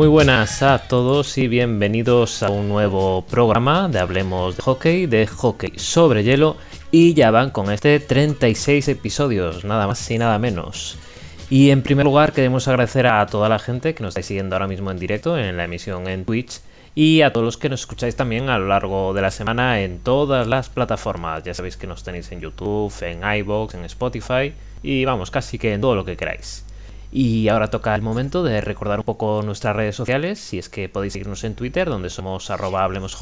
Muy buenas a todos y bienvenidos a un nuevo programa de Hablemos de Hockey, de Hockey sobre Hielo y ya van con este 36 episodios, nada más y nada menos. Y en primer lugar queremos agradecer a toda la gente que nos está siguiendo ahora mismo en directo en la emisión en Twitch y a todos los que nos escucháis también a lo largo de la semana en todas las plataformas. Ya sabéis que nos tenéis en YouTube, en iBox, en Spotify y vamos, casi que en todo lo que queráis. Y ahora toca el momento de recordar un poco nuestras redes sociales, si es que podéis seguirnos en Twitter, donde somos arroba hablemos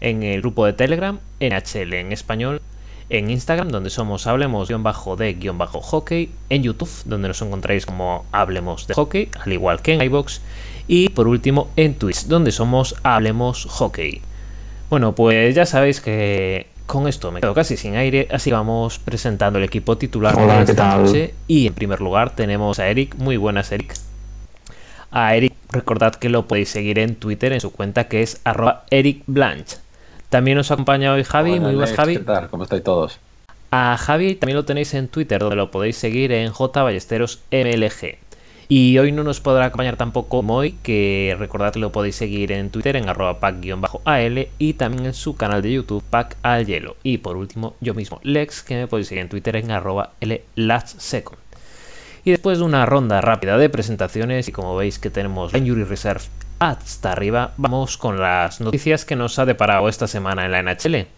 en el grupo de Telegram, NHL en español, en Instagram, donde somos hablemos-de-hockey, en YouTube, donde nos encontráis como Hablemos de Hockey, al igual que en iBox, y por último en Twitch, donde somos Hablemos Hockey. Bueno, pues ya sabéis que con esto me quedo casi sin aire, así vamos presentando el equipo titular Hola, de ¿qué esta noche. Y en primer lugar tenemos a Eric. Muy buenas, Eric. A Eric, recordad que lo podéis seguir en Twitter en su cuenta que es arroba Eric. También nos acompaña hoy Javi. Hola, Muy buenas, Javi. ¿Qué tal? ¿Cómo estáis todos? A Javi también lo tenéis en Twitter, donde lo podéis seguir en J Ballesteros MLG. Y hoy no nos podrá acompañar tampoco Moy, que recordad lo podéis seguir en Twitter en arroba pack-al y también en su canal de YouTube pack al hielo. Y por último, yo mismo, Lex, que me podéis seguir en Twitter en arroba second. Y después de una ronda rápida de presentaciones, y como veis que tenemos la Injury Reserve hasta arriba, vamos con las noticias que nos ha deparado esta semana en la NHL.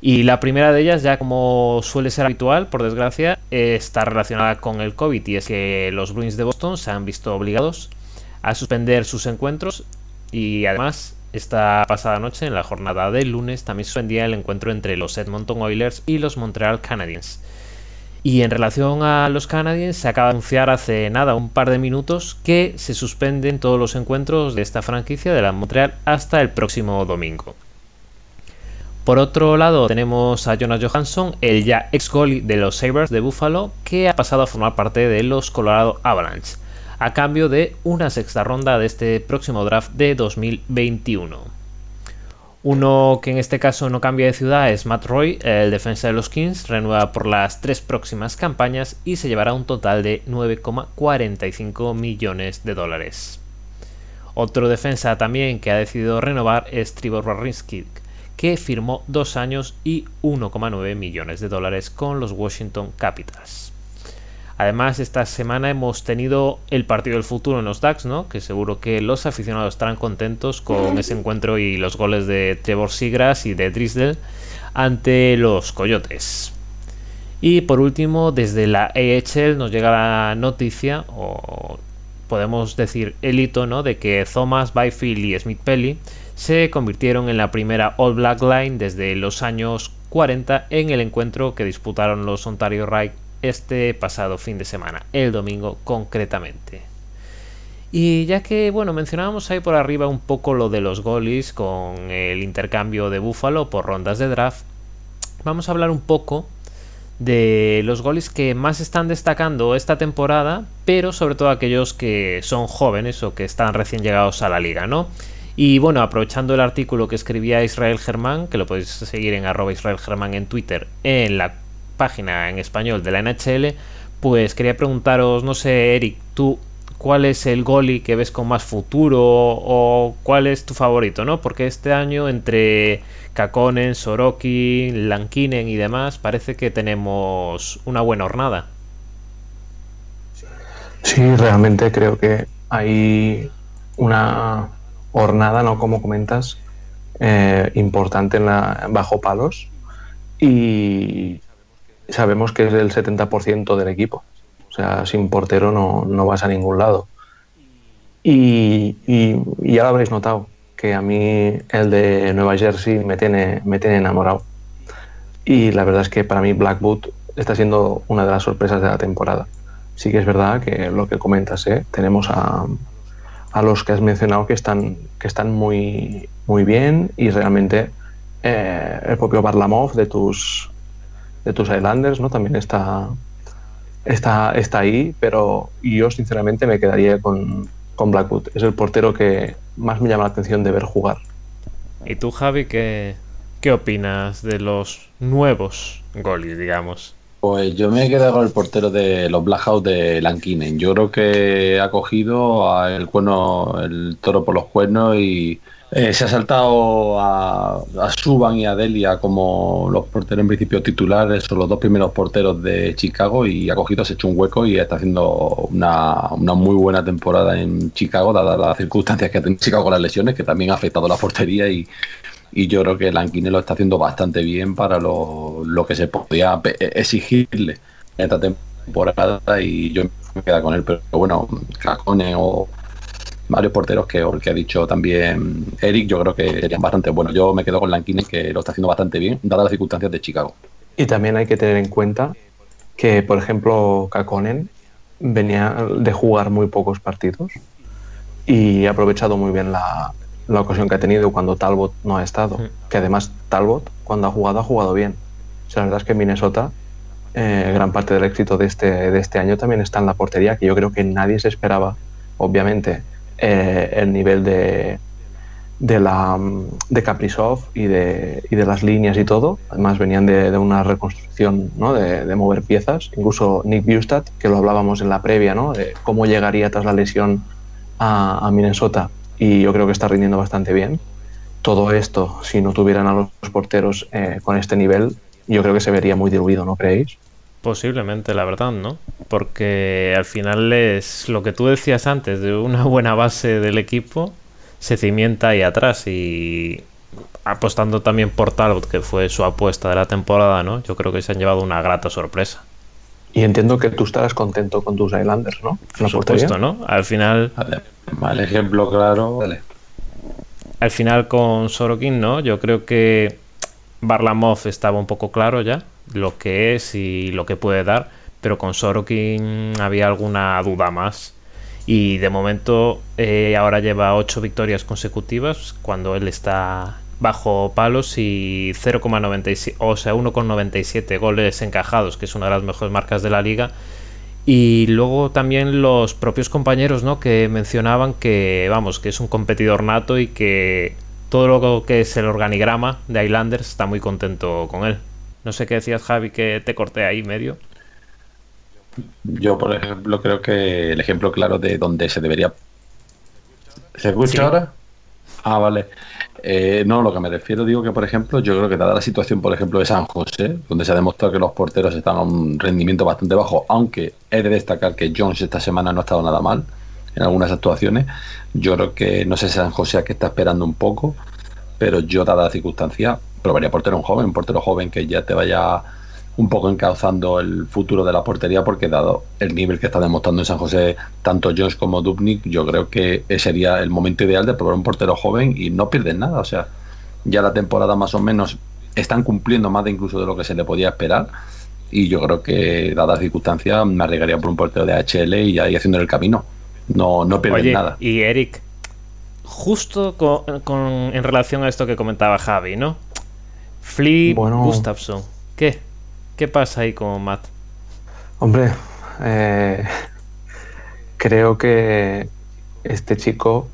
Y la primera de ellas, ya como suele ser habitual, por desgracia, está relacionada con el COVID y es que los Bruins de Boston se han visto obligados a suspender sus encuentros y además esta pasada noche, en la jornada del lunes, también suspendía el encuentro entre los Edmonton Oilers y los Montreal Canadiens. Y en relación a los Canadiens, se acaba de anunciar hace nada, un par de minutos, que se suspenden todos los encuentros de esta franquicia de la Montreal hasta el próximo domingo. Por otro lado, tenemos a Jonas Johansson, el ya ex goalie de los Sabres de Buffalo, que ha pasado a formar parte de los Colorado Avalanche, a cambio de una sexta ronda de este próximo draft de 2021. Uno que en este caso no cambia de ciudad es Matt Roy, el defensa de los Kings, renueva por las tres próximas campañas y se llevará un total de 9,45 millones de dólares. Otro defensa también que ha decidido renovar es Trevor Wawrinski, que firmó dos años y 1,9 millones de dólares con los Washington Capitals. Además, esta semana hemos tenido el partido del futuro en los Ducks, ¿no? Que seguro que los aficionados estarán contentos con ese encuentro y los goles de Trevor Sigras y de Drisdale ante los Coyotes. Y por último, desde la AHL nos llega la noticia, o podemos decir el hito, ¿no? De que Thomas Byfield y Smith Pelly se convirtieron en la primera All Black Line desde los años 40 en el encuentro que disputaron los Ontario Reich este pasado fin de semana, el domingo concretamente. Y ya que, bueno, mencionábamos ahí por arriba un poco lo de los goalies con el intercambio de Buffalo por rondas de draft, vamos a hablar un poco de los goalies que más están destacando esta temporada, pero sobre todo aquellos que son jóvenes o que están recién llegados a la liga, ¿no? Y bueno, aprovechando el artículo que escribía Israel Germán, que lo podéis seguir en arroba Israel Germán en Twitter, en la página en español de la NHL, pues quería preguntaros, no sé, Eric, tú, ¿cuál es el goalie que ves con más futuro o cuál es tu favorito, no? Porque este año entre Kakonen, Soroki, Lankinen y demás, parece que tenemos una buena hornada. Sí, realmente creo que hay una hornada, ¿no? Como comentas, eh, importante en bajo palos y sabemos que es el 70% del equipo. O sea, sin portero no, no vas a ningún lado. Y, ya lo habréis notado, que a mí el de Nueva Jersey me tiene, me tiene enamorado. Y la verdad es que para mí Blackwood está siendo una de las sorpresas de la temporada. Sí que es verdad que lo que comentas, ¿eh? tenemos a, a los que has mencionado que están, que están muy, muy bien y realmente eh, el propio Barlamov de tus, de tus Islanders ¿no? también está, está, está ahí, pero yo sinceramente me quedaría con, con Blackwood. Es el portero que más me llama la atención de ver jugar. ¿Y tú, Javi, qué, qué opinas de los nuevos goalies, digamos? Pues yo me he quedado con el portero de los Blackhouse de Lankinen. Yo creo que ha cogido el cuerno, el toro por los cuernos y eh, se ha saltado a, a, Suban y a Delia como los porteros en principio titulares, son los dos primeros porteros de Chicago y ha cogido, se ha hecho un hueco y está haciendo una, una muy buena temporada en Chicago, dadas las circunstancias que ha tenido Chicago con las lesiones, que también ha afectado la portería y, y yo creo que Lankine lo está haciendo bastante bien para lo, lo que se podía exigirle en esta temporada y yo me quedo con él, pero bueno, Cacone o varios porteros que, que ha dicho también Eric, yo creo que serían bastante buenos. Yo me quedo con Lankine, que lo está haciendo bastante bien, dadas las circunstancias de Chicago. Y también hay que tener en cuenta que, por ejemplo, Kakonen venía de jugar muy pocos partidos y ha aprovechado muy bien la, la ocasión que ha tenido cuando Talbot no ha estado. Que además Talbot, cuando ha jugado, ha jugado bien. O sea, la verdad es que Minnesota, eh, gran parte del éxito de este, de este año también está en la portería, que yo creo que nadie se esperaba, obviamente, eh, el nivel de, de, la, de Kaprizov y de, y de las líneas y todo. Además venían de, de una reconstrucción, ¿no? de, de, mover piezas. Incluso Nick Bustad, que lo hablábamos en la previa, ¿no? de cómo llegaría tras la lesión a, a Minnesota. Y yo creo que está rindiendo bastante bien. Todo esto, si no tuvieran a los porteros eh, con este nivel, yo creo que se vería muy diluido, ¿no creéis? Posiblemente, la verdad, ¿no? Porque al final es lo que tú decías antes, de una buena base del equipo, se cimienta ahí atrás y apostando también por Talbot, que fue su apuesta de la temporada, ¿no? Yo creo que se han llevado una grata sorpresa. Y entiendo que tú estarás contento con tus Islanders, ¿no? Por supuesto, ¿no? Al final... Vale, mal ejemplo claro. Vale. Al final con Sorokin, ¿no? Yo creo que Barlamov estaba un poco claro ya lo que es y lo que puede dar, pero con Sorokin había alguna duda más. Y de momento eh, ahora lleva 8 victorias consecutivas cuando él está bajo palos y 0,97, o sea, 1,97 goles encajados, que es una de las mejores marcas de la liga. Y luego también los propios compañeros, ¿no? Que mencionaban que, vamos, que es un competidor nato y que todo lo que es el organigrama de Islanders está muy contento con él. No sé qué decías, Javi, que te corté ahí medio. Yo, por ejemplo, creo que el ejemplo claro de donde se debería. ¿Se escucha sí. ahora? Ah, vale. Eh, no, lo que me refiero, digo que, por ejemplo, yo creo que dada la situación, por ejemplo, de San José, donde se ha demostrado que los porteros están a un rendimiento bastante bajo, aunque he de destacar que Jones esta semana no ha estado nada mal en algunas actuaciones, yo creo que no sé San José que está esperando un poco, pero yo, dada la circunstancia, probaría portero un joven, un portero joven que ya te vaya un poco encauzando el futuro de la portería porque dado el nivel que está demostrando en San José tanto Jones como Dubnik, yo creo que sería el momento ideal de probar un portero joven y no pierden nada, o sea, ya la temporada más o menos están cumpliendo más de incluso de lo que se le podía esperar y yo creo que dada las circunstancias me arriesgaría por un portero de HL y ahí haciendo el camino, no, no pierden Oye, nada. Y Eric, justo con, con, en relación a esto que comentaba Javi, ¿no? Flip bueno, Gustafsson, ¿qué? ¿Qué pasa ahí con Matt? Hombre, eh, creo que este chico,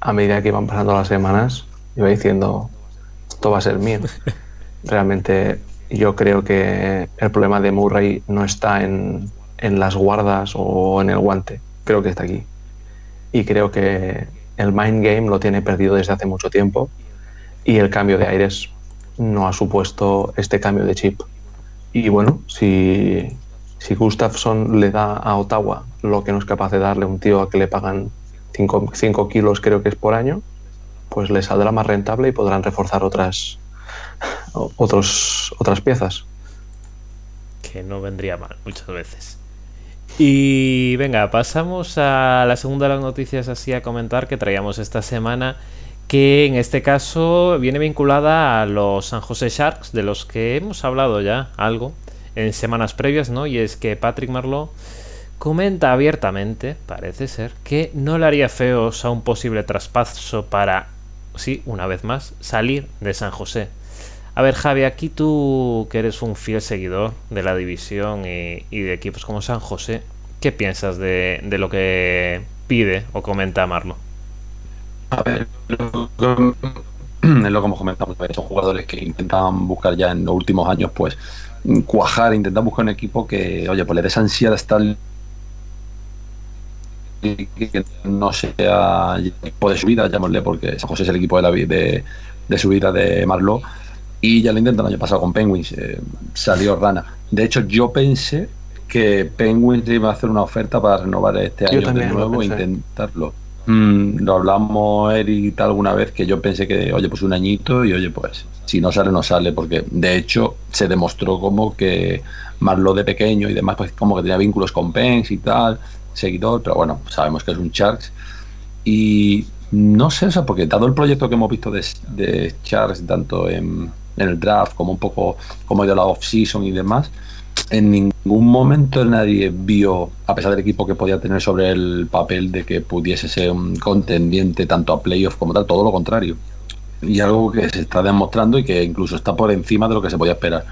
a medida que iban pasando las semanas, iba diciendo, esto va a ser mío. Realmente yo creo que el problema de Murray no está en, en las guardas o en el guante, creo que está aquí. Y creo que el mind game lo tiene perdido desde hace mucho tiempo y el cambio de aires no ha supuesto este cambio de chip. Y bueno, si, si Gustafsson le da a Ottawa lo que no es capaz de darle un tío a que le pagan 5 kilos, creo que es por año, pues le saldrá más rentable y podrán reforzar otras, otros, otras piezas. Que no vendría mal muchas veces. Y venga, pasamos a la segunda de las noticias así a comentar que traíamos esta semana que en este caso viene vinculada a los San José Sharks, de los que hemos hablado ya algo en semanas previas, ¿no? Y es que Patrick Marlowe comenta abiertamente, parece ser, que no le haría feos a un posible traspaso para, sí, una vez más, salir de San José. A ver, Javi, aquí tú que eres un fiel seguidor de la división y, de equipos como San José, ¿qué piensas de, de lo que pide o comenta Marlowe? A ver, lo, es lo como comentamos, son jugadores que intentan buscar ya en los últimos años, pues cuajar, intentar buscar un equipo que, oye, pues le des ansiedad estar que no sea el equipo de subida, llamémosle, porque San José es el equipo de, la, de, de subida de Marlowe. Y ya lo intentan el año pasado con Penguins, eh, salió rana. De hecho, yo pensé que Penguins iba a hacer una oferta para renovar este año de nuevo e intentarlo. Mm, lo hablamos Eric alguna vez que yo pensé que, oye, pues un añito y oye, pues si no sale, no sale, porque de hecho se demostró como que Marlo de pequeño y demás, pues como que tenía vínculos con Pens y tal, seguidor, pero bueno, sabemos que es un Sharks. Y no sé, o sea, porque dado el proyecto que hemos visto de, de tanto en, en, el draft como un poco como de la off-season y demás, en ningún momento nadie vio, a pesar del equipo que podía tener sobre el papel de que pudiese ser un contendiente tanto a playoff como tal, todo lo contrario. Y algo que se está demostrando y que incluso está por encima de lo que se podía esperar.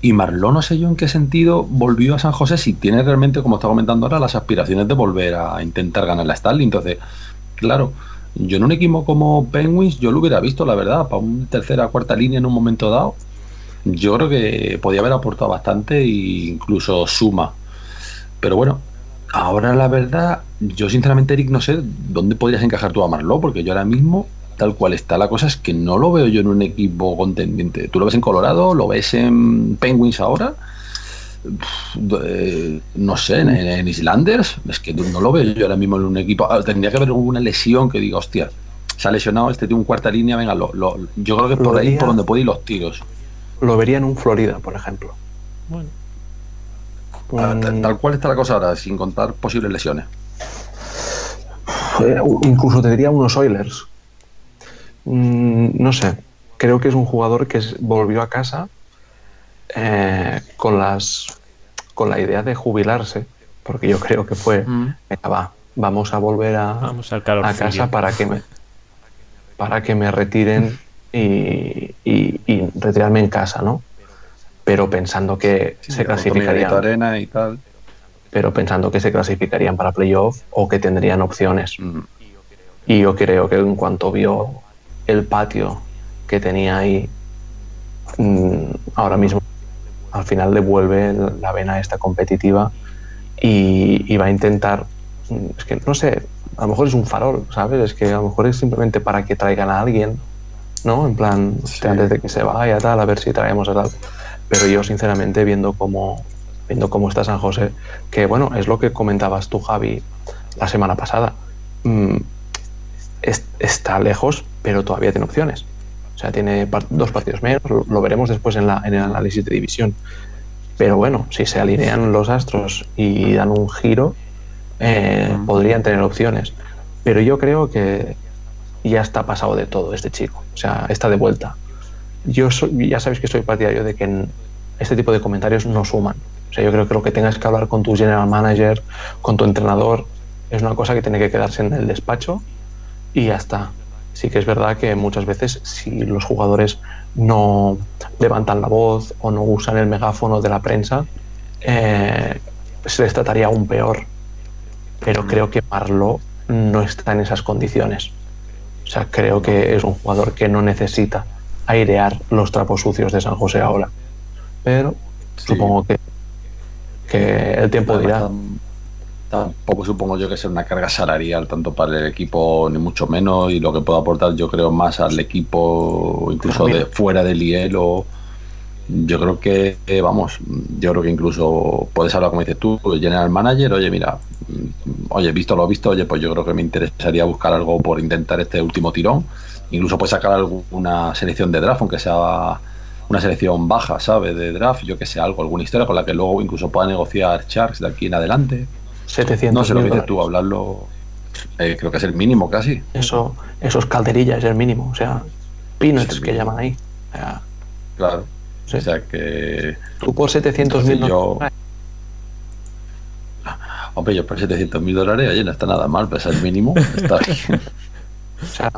Y Marlon, no sé yo en qué sentido volvió a San José, si tiene realmente, como está comentando ahora, las aspiraciones de volver a intentar ganar la Stanley. Entonces, claro, yo en un equipo como Penguins, yo lo hubiera visto, la verdad, para una tercera, cuarta línea en un momento dado yo creo que podía haber aportado bastante e incluso suma. Pero bueno, ahora la verdad, yo sinceramente, Eric, no sé dónde podrías encajar tú a Marlo, porque yo ahora mismo, tal cual está la cosa, es que no lo veo yo en un equipo contendiente. Tú lo ves en Colorado, lo ves en Penguins ahora. Eh, no sé, en, Islanders, es que no lo veo yo ahora mismo en un equipo. Ah, tendría que haber alguna lesión que diga, hostia, se ha lesionado, este tiene un cuarta línea, venga, lo, yo creo que por ahí por donde puede ir los tiros lo vería en un Florida, por ejemplo. Bueno. Ah, tal, cual está la cosa ahora, sin contar posibles lesiones. Eh, incluso te diría unos Oilers. Mm, no sé. Creo que es un jugador que volvió a casa eh, con las con la idea de jubilarse, porque yo creo que fue, mm. va, vamos a volver a, vamos a casa para que me para que me retiren y, y, retirarme en casa, ¿no? Pero pensando que se clasificarían. Arena y tal. Pero pensando que se clasificarían para playoff o que tendrían opciones. Mm. Y yo creo que en cuanto vio el patio que tenía ahí, mm, ahora mismo al final le vuelve la vena esta competitiva y, y, va a intentar, mm, es que no sé, a lo mejor es un farol, ¿sabes? Es que a lo mejor es simplemente para que traigan a alguien ¿no? En plan, antes de que se vaya, tal, a ver si traemos a tal. Pero yo, sinceramente, viendo cómo, viendo cómo está San José, que bueno, es lo que comentabas tú, Javi, la semana pasada. Mm, está lejos, pero todavía tiene opciones. O sea, tiene dos partidos menos, lo, veremos después en, la, en el análisis de división. Pero bueno, si se alinean los astros y dan un giro, eh, podrían tener opciones. Pero yo creo que ya está pasado de todo este chico. O sea, está de vuelta. Yo ya sabéis que soy partidario de que este tipo de comentarios no suman. O sea, yo creo que lo que tengas que hablar con tu general manager, con tu entrenador, es una cosa que tiene que quedarse en el despacho y ya está. Sí que es verdad que muchas veces si los jugadores no levantan la voz o no usan el megáfono de la prensa, eh, se les trataría aún peor. Pero creo que Marlo no está en esas condiciones. O sea, creo que es un jugador que no necesita airear los trapos sucios de San José ahora. Pero supongo que, que el tiempo dirá. Tampoco supongo yo que sea una carga salarial tanto para el equipo ni mucho menos y lo que puedo aportar yo creo más al equipo incluso de fuera del hielo yo creo que, vamos, yo creo que incluso puedes hablar, como dices tú, general manager, oye, mira, mm, oye, visto lo visto, oye, pues yo creo que me interesaría buscar algo por intentar este último tirón. Incluso puedes sacar alguna selección de draft, aunque sea una selección baja, ¿sabes? De draft, yo que sé, algo, alguna historia con la que luego incluso pueda negociar Sharks de aquí en adelante. 700 No sé lo que dices tú, hablarlo, eh, creo que es el mínimo casi. Eso, esos calderillas es el mínimo, o sea, peanuts que llaman ahí. claro. O sea que. Tú por 700 mil yo... Hombre, yo por 700 mil dólares, oye, no está nada mal, pesa el mínimo, está bien. o sea,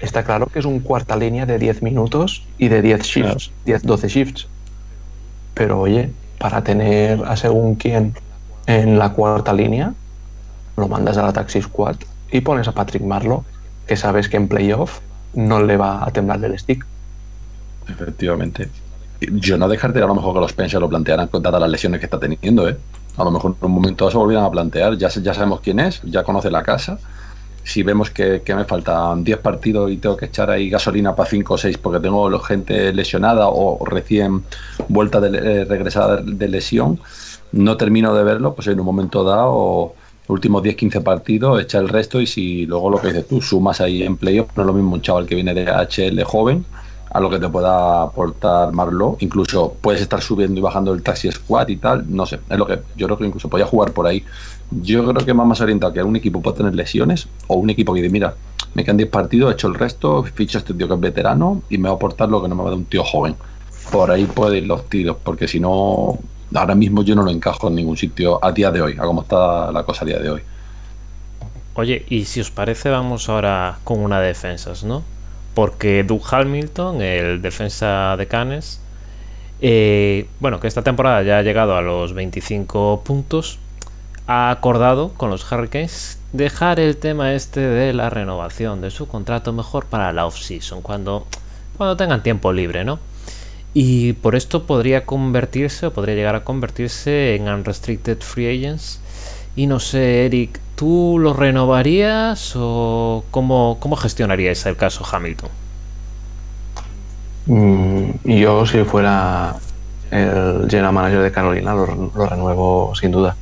está claro que es un cuarta línea de 10 minutos y de 10 shifts, 10, 12 shifts. Pero oye, para tener a según quién en la cuarta línea, lo mandas a la Taxi Squad y pones a Patrick Marlo, que sabes que en playoff no le va a temblar el stick. Efectivamente. Yo no descartaría a lo mejor que los Spencer lo plantearan dadas las lesiones que está teniendo, ¿eh? A lo mejor en un momento se volvieran a plantear, ya, ya sabemos quién es, ya conoce la casa. Si vemos que, me faltan 10 partidos y tengo que echar ahí gasolina para 5 o 6 porque tengo gente lesionada o recién vuelta de, eh, regresada de lesión, no termino de verlo, pues en un momento dado, últimos 10-15 partidos, echa el resto y si luego lo que dices tú, sumas ahí en playoff, no es lo mismo un chaval que viene de HL joven a lo que te pueda aportar Marlo. Incluso puedes estar subiendo y bajando el taxi squad y tal. No sé, es lo que yo creo que incluso podía jugar por ahí. Yo creo que va más orientado que un equipo puede tener lesiones o un equipo que dice, mira, me quedan 10 partidos, he hecho el resto, ficho este tío que es veterano y me va a aportar lo que no me va a dar un tío joven. Por ahí pueden ir los tiros, porque si no, ahora mismo yo no lo encajo en ningún sitio a día de hoy, a cómo está la cosa a día de hoy. Oye, y si os parece, vamos ahora con una defensas, ¿no? Porque Doug Hamilton, el defensa de Canes, eh, bueno, que esta temporada ya ha llegado a los 25 puntos, ha acordado con los Hurricanes dejar el tema este de la renovación de su contrato mejor para la off-season, cuando, cuando tengan tiempo libre, ¿no? Y por esto podría convertirse, o podría llegar a convertirse en unrestricted free agents. Y no sé, Eric, ¿Tú lo renovarías o cómo, cómo gestionarías el caso Hamilton? Mm, yo, si fuera el general manager de Carolina, lo, renuevo sin duda.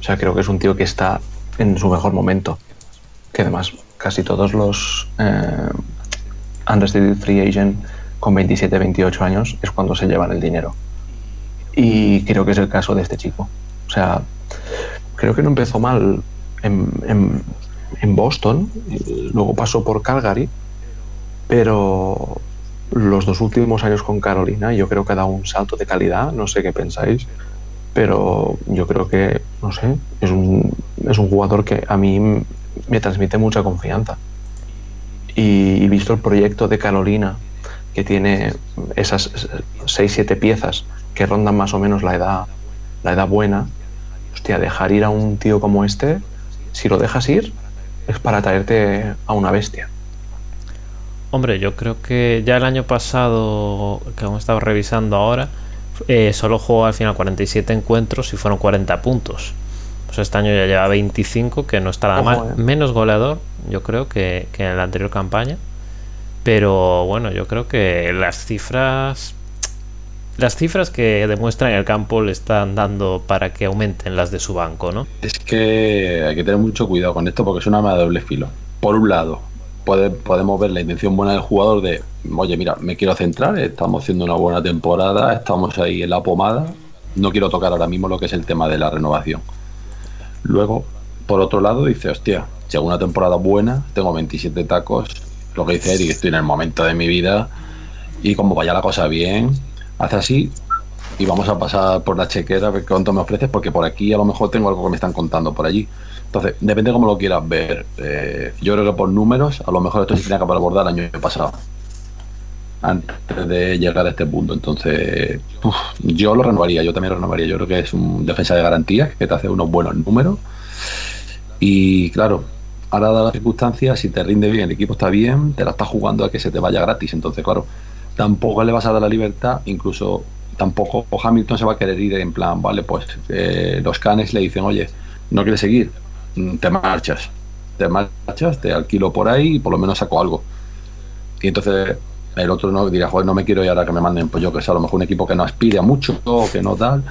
O sea, creo que es un tío que está en su mejor momento. Que además, casi todos los eh, unrestricted free agent con 27, 28 años es cuando se llevan el dinero. Y creo que es el caso de este chico. O sea, creo que no empezó mal en, Boston, luego pasó por Calgary, pero los dos últimos años con Carolina yo creo que ha dado un salto de calidad, no sé qué pensáis, pero yo creo que, no sé, es un, es un jugador que a mí me transmite mucha confianza. Y, visto el proyecto de Carolina, que tiene esas 6-7 piezas que rondan más o menos la edad, la edad buena, hostia, dejar ir a un tío como este si lo dejas ir, es para traerte a una bestia. Hombre, yo creo que ya el año pasado, que hemos estado revisando ahora, eh, solo jugó al final 47 encuentros y fueron 40 puntos. Pues este año ya lleva 25, que no está nada mal. Eh. Menos goleador, yo creo, que, que en la anterior campaña. Pero bueno, yo creo que las cifras las cifras que demuestran el campo le están dando para que aumenten las de su banco, ¿no? Es que hay que tener mucho cuidado con esto porque es una arma de doble filo. Por un lado, podemos ver la intención buena del jugador de, oye, mira, me quiero centrar, estamos haciendo una buena temporada, estamos ahí en la pomada, no quiero tocar ahora mismo lo que es el tema de la renovación. Luego, por otro lado, dice, hostia, si hago una temporada buena, tengo 27 tacos, lo que dice Eric, estoy en el momento de mi vida y como vaya la cosa bien, hace así y vamos a pasar por la chequera a ver cuánto me ofreces, porque por aquí a lo mejor tengo algo que me están contando por allí. Entonces, depende de cómo lo quieras ver. Eh, yo creo que por números, a lo mejor esto se tenía que abordar el año pasado, antes de llegar a este punto. Entonces, yo lo renovaría, yo también lo renovaría. Yo creo que es un defensa de garantías que te hace unos buenos números. Y claro, ahora dadas las circunstancias, si te rinde bien, el equipo está bien, te la estás jugando a que se te vaya gratis. Entonces, claro, tampoco le vas a dar la libertad, incluso tampoco Hamilton se va a querer ir en plan, vale, pues eh, los canes le dicen, oye, no quieres seguir, mm, te marchas, te marchas, te alquilo por ahí y por lo menos saco algo. Y entonces el otro no dirá, joder, no me quiero ir ahora que me manden, pues yo que sé, a lo mejor un equipo que no aspira mucho o que no tal,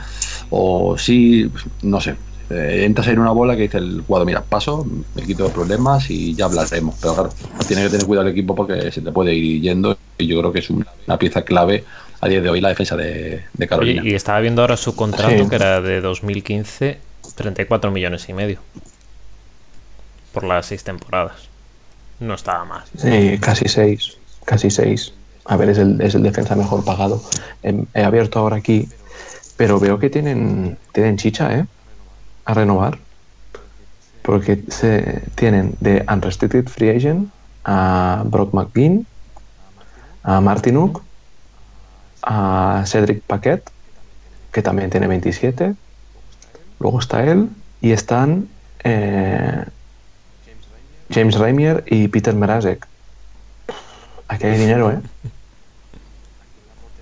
o sí, no sé. Eh, entras en una bola que dice el jugador, mira, paso, me quito los problemas y ya hablaremos. Pero claro, tiene que tener cuidado el equipo porque se te puede ir yendo y yo creo que es una pieza clave a día de hoy la defensa de, Carolina. Y, estaba viendo ahora su contrato que era de 2015, 34 millones y medio por las seis temporadas. No estaba mal. Sí, casi seis, casi seis. A ver, es el, es el defensa mejor pagado. He, he, abierto ahora aquí, pero veo que tienen, tienen chicha, ¿eh? A renovar. Porque se, tienen de Unrestricted Free Agent a Brock McGinn, a Martinuk, a Cedric Paquet, que también tiene 27. Luego está él y están eh, James Raimier y Peter Merazek. Aquí hay dinero, ¿eh?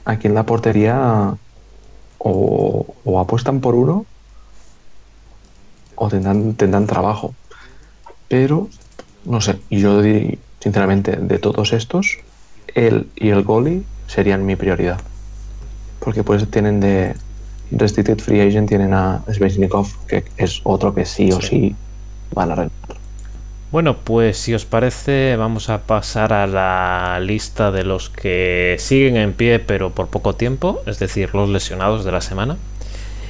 aquí en la portería o, apuestan por uno o tendrán, tendrán trabajo. Pero, no sé, yo sinceramente, de todos estos, él y el goalie serían mi prioridad. Porque pues tienen de Restricted Free Agent, tienen a Svechnikov, que es otro que sí o sí van a renovar. Bueno, pues si os parece, vamos a pasar a la lista de los que siguen en pie pero por poco tiempo, es decir, los lesionados de la semana.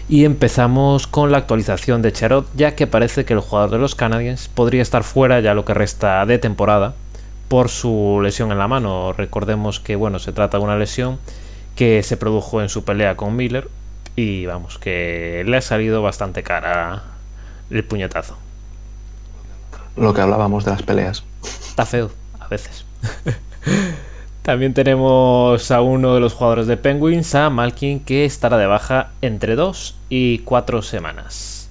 Y empezamos con la actualización de Charot, ya que parece que el jugador de los Canadiens podría estar fuera ya lo que resta de temporada por su lesión en la mano. Recordemos que bueno, se trata de una lesión que se produjo en su pelea con Miller y vamos, que le ha salido bastante cara el puñetazo lo que hablábamos de las peleas. Está feo, a veces. También tenemos a uno de los jugadores de Penguins, a Malkin, que estará de baja entre dos y cuatro semanas.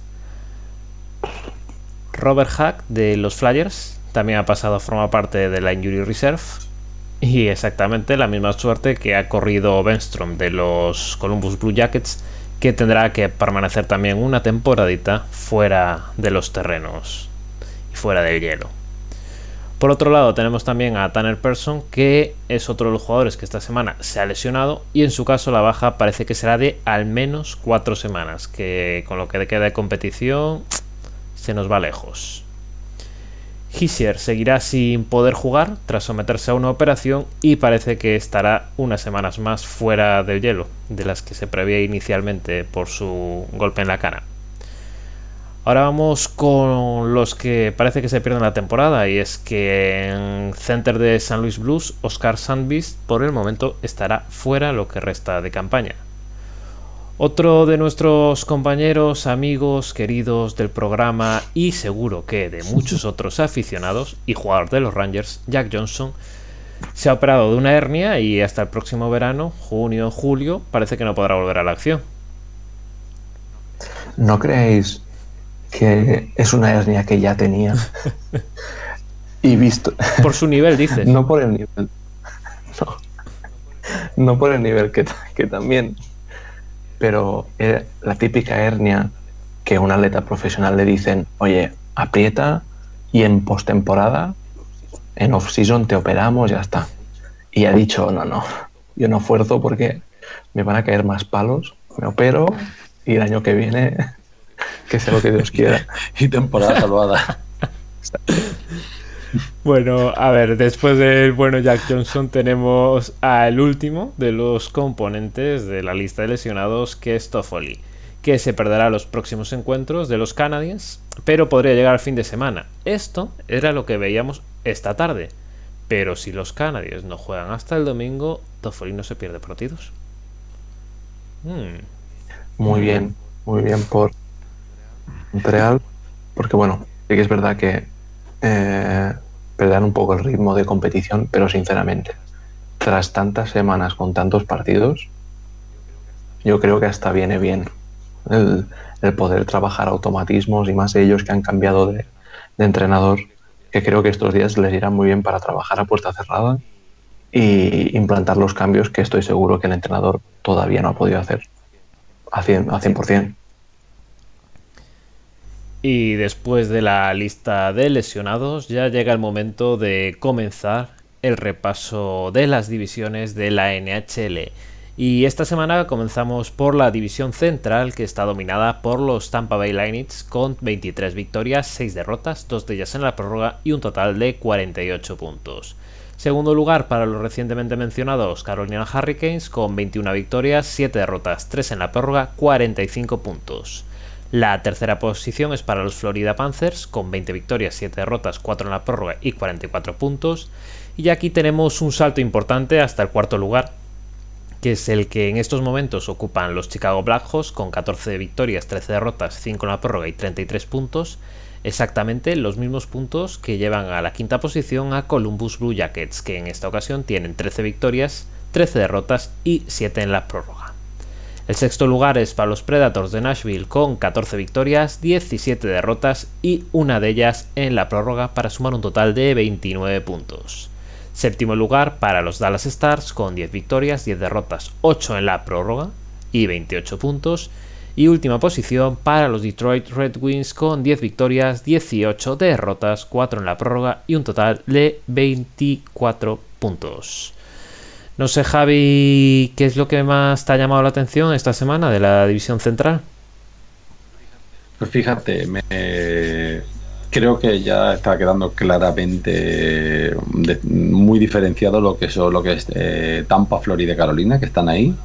Robert Hack de los Flyers también ha pasado a formar parte de la Injury Reserve. Y exactamente la misma suerte que ha corrido Benstrom de los Columbus Blue Jackets, que tendrá que permanecer también una temporadita fuera de los terrenos fuera del hielo. Por otro lado, tenemos también a Tanner Person, que es otro de los jugadores que esta semana se ha lesionado y en su caso la baja parece que será de al menos cuatro semanas, que con lo que queda de competición se nos va lejos. Hissier seguirá sin poder jugar tras someterse a una operación y parece que estará unas semanas más fuera del hielo, de las que se preveía inicialmente por su golpe en la cara. Ahora vamos con los que parece que se pierden la temporada y es que en center de San Luis Blues, Oscar Sandbeast por el momento estará fuera lo que resta de campaña. Otro de nuestros compañeros, amigos, queridos del programa y seguro que de muchos otros aficionados y jugador de los Rangers, Jack Johnson, se ha operado de una hernia y hasta el próximo verano, junio, julio, parece que no podrá volver a la acción. ¿No creéis que es una hernia que ya tenía. y visto. Por su nivel, dices. no por el nivel. No. No por el nivel que, que también. Pero eh, la típica hernia que a un atleta profesional le dicen, oye, aprieta y en postemporada, en off-season te operamos, ya está. Y ha dicho, no, no, yo no esfuerzo porque me van a caer más palos, me opero y el año que viene que sea lo que Dios quiera. y temporada salvada. Bueno, a ver, después del bueno Jack Johnson tenemos al último de los componentes de la lista de lesionados, que es Toffoli, que se perderá los próximos encuentros de los Canadiens, pero podría llegar al fin de semana. Esto era lo que veíamos esta tarde, pero si los Canadiens no juegan hasta el domingo, Toffoli no se pierde partidos. Hmm. Muy bien, muy bien por Montreal, porque bueno, sí que es verdad que eh, perderán un poco el ritmo de competición, pero sinceramente, tras tantas semanas con tantos partidos, yo creo que hasta viene bien el, poder trabajar automatismos y más ellos que han cambiado de, entrenador, que creo que estos días les irán muy bien para trabajar a puerta cerrada y implantar los cambios que estoy seguro que el entrenador todavía no ha podido hacer a 100%. A 100%. Y después de la lista de lesionados ya llega el momento de comenzar el repaso de las divisiones de la NHL. Y esta semana comenzamos por la división central que está dominada por los Tampa Bay Lightning con 23 victorias, 6 derrotas, 2 de ellas en la prórroga y un total de 48 puntos. Segundo lugar para los recientemente mencionados Carolina Hurricanes con 21 victorias, 7 derrotas, 3 en la prórroga, 45 puntos. La tercera posición es para los Florida Panthers con 20 victorias, 7 derrotas, 4 en la prórroga y 44 puntos. Y aquí tenemos un salto importante hasta el cuarto lugar, que es el que en estos momentos ocupan los Chicago Blackhawks con 14 victorias, 13 derrotas, 5 en la prórroga y 33 puntos. Exactamente los mismos puntos que llevan a la quinta posición a Columbus Blue Jackets, que en esta ocasión tienen 13 victorias, 13 derrotas y 7 en la prórroga. El sexto lugar es para los Predators de Nashville con 14 victorias, 17 derrotas y una de ellas en la prórroga para sumar un total de 29 puntos. Séptimo lugar para los Dallas Stars con 10 victorias, 10 derrotas, 8 en la prórroga y 28 puntos. Y última posición para los Detroit Red Wings con 10 victorias, 18 derrotas, 4 en la prórroga y un total de 24 puntos. No sé, Javi, ¿qué es lo que más te ha llamado la atención esta semana de la división central? Pues fíjate, me, creo que ya está quedando claramente muy diferenciado lo que son lo que es eh, Tampa, Florida y Carolina, que están ahí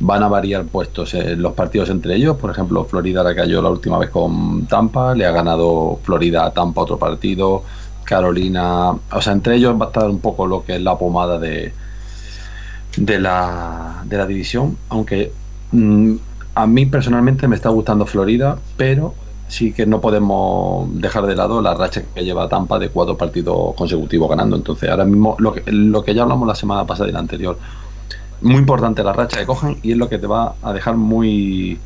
van a variar puestos en los partidos entre ellos. Por ejemplo, Florida la cayó la última vez con Tampa, le ha ganado Florida a Tampa otro partido, Carolina, o sea, entre ellos va a estar un poco lo que es la pomada de, de, la, de la división, aunque mm, a mí personalmente me está gustando Florida, pero sí que no podemos dejar de lado la racha que lleva Tampa de cuatro partidos consecutivos ganando. Entonces, ahora mismo, lo que, lo que ya hablamos la semana pasada y la anterior, muy importante la racha que cojan y es lo que te va a dejar muy,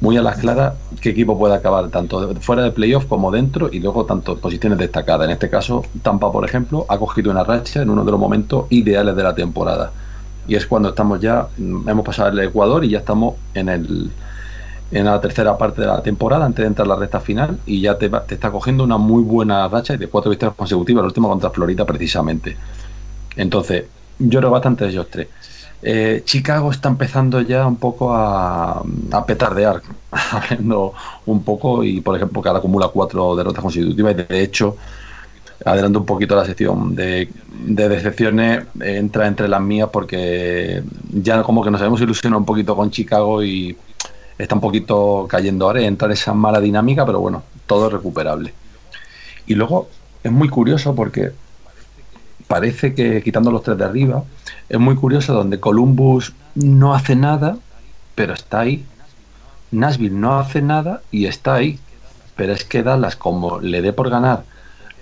muy a las claras qué equipo puede acabar tanto fuera de playoff como dentro y luego tanto posiciones destacadas. En este caso, Tampa, por ejemplo, ha cogido una racha en uno de los momentos ideales de la temporada. Y es cuando estamos ya, mm, hemos pasado el Ecuador y ya estamos en el en la tercera parte de la temporada antes de entrar a la recta final y ya te, te está cogiendo una muy buena racha de cuatro victorias consecutivas, la última contra Florida precisamente. Entonces, yo creo bastante de ellos tres. Eh, Chicago está empezando ya un poco a, a petardear, hablando un poco y por ejemplo que ahora acumula cuatro derrotas consecutivas y de hecho adelanto un poquito la sección de, decepciones entra entre las mías porque ya como que nos hemos ilusionado un poquito con Chicago y está un poquito cayendo ahora entra en esa mala dinámica pero bueno todo es recuperable y luego es muy curioso porque parece que quitando los tres de arriba es muy curioso donde Columbus no hace nada, pero está ahí. Nashville no hace nada y está ahí. Pero es que Dallas, como le dé por ganar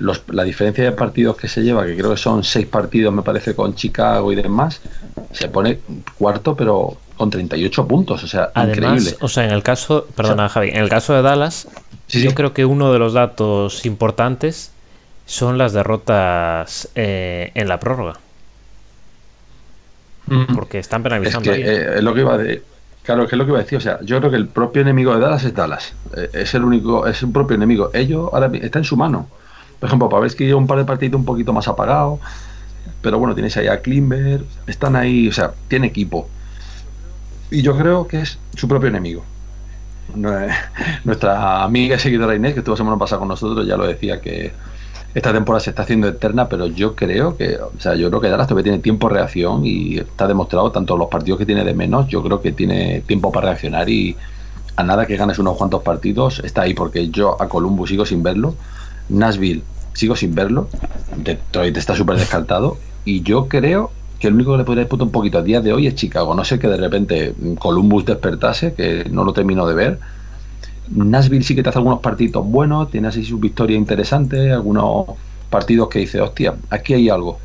los, la diferencia de partidos que se lleva, que creo que son seis partidos, me parece, con Chicago y demás, se pone cuarto, pero con 38 puntos. O sea, increíble. O sea, en el caso, perdona, Javi, en el caso de Dallas, yo creo que uno de los datos importantes son las derrotas eh, en la prórroga. Porque están penalizando. Es que, eh, es lo que iba de, Claro, que es lo que iba a decir. O sea, yo creo que el propio enemigo de Dallas es Dallas. Eh, es el único, es un propio enemigo. Ellos ahora está en su mano. Por ejemplo, que lleva un par de partidos un poquito más apagado. Pero bueno, tienes ahí a Klimber. Están ahí, o sea, tiene equipo. Y yo creo que es su propio enemigo. Nuestra amiga y seguidora Inés, que estuvo semana pasada con nosotros, ya lo decía que esta temporada se está haciendo eterna, pero yo creo que, o sea, yo creo que Dallas todavía tiene tiempo de reacción y está demostrado tanto los partidos que tiene de menos, yo creo que tiene tiempo para reaccionar y a nada que ganes unos cuantos partidos está ahí porque yo a Columbus sigo sin verlo, Nashville. Sigo sin verlo, Detroit está súper descartado. Y yo creo que el único que le podría disputar un poquito a día de hoy es Chicago, no sé que de repente Columbus despertase, que no lo termino de ver. Nashville sí que te hace algunos partidos buenos, tiene así sus victorias interesantes, algunos partidos que dice, hostia, aquí hay algo.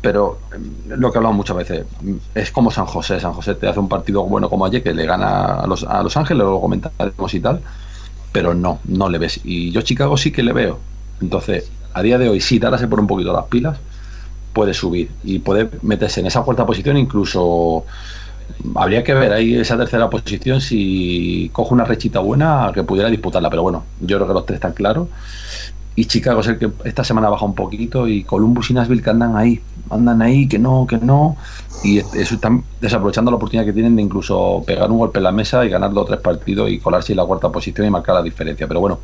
Pero mm, lo que hablamos muchas veces, mm, es como San José. San José te hace un partido bueno como ayer, que le gana a Los, a los Ángeles, lo comentaremos y tal, pero no, no le ves. Y yo Chicago sí que le veo. Entonces, a día de hoy, si Dallas se pone un poquito las pilas, puede subir y puede meterse en esa cuarta posición, incluso habría que ver ahí esa tercera posición si coge una rechita buena que pudiera disputarla, pero bueno, yo creo que los tres están claros. Y Chicago es el que esta semana baja un poquito y Columbus y Nashville que andan ahí, andan ahí, que no, que no. Y eso están desaprovechando la oportunidad que tienen de incluso pegar un golpe en la mesa y ganar dos o tres partidos y colarse en la cuarta posición y marcar la diferencia. Pero bueno,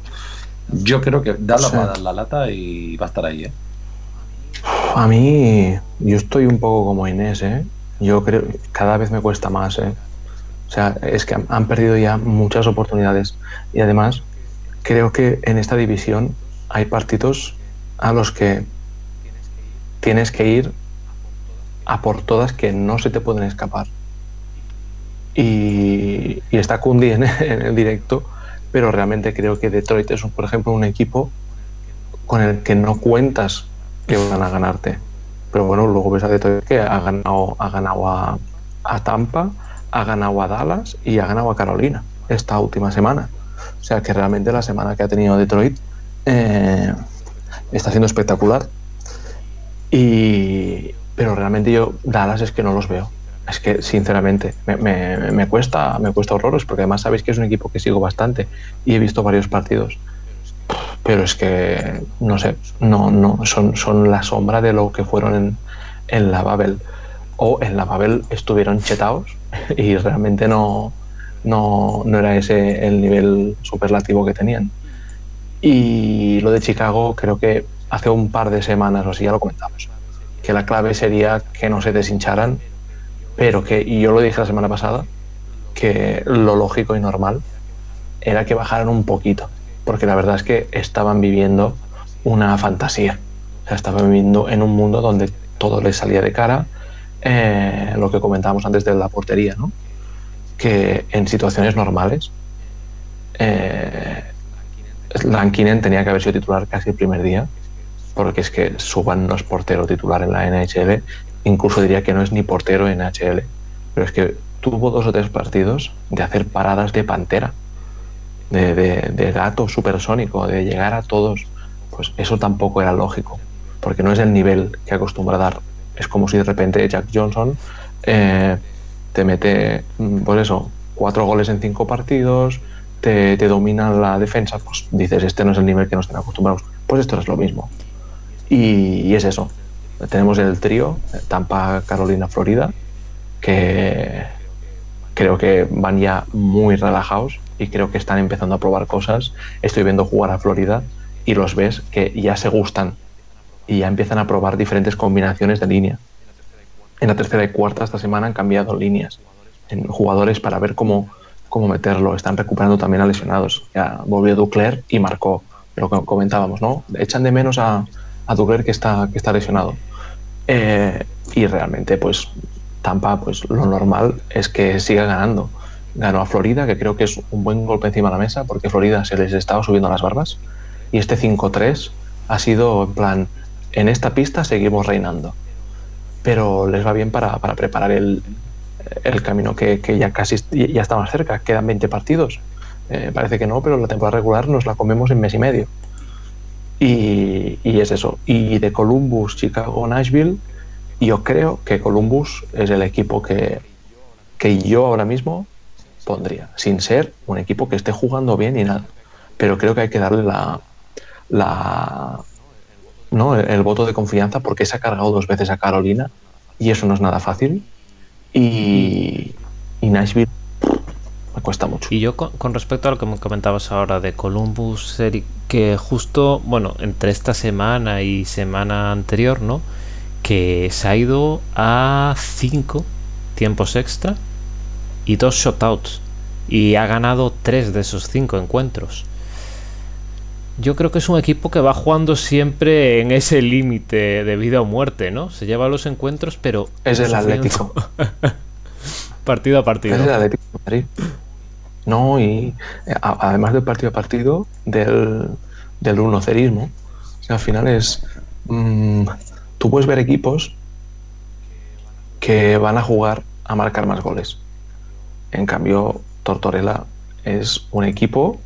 yo creo que darla va a dar la lata y va a estar ahí. ¿eh? A mí, yo estoy un poco como Inés, ¿eh? yo creo que cada vez me cuesta más. ¿eh? O sea, es que han perdido ya muchas oportunidades. Y además, creo que en esta división hay partidos a los que tienes que ir a por todas que no se te pueden escapar. Y, está Kundi en, el directo, pero realmente creo que Detroit es, por ejemplo, un equipo con el que no cuentas que van a ganarte. Pero bueno, luego ves a Detroit que ha ganado, ha ganado a, Tampa, ha ganado a Dallas y ha ganado a Carolina esta última semana. O sea que realmente la semana que ha tenido Detroit eh, está siendo espectacular. Y, pero realmente yo Dallas es que no los veo. Es que, sinceramente, me, cuesta, me cuesta horrores, porque además sabéis que es un equipo que sigo bastante y he visto varios partidos. Pero es que, no sé, no, no, son, son la sombra de lo que fueron en, en la Babel. O en la Babel estuvieron chetados y realmente no, no, no era ese el nivel superlativo que tenían. Y lo de Chicago, creo que hace un par de semanas o así ya lo comentamos, que la clave sería que no se deshincharan pero que, y yo lo dije la semana pasada, que lo lógico y normal era que bajaran un poquito, porque la verdad es que estaban viviendo una fantasía. O sea, estaban viviendo en un mundo donde todo les salía de cara, eh, lo que comentábamos antes de la portería, ¿no? que en situaciones normales eh, Lankinen tenía que haber sido titular casi el primer día, porque es que Suban no es portero titular en la NHL incluso diría que no es ni portero en HL, pero es que tuvo dos o tres partidos de hacer paradas de pantera, de, de, gato supersónico, de llegar a todos. Pues eso tampoco era lógico, porque no es el nivel que acostumbra dar. Es como si de repente Jack Johnson eh, te mete, mm, por pues eso, cuatro goles en cinco partidos, te, te, domina la defensa, pues dices, este no es el nivel que nos están acostumbrados. Pues esto es lo mismo. y es eso, tenemos el trío, Tampa, Carolina, Florida, que creo que van ya muy relajados y creo que están empezando a probar cosas. Estoy viendo jugar a Florida y los ves que ya se gustan y ya empiezan a probar diferentes combinaciones de línea. En la tercera y cuarta esta semana han cambiado líneas en jugadores para ver cómo, cómo meterlo. Están recuperando también a lesionados. Ya volvió Ducler y marcó lo que comentábamos, ¿no? Echan de menos a, a Ducler que está, que está lesionado. Eh, y realmente, pues Tampa, pues lo normal es que siga ganando. Ganó a Florida, que creo que es un buen golpe encima de la mesa, porque Florida se les estaba subiendo las barbas. Y este 5-3 ha sido en plan, en esta pista seguimos reinando. Pero les va bien para, preparar el, camino que, ya casi ya está más cerca. Quedan 20 partidos. Eh, parece que no, pero la temporada regular nos la comemos en mes y medio. Y, es eso. Y de Columbus, Chicago, Nashville, yo creo que Columbus es el equipo que, que yo ahora mismo pondría, sin ser un equipo que esté jugando bien y nada. Pero creo que hay que darle la, la ¿no? el, voto de confianza porque se ha cargado dos veces a Carolina y eso no es nada fácil. Y, Nashville me cuesta mucho. Y yo con, respecto a lo que me comentabas ahora de Columbus, Eric, que justo, bueno, entre esta semana y semana anterior, ¿no? Que se ha ido a cinco tiempos extra y dos shotouts. Y ha ganado tres de esos cinco encuentros. Yo creo que es un equipo que va jugando siempre en ese límite de vida o muerte, ¿no? Se lleva los encuentros, pero... Es el Atlético. partido a partido. Es el Atlético Madrid. No, y eh, además del partido a partido, del, del unocerismo. al final es. Mm, tú puedes ver equipos que van a jugar a marcar más goles. En cambio, Tortorella es un equipo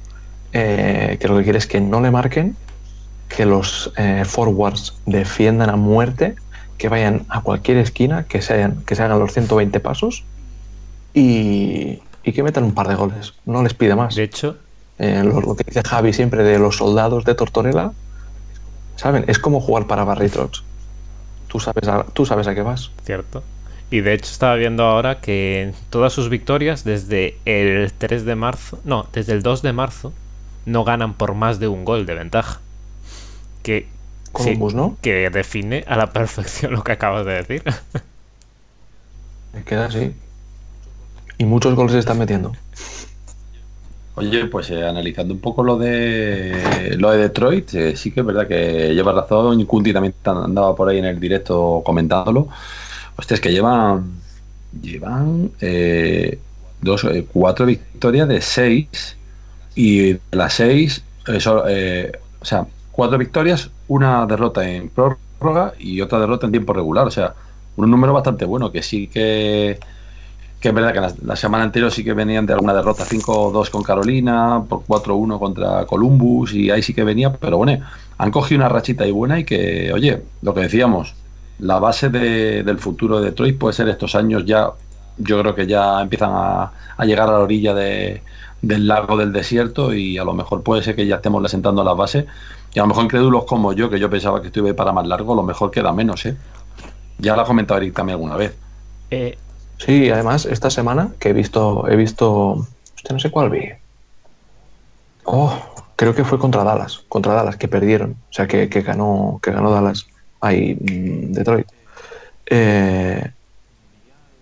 eh, que lo que quiere es que no le marquen, que los eh, forwards defiendan a muerte, que vayan a cualquier esquina, que se, hagan, que se hagan los 120 pasos y, y que metan un par de goles. No les pide más. De hecho, eh, lo, que dice Javi siempre de los soldados de Tortorella, ¿saben? Es como jugar para Barritrox. Tú sabes, a, tú sabes a qué vas. Cierto. Y de hecho estaba viendo ahora que todas sus victorias desde el 3 de marzo, no, desde el 2 de marzo, no ganan por más de un gol de ventaja. Que, Columbus, ¿no? que define a la perfección lo que acabas de decir. Me queda así. Y muchos goles se están metiendo. Oye, pues eh, analizando un poco lo de lo de Detroit, eh, sí que es verdad que lleva razón. Kunti también andaba por ahí en el directo comentándolo. Hostia, es que llevan llevan eh, dos, cuatro victorias de seis y de las seis, o sea, cuatro victorias, una derrota en prórroga y otra derrota en tiempo regular. O sea, un número bastante bueno que sí que que es verdad que la, semana anterior sí que venían de alguna derrota 5-2 con Carolina, por 4-1 contra Columbus y ahí sí que venía, pero bueno, han cogido una rachita ahí buena y que, oye, lo que decíamos, la base del futuro de Detroit puede ser estos años ya, yo creo que ya empiezan a, llegar a la orilla del lago del desierto y a lo mejor puede ser que ya estemos sentando las bases y a lo mejor incrédulos como yo, que yo pensaba que estuve para más largo, a lo mejor queda menos, ¿eh? Ya lo ha comentado Eric también alguna vez. Eh, sí, además, esta semana que he visto, he visto, usted no sé cuál vi. Oh, creo que fue contra Dallas, contra Dallas, que perdieron, o sea, que, ganó, que ganó Dallas, ahí, mm, Detroit. Eh,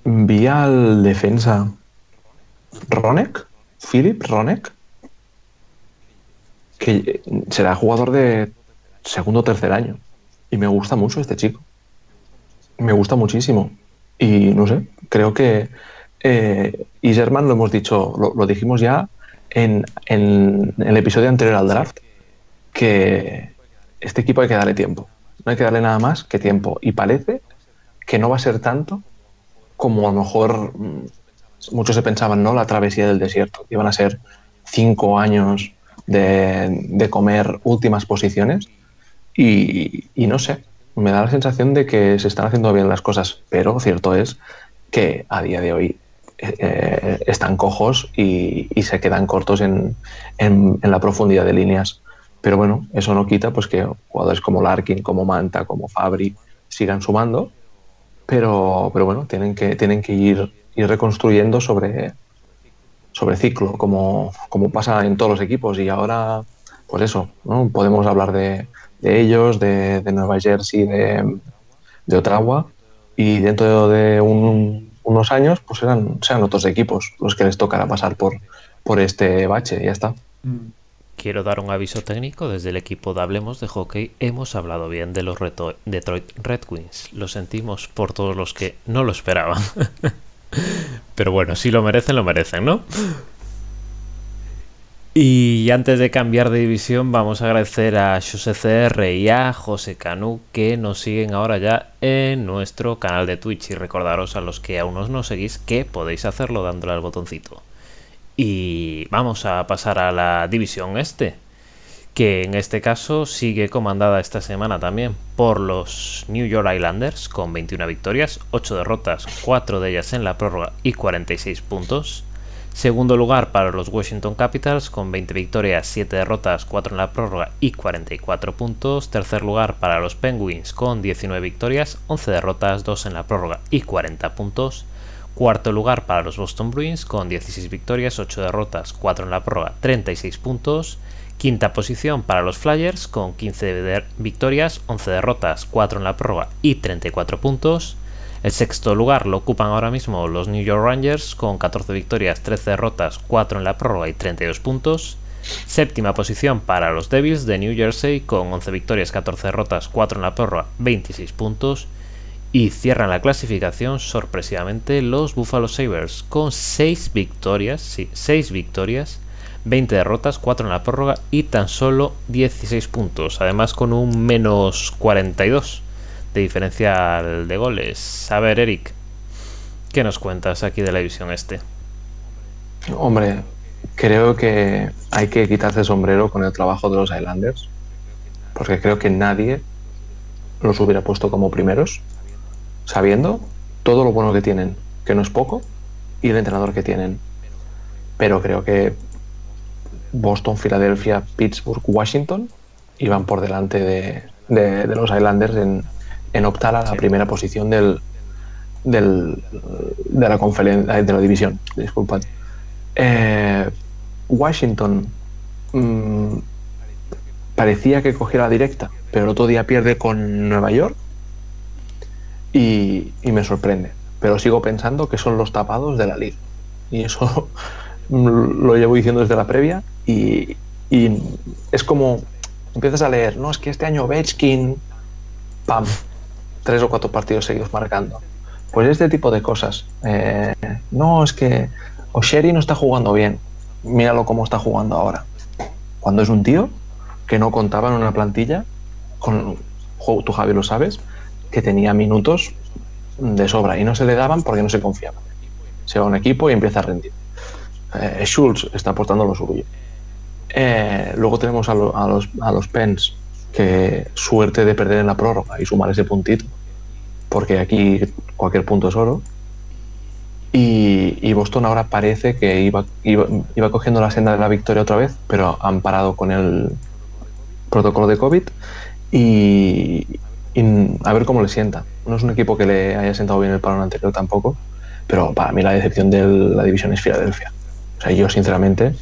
vi al defensa Ronek, Philip Ronek, que será jugador de segundo o tercer año. Y me gusta mucho este chico. Me gusta muchísimo. Y no sé, creo que eh, Iserman lo hemos dicho, lo dijimos ya en, el episodio anterior al draft que este equipo hay que darle tiempo. No hay que darle nada más que tiempo. Y parece que no va a ser tanto como a lo mejor mm, muchos se pensaban, ¿no? La travesía del desierto. Iban a ser cinco años de, comer últimas posiciones. Y, no sé, me da la sensación de que se están haciendo bien las cosas. Pero cierto es que a día de hoy eh, están cojos y, se quedan cortos en, la profundidad de líneas. Pero bueno, eso no quita pues que jugadores como Larkin, como Manta, como Fabri sigan sumando. Pero, pero bueno, tienen que, tienen que ir, ir reconstruyendo sobre, sobre ciclo, como, como pasa en todos los equipos. Y ahora, pues eso, ¿no? podemos hablar de, ellos, de, Nueva Jersey, de, de Ottawa. Y dentro de un, unos años, pues serán, sean otros equipos los que les tocará pasar por, por este bache y ya está. Mm. Quiero dar un aviso técnico desde el equipo de Hablemos de Hockey. Hemos hablado bien de los Detroit Red Wings. Lo sentimos por todos los que no lo esperaban. Pero bueno, si lo merecen, lo merecen, ¿no? Y antes de cambiar de división, vamos a agradecer a CR y a José Canú que nos siguen ahora ya en nuestro canal de Twitch. Y recordaros a los que aún no seguís que podéis hacerlo dándole al botoncito. Y vamos a pasar a la división este, que en este caso sigue comandada esta semana también por los New York Islanders con 21 victorias, 8 derrotas, 4 de ellas en la prórroga y 46 puntos. Segundo lugar para los Washington Capitals con 20 victorias, 7 derrotas, 4 en la prórroga y 44 puntos. Tercer lugar para los Penguins con 19 victorias, 11 derrotas, 2 en la prórroga y 40 puntos. Cuarto lugar para los Boston Bruins con 16 victorias, 8 derrotas, 4 en la prórroga, 36 puntos. Quinta posición para los Flyers con 15 victorias, 11 derrotas, 4 en la prórroga y 34 puntos. El sexto lugar lo ocupan ahora mismo los New York Rangers con 14 victorias, 13 derrotas, 4 en la prórroga y 32 puntos. Séptima posición para los Devils de New Jersey con 11 victorias, 14 derrotas, 4 en la prórroga, 26 puntos. Y cierran la clasificación sorpresivamente los Buffalo Sabres con 6 victorias, sí, 6 victorias, 20 derrotas, 4 en la prórroga y tan solo 16 puntos, además con un menos 42 de diferencial de goles. A ver, Eric, ¿qué nos cuentas aquí de la división este? Hombre, creo que hay que quitarse el sombrero con el trabajo de los Islanders, porque creo que nadie los hubiera puesto como primeros, sabiendo todo lo bueno que tienen, que no es poco, y el entrenador que tienen. Pero creo que Boston, Filadelfia, Pittsburgh, Washington iban por delante de, de los Islanders en, en optar a la primera posición del, del, de la conferencia de la división. Disculpad. Eh, Washington mm, parecía que cogiera la directa, pero el otro día pierde con Nueva York y, me sorprende. Pero sigo pensando que son los tapados de la liga. Y eso lo llevo diciendo desde la previa. Y, es como empiezas a leer, no, es que este año Bechkin, pam, tres o cuatro partidos seguidos marcando. Pues este tipo de cosas. Eh, no, es que O'Sherry no está jugando bien. Míralo cómo está jugando ahora. Cuando es un tío que no contaba en una plantilla, con, tú Javi lo sabes, que tenía minutos de sobra y no se le daban porque no se confiaba. Se va a un equipo y empieza a rendir. Eh, Schultz está aportando lo suyo. Eh, luego tenemos a, los, a los Pens que suerte de perder en la prórroga y sumar ese puntito. porque aquí cualquier punto es oro. Y, Boston ahora parece que iba, iba, cogiendo la senda de la victoria otra vez, pero han parado con el protocolo de COVID y, a ver cómo le sienta. No es un equipo que le haya sentado bien el parón anterior tampoco, pero para mí la decepción de la división es Filadelfia. O sea, yo sinceramente,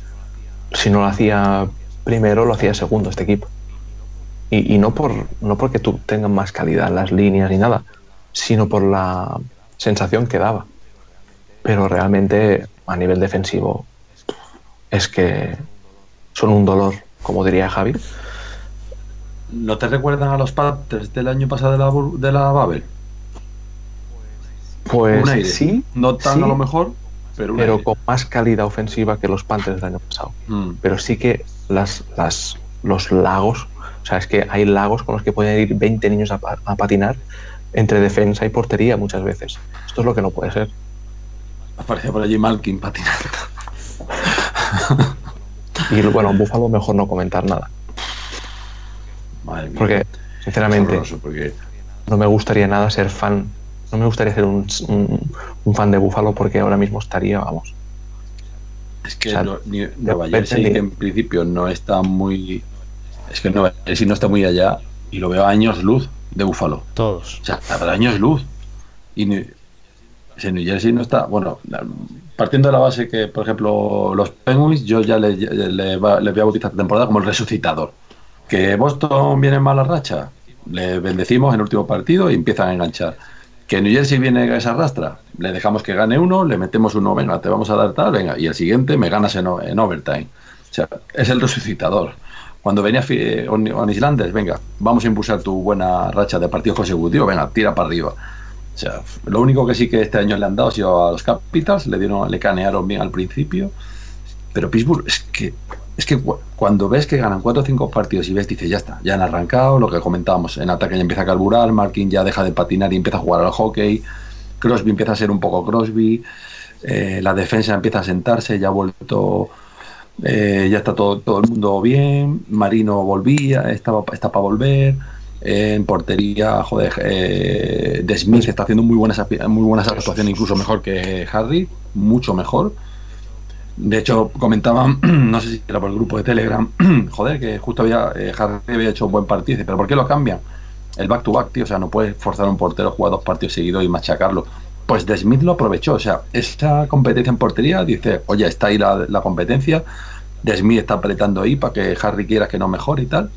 si no lo hacía primero, lo hacía segundo este equipo. Y, no, por, no porque tú tengas más calidad en las líneas ni nada, sino por la sensación que daba. Pero realmente a nivel defensivo es que son un dolor, como diría Javi. ¿No te recuerdan a los Panthers del año pasado de la, de la Babel? Pues sí. No tan a lo mejor, pero, pero con más calidad ofensiva que los Panthers del año pasado. Mm. Pero sí que las, las, los lagos o sea, es que hay lagos con los que pueden ir 20 niños a, patinar entre defensa y portería muchas veces. Esto es lo que no puede ser. Aparece por allí Malkin patinando. y bueno, Búfalo mejor no comentar nada. Porque, sinceramente, no me gustaría nada ser fan. No me gustaría ser un, fan de Búfalo porque ahora mismo estaría, vamos. Es que Nueva Jersey, en principio no está muy es que no, si no está muy allá y lo veo a años luz de Búfalo. Todos. O sea, habrá años luz. Y New, New Jersey no está. Bueno, partiendo de la base que, por ejemplo, los Penguins, yo ya le, le, voy a bautizar esta temporada como el resucitador. Que Boston viene en mala racha, le bendecimos en el último partido y empiezan a enganchar. Que New Jersey viene a esa rastra, le dejamos que gane uno, le metemos uno, venga, te vamos a dar tal, venga, y el siguiente me ganas en, overtime. O sea, es el resucitador. Cuando venía on Islanders, venga, vamos a impulsar tu buena racha de partidos consecutivos, venga, tira para arriba. O sea, lo único que sí que este año le han dado ha sido a los Capitals, le dieron, le canearon bien al principio, pero Pittsburgh es que es que cuando ves que ganan cuatro o cinco partidos y ves, dices, ya está, ya han arrancado, lo que comentábamos, en ataque ya empieza a carburar, Markin ya deja de patinar y empieza a jugar al hockey, Crosby empieza a ser un poco Crosby, eh, la defensa empieza a sentarse, ya ha vuelto eh, ya está todo, todo el mundo bien, Marino volvía, estaba, está para volver, eh, en portería, joder, eh, De Smith está haciendo muy buenas, muy buenas actuaciones, incluso mejor que Harry, mucho mejor. De hecho, comentaban, no sé si era por el grupo de Telegram, joder, que justo había Harry había hecho un buen partido, pero ¿por qué lo cambian? El back to back, tío, o sea, no puedes forzar a un portero a jugar dos partidos seguidos y machacarlo pues De Smith lo aprovechó. O sea, esta competencia en portería dice, oye, está ahí la, competencia. De Smith está apretando ahí para que Harry quiera que no mejore y tal.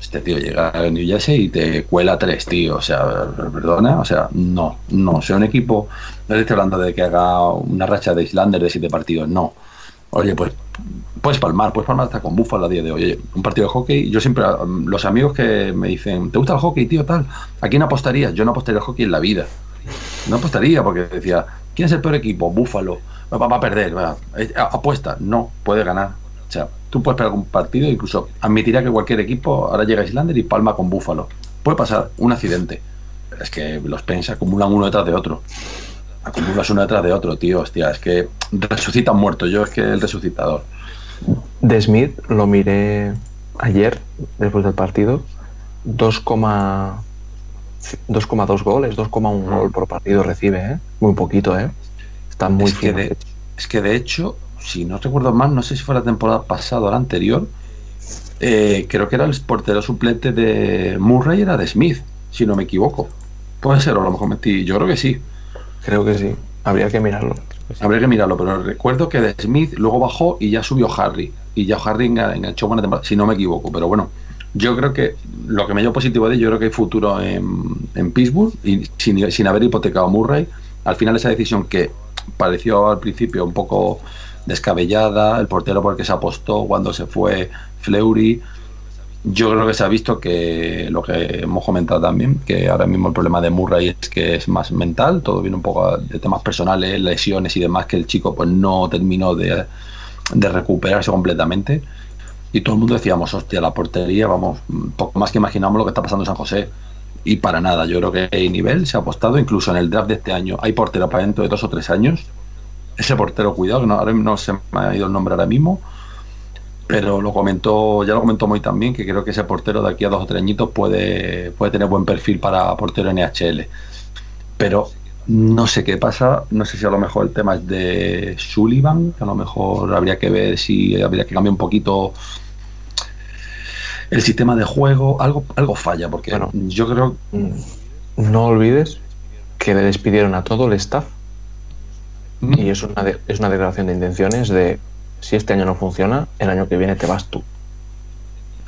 Este tío llega a New Jersey y te cuela tres, tío. O sea, perdona. O sea, no, no. O un equipo. No estoy hablando de que haga una racha de Islander de siete partidos. No. Oye, pues puedes palmar, puedes palmar hasta con Buffalo a día de hoy. Oye, un partido de hockey, yo siempre, los amigos que me dicen, ¿te gusta el hockey, tío? Tal, ¿a quién apostarías? Yo no apostaría al hockey en la vida. No apostaría porque decía, ¿quién es el peor equipo? Búfalo. Va, a perder. Apuesta. No, puede ganar. O sea, tú puedes perder un partido, incluso admitiría que cualquier equipo ahora llega a Islander y palma con Búfalo. Puede pasar un accidente. Es que los Pens acumulan uno detrás de otro. Acumulas uno detrás de otro, tío. Hostia, es que resucitan muertos. Yo es que el resucitador. De Smith lo miré ayer, después del partido. 2, 2,2 goles, 2,1 gol por partido recibe, ¿eh? Muy poquito, ¿eh? Está muy es que, de, es que de hecho, si no recuerdo mal, no sé si fue la temporada pasada o la anterior, eh, creo que era el portero suplente de Murray, era de Smith, si no me equivoco. Puede ser, o a lo mejor mentí. Yo creo que sí. Creo que sí. Habría que mirarlo. Habría que mirarlo, pero recuerdo que de Smith luego bajó y ya subió Harry. Y ya Harry enganchó buena temporada, si no me equivoco. Pero bueno, yo creo que lo que me dio positivo de ello, yo creo que hay futuro en, en Pittsburgh y sin, sin, haber hipotecado Murray. Al final esa decisión que pareció al principio un poco descabellada, el portero porque se apostó cuando se fue Fleury, yo creo que se ha visto que lo que hemos comentado también, que ahora mismo el problema de Murray es que es más mental, todo viene un poco de temas personales, lesiones y demás, que el chico pues no terminó de, de recuperarse completamente y todo el mundo decíamos, hostia, la portería, vamos, poco más que imaginamos lo que está pasando en San José. Y para nada, yo creo que hay nivel, se ha apostado, incluso en el draft de este año hay portero para dentro de dos o tres años. Ese portero, cuidado, que no, ahora no se me ha ido el nombre ahora mismo, pero lo comentó, ya lo comentó muy también, que creo que ese portero de aquí a dos o tres añitos puede, puede tener buen perfil para portero NHL. pero no sé qué pasa, no sé si a lo mejor el tema es de Sullivan, que a lo mejor habría que ver si habría que cambiar un poquito el sistema de juego, algo, algo falla, porque Bueno. yo creo Mm, No olvides que le despidieron a todo el staff y es una, de- es una declaración de intenciones de si este año no funciona, el año que viene te vas tú.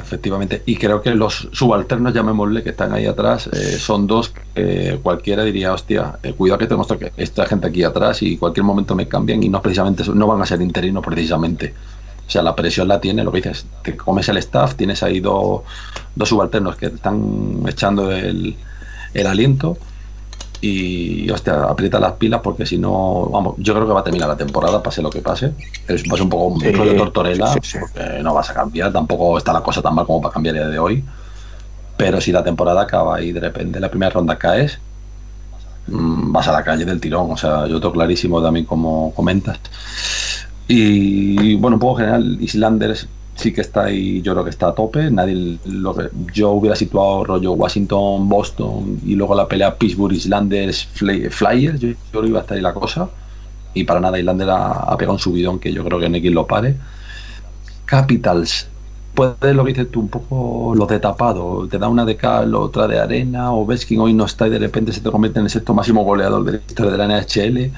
Efectivamente, y creo que los subalternos, llamémosle, que están ahí atrás, eh, son dos que cualquiera diría, hostia, eh, cuidado que tenemos esta- esta gente aquí atrás y cualquier momento me cambian y no precisamente no van a ser interinos precisamente. O sea, la presión la tiene, lo que dices, te comes el staff, tienes ahí dos, dos subalternos que te están echando el, el aliento y, hostia, aprieta las pilas porque si no, vamos, yo creo que va a terminar la temporada, pase lo que pase. Es, va a ser un poco un Sí, rollo tortorela, sí, sí. porque no vas a cambiar, tampoco está la cosa tan mal como para cambiar el día de hoy. Pero si la temporada acaba y de repente en la primera ronda caes, mm, vas a la calle del tirón. O sea, yo tengo clarísimo también como comentas. Y bueno, un poco general, Islanders sí que está ahí, yo creo que está a tope. Nadie lo yo hubiera situado rollo Washington, Boston y luego la pelea Pittsburgh, Islanders, Fly- Flyers. Yo, creo que iba a estar ahí la cosa. Y para nada, Islanders ha, pegado un subidón que yo creo que no hay quien lo pare. Capitals, puede lo que dices tú, un poco lo de tapado. Te da una de cal, otra de arena, o ves que hoy no está y de repente se te convierte en el sexto máximo goleador de la historia de la NHL.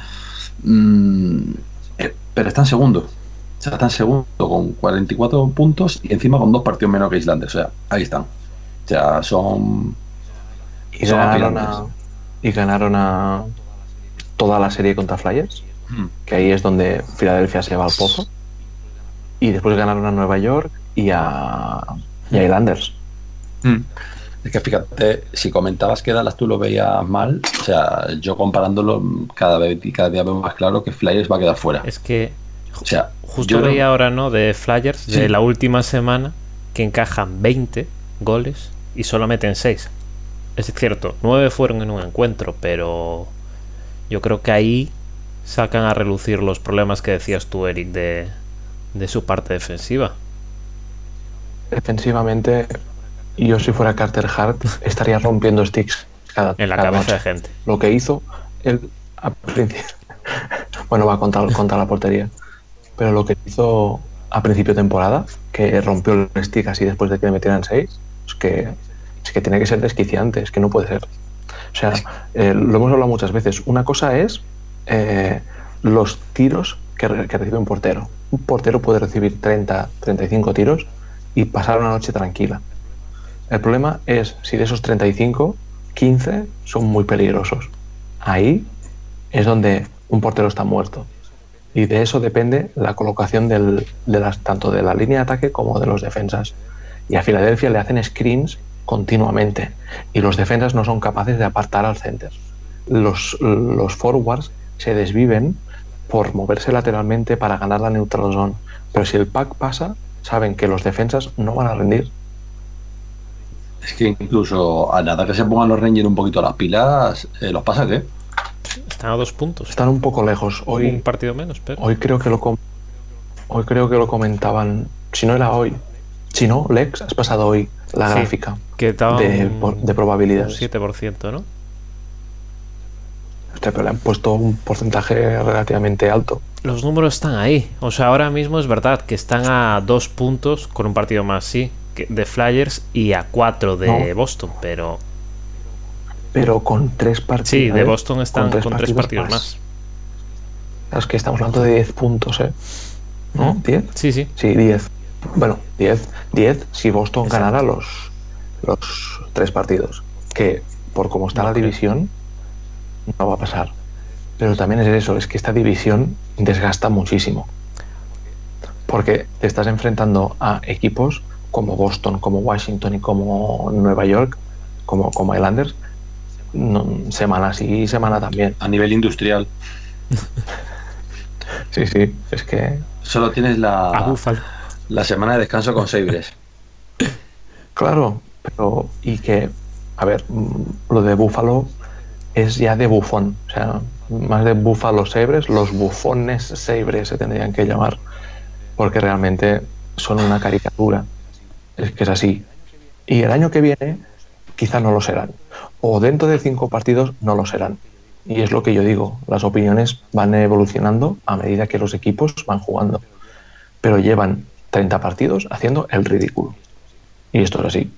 Mm, eh, pero está en segundo. O sea, está en segundo con 44 puntos y encima con dos partidos menos que Islanders. O sea, ahí están. O sea, son. Y Son ganaron, a, y ganaron a toda la serie contra Flyers, Mm. que ahí es donde Filadelfia se va al pozo. Y después ganaron a Nueva York y a, y a Islanders. Es que fíjate, si comentabas que Dallas tú lo veías mal, o sea, yo comparándolo cada vez cada día veo más claro que Flyers va a quedar fuera. Es que O sea, justo yo veía ahora, ¿no? De Flyers de la última semana que encajan 20 goles y solo meten 6. Es cierto, 9 fueron en un encuentro, pero yo creo que ahí sacan a relucir los problemas que decías tú, Eric, de, de su parte defensiva. Defensivamente, yo si fuera Carter Hart estaría rompiendo sticks cada, En la cada cabeza de gente. Lo que hizo él a principio. bueno, va a contar, contar la portería. Pero lo que hizo a principio de temporada, que rompió el stick así después de que le metieran seis, es que, es que tiene que ser desquiciante, es que no puede ser. O sea, eh, lo hemos hablado muchas veces. Una cosa es eh, los tiros que, que recibe un portero. Un portero puede recibir 30, 35 tiros y pasar una noche tranquila. El problema es si de esos 35, 15 son muy peligrosos. Ahí es donde un portero está muerto. Y de eso depende la colocación de tanto de la línea de ataque como de los defensas. Y a Filadelfia le hacen screens continuamente. Y los defensas no son capaces de apartar al center. Los, los forwards se desviven por moverse lateralmente para ganar la neutral zone. Pero si el pack pasa, saben que los defensas no van a rendir. Es que incluso a nada que se pongan los Rangers un poquito las pilas, eh, los pasa que. Están a dos puntos. Están un poco lejos. Un Hoy, partido menos, pero. hoy creo que lo hoy creo que lo comentaban. Si no era hoy. Si no, Lex, has pasado hoy la Sí. gráfica Que de, un- por- de un probabilidades. 7%, ¿no? Hostia, pero le han puesto un porcentaje relativamente alto. Los números están ahí. O sea, ahora mismo es verdad que están a dos puntos con un partido más, sí, de Flyers y a cuatro de No. Boston, pero Pero con tres partidos. sí, de ¿eh? Boston están con tres, partidos más. Es que estamos hablando de 10 puntos, ¿eh? ¿No? ¿Mm? ¿10? Sí, sí. Sí, 10. Bueno, 10. 10 si Boston Exacto. ganara los, los tres partidos. Que por cómo está No la creo. división, no va a pasar. Pero también es eso, es que esta división desgasta muchísimo. Porque te estás enfrentando a equipos como Boston, como Washington y como Nueva York, como, como Islanders, no, semana sí y semana también. A nivel industrial, Sí, sí, es que, solo tienes la, la semana de descanso con Sabres. claro, pero y que, a ver, mm, lo de Búfalo es ya de bufón, o sea, más de Búfalo Sabres, los bufones Sabres se tendrían que llamar, porque realmente son una caricatura, es que es así. Y el año que viene quizá no lo serán, o dentro de cinco partidos no lo serán, Y es lo que yo digo, las opiniones van evolucionando a medida que los equipos van jugando. Pero llevan 30 partidos haciendo el ridículo. Y esto es así.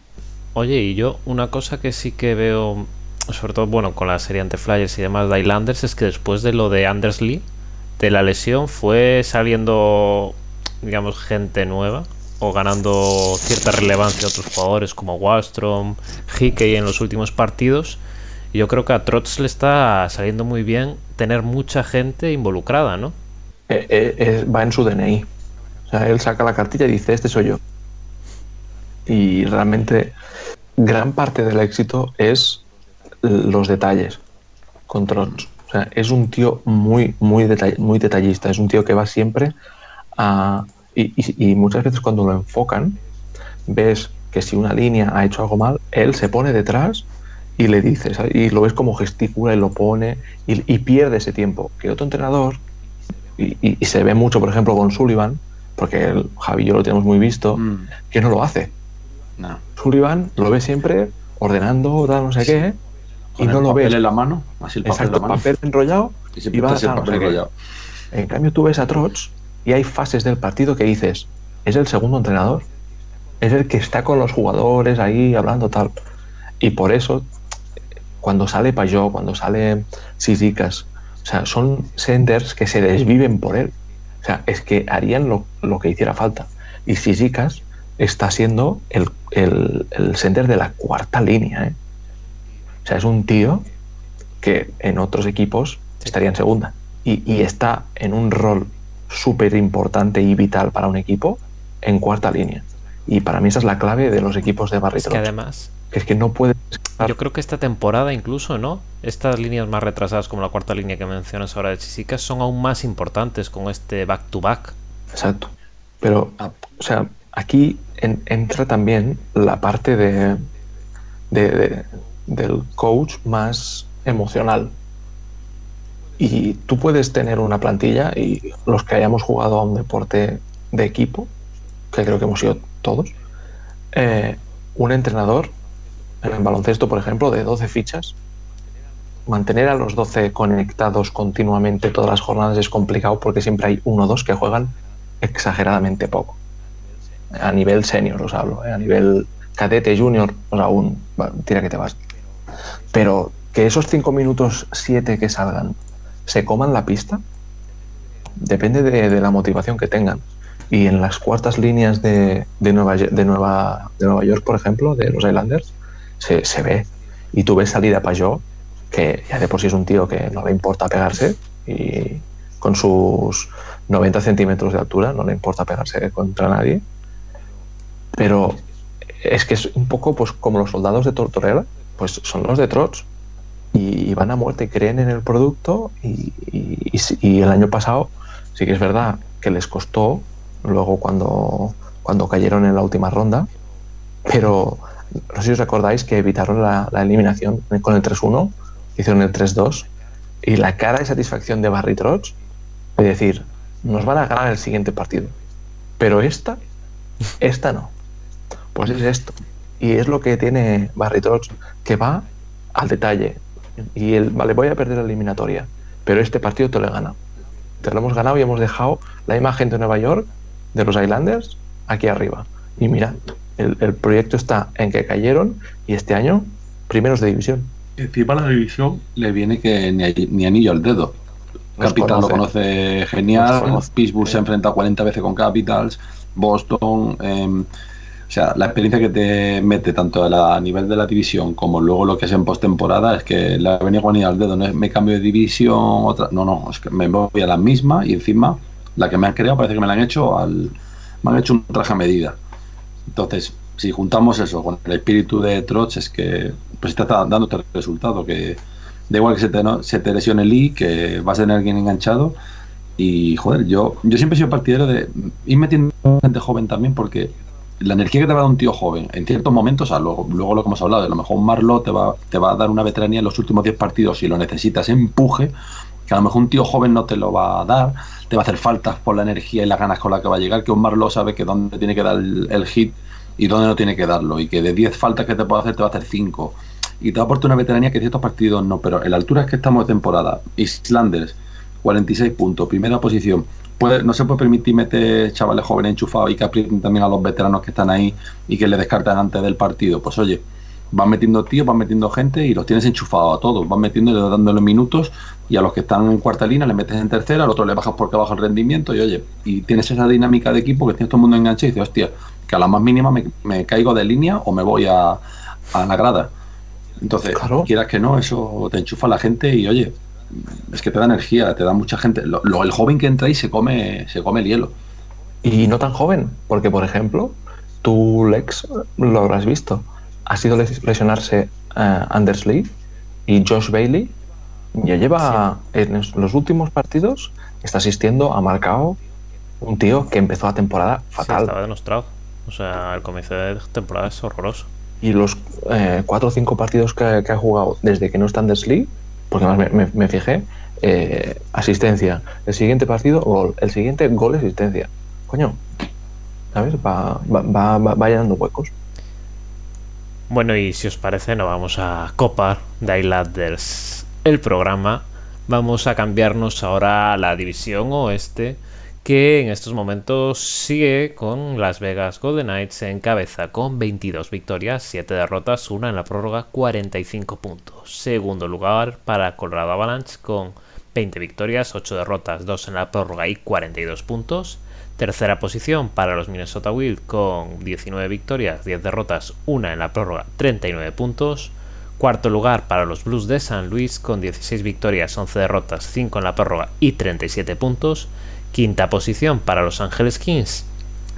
Oye, y yo una cosa que sí que veo, sobre todo bueno, con la serie ante Flyers y demás de Islanders, es que después de lo de Anders Lee, de la lesión, fue saliendo, digamos, gente nueva o ganando cierta relevancia otros jugadores como Wallstrom, Hickey en los últimos partidos. Yo creo que a Trotz le está saliendo muy bien tener mucha gente involucrada, ¿no? Eh, eh, va en su DNI. O sea, él saca la cartilla y dice, este soy yo. Y realmente gran parte del éxito es los detalles con Trotz. O sea, es un tío muy, muy, muy detallista. Es un tío que va siempre a y, muchas veces cuando lo enfocan, ves que si una línea ha hecho algo mal, él se pone detrás y le dices, y lo ves como gesticula y lo pone y, pierde ese tiempo. Que otro entrenador, y, se ve mucho, por ejemplo, con Sullivan, porque el Javi y yo lo tenemos muy visto, mm. que no lo hace. No. Sullivan lo ve siempre ordenando, no sé qué, y no lo ves. en la mano, así el papel, Exacto, papel enrollado y, va a papel enrollado. En cambio, tú ves a Trots y hay fases del partido que dices, es el segundo entrenador, es el que está con los jugadores ahí hablando tal. Y por eso, cuando sale Payot, cuando sale Sisicas, o sea, son centers que se desviven por él. O sea, es que harían lo, que hiciera falta. Y Sisicas está siendo el, el, el center de la cuarta línea. ¿eh? O sea, es un tío que en otros equipos estaría en segunda. Y, y está en un rol súper importante y vital para un equipo en cuarta línea. Y para mí esa es la clave de los equipos de Barry Es que además... Que es que no puede... Yo creo que esta temporada incluso, ¿no? Estas líneas más retrasadas como la cuarta línea que mencionas ahora de Chisikas son aún más importantes con este back-to-back. Exacto. Pero, o sea, aquí entra también la parte de, de, del coach más emocional. Y tú puedes tener una plantilla y los que hayamos jugado a un deporte de equipo, que creo que hemos sido todos, eh, un entrenador en baloncesto, por ejemplo, de 12 fichas, mantener a los 12 conectados continuamente todas las jornadas es complicado porque siempre hay uno o dos que juegan exageradamente poco. A nivel senior os hablo, eh, a nivel cadete, junior, aún tira que te vas. Pero que esos 5 minutos 7 que salgan se coman la pista, depende de, la motivación que tengan. Y en las cuartas líneas de, Nueva, de, Nueva, de Nueva York, por ejemplo, de los Islanders, se, se ve. Y tú ves salida a yo que ya de por sí es un tío que no le importa pegarse, y con sus 90 centímetros de altura no le importa pegarse contra nadie. Pero es que es un poco pues como los soldados de Tortorella, pues son los de Trots y, van a muerte, creen en el producto y, el año pasado sí que es verdad que les costó luego cuando, cuando cayeron en la última ronda, pero no sé si os acordáis que evitaron la, eliminación con el 3-1, hicieron el 3-2 y la cara de satisfacción de Barry Trotz de decir, nos van a ganar el siguiente partido, pero esta, esta no. Pues es esto. Y es lo que tiene Barry Trotz, que va al detalle, y el, vale, voy a perder la eliminatoria, pero este partido te lo he ganado. Te lo hemos ganado y hemos dejado la imagen de Nueva York, de los Islanders, aquí arriba. Y mira, el, proyecto está en que cayeron y este año, primeros de división. Encima la división le viene que ni, anillo al dedo. Capital lo conoce genial, Pittsburgh se ha enfrentado 40 veces con Capitals, Boston. Eh, o sea, la experiencia que te mete tanto a, nivel de la división como luego lo que es en postemporada es que la venía con al dedo, no es me cambio de división, otra, no, no, es que me voy a la misma y encima la que me han creado parece que me la han hecho al, me han hecho un traje a medida. Entonces, si juntamos eso con el espíritu de Trots, es que pues está dando el resultado, que da igual que se te, se te lesione Lee, que vas a tener alguien enganchado. Y joder, yo, yo siempre he sido partidario de ir metiendo gente joven también porque la energía que te va a dar un tío joven, en ciertos momentos, luego, luego lo que hemos hablado, a lo mejor un Marlo te va, te va a dar una veteranía en los últimos 10 partidos si lo necesitas, empuje, que a lo mejor un tío joven no te lo va a dar, te va a hacer falta por la energía y las ganas con la que va a llegar, que un Marlo sabe que dónde tiene que dar el, hit y dónde no tiene que darlo, y que de 10 faltas que te puede hacer te va a hacer 5. y te aporta una veteranía que ciertos partidos no, pero en la altura que estamos de temporada, Islanders, 46 puntos, primera posición. Puede, no se puede permitir meter chavales jóvenes enchufados y que aprieten también a los veteranos que están ahí y que le descartan antes del partido. Pues oye, van metiendo tíos, van metiendo gente y los tienes enchufados a todos. Van metiéndole, dándole minutos y a los que están en cuarta línea le metes en tercera, al otro le bajas porque baja el rendimiento y oye, y tienes esa dinámica de equipo que tienes todo el mundo enganchado y dices, hostia, que a la más mínima me, caigo de línea o me voy a, a la grada. Entonces, quieras que no, eso te enchufa a la gente y oye, es que te da energía, te da mucha gente. Lo, el joven que entra ahí se come, se come el hielo. Y no tan joven, porque por ejemplo, tú, Lex, lo habrás visto. Ha sido lesionarse uh, Anders Lee y Josh Bailey. Ya lleva en los últimos partidos, está asistiendo a Marcao, un tío que empezó la temporada fatal. estaba demostrado. O sea, el comienzo de temporada es horroroso. Y los eh, cuatro o cinco partidos que, ha jugado desde que no está Anders Lee porque además me, fijé, eh, asistencia. El siguiente partido, gol. El siguiente, gol, asistencia. Coño, ¿sabes? Va, va, va, llenando huecos. Bueno, y si os parece, no vamos a copar Daylanders el programa. Vamos a cambiarnos ahora a la división oeste que en estos momentos sigue con Las Vegas Golden Knights en cabeza con 22 victorias, 7 derrotas, 1 en la prórroga, 45 puntos. Segundo lugar para Colorado Avalanche con 20 victorias, 8 derrotas, 2 en la prórroga y 42 puntos. Tercera posición para los Minnesota Wild con 19 victorias, 10 derrotas, 1 en la prórroga, 39 puntos. Cuarto lugar para los Blues de San Luis con 16 victorias, 11 derrotas, 5 en la prórroga y 37 puntos. Quinta posición para Los Ángeles Kings,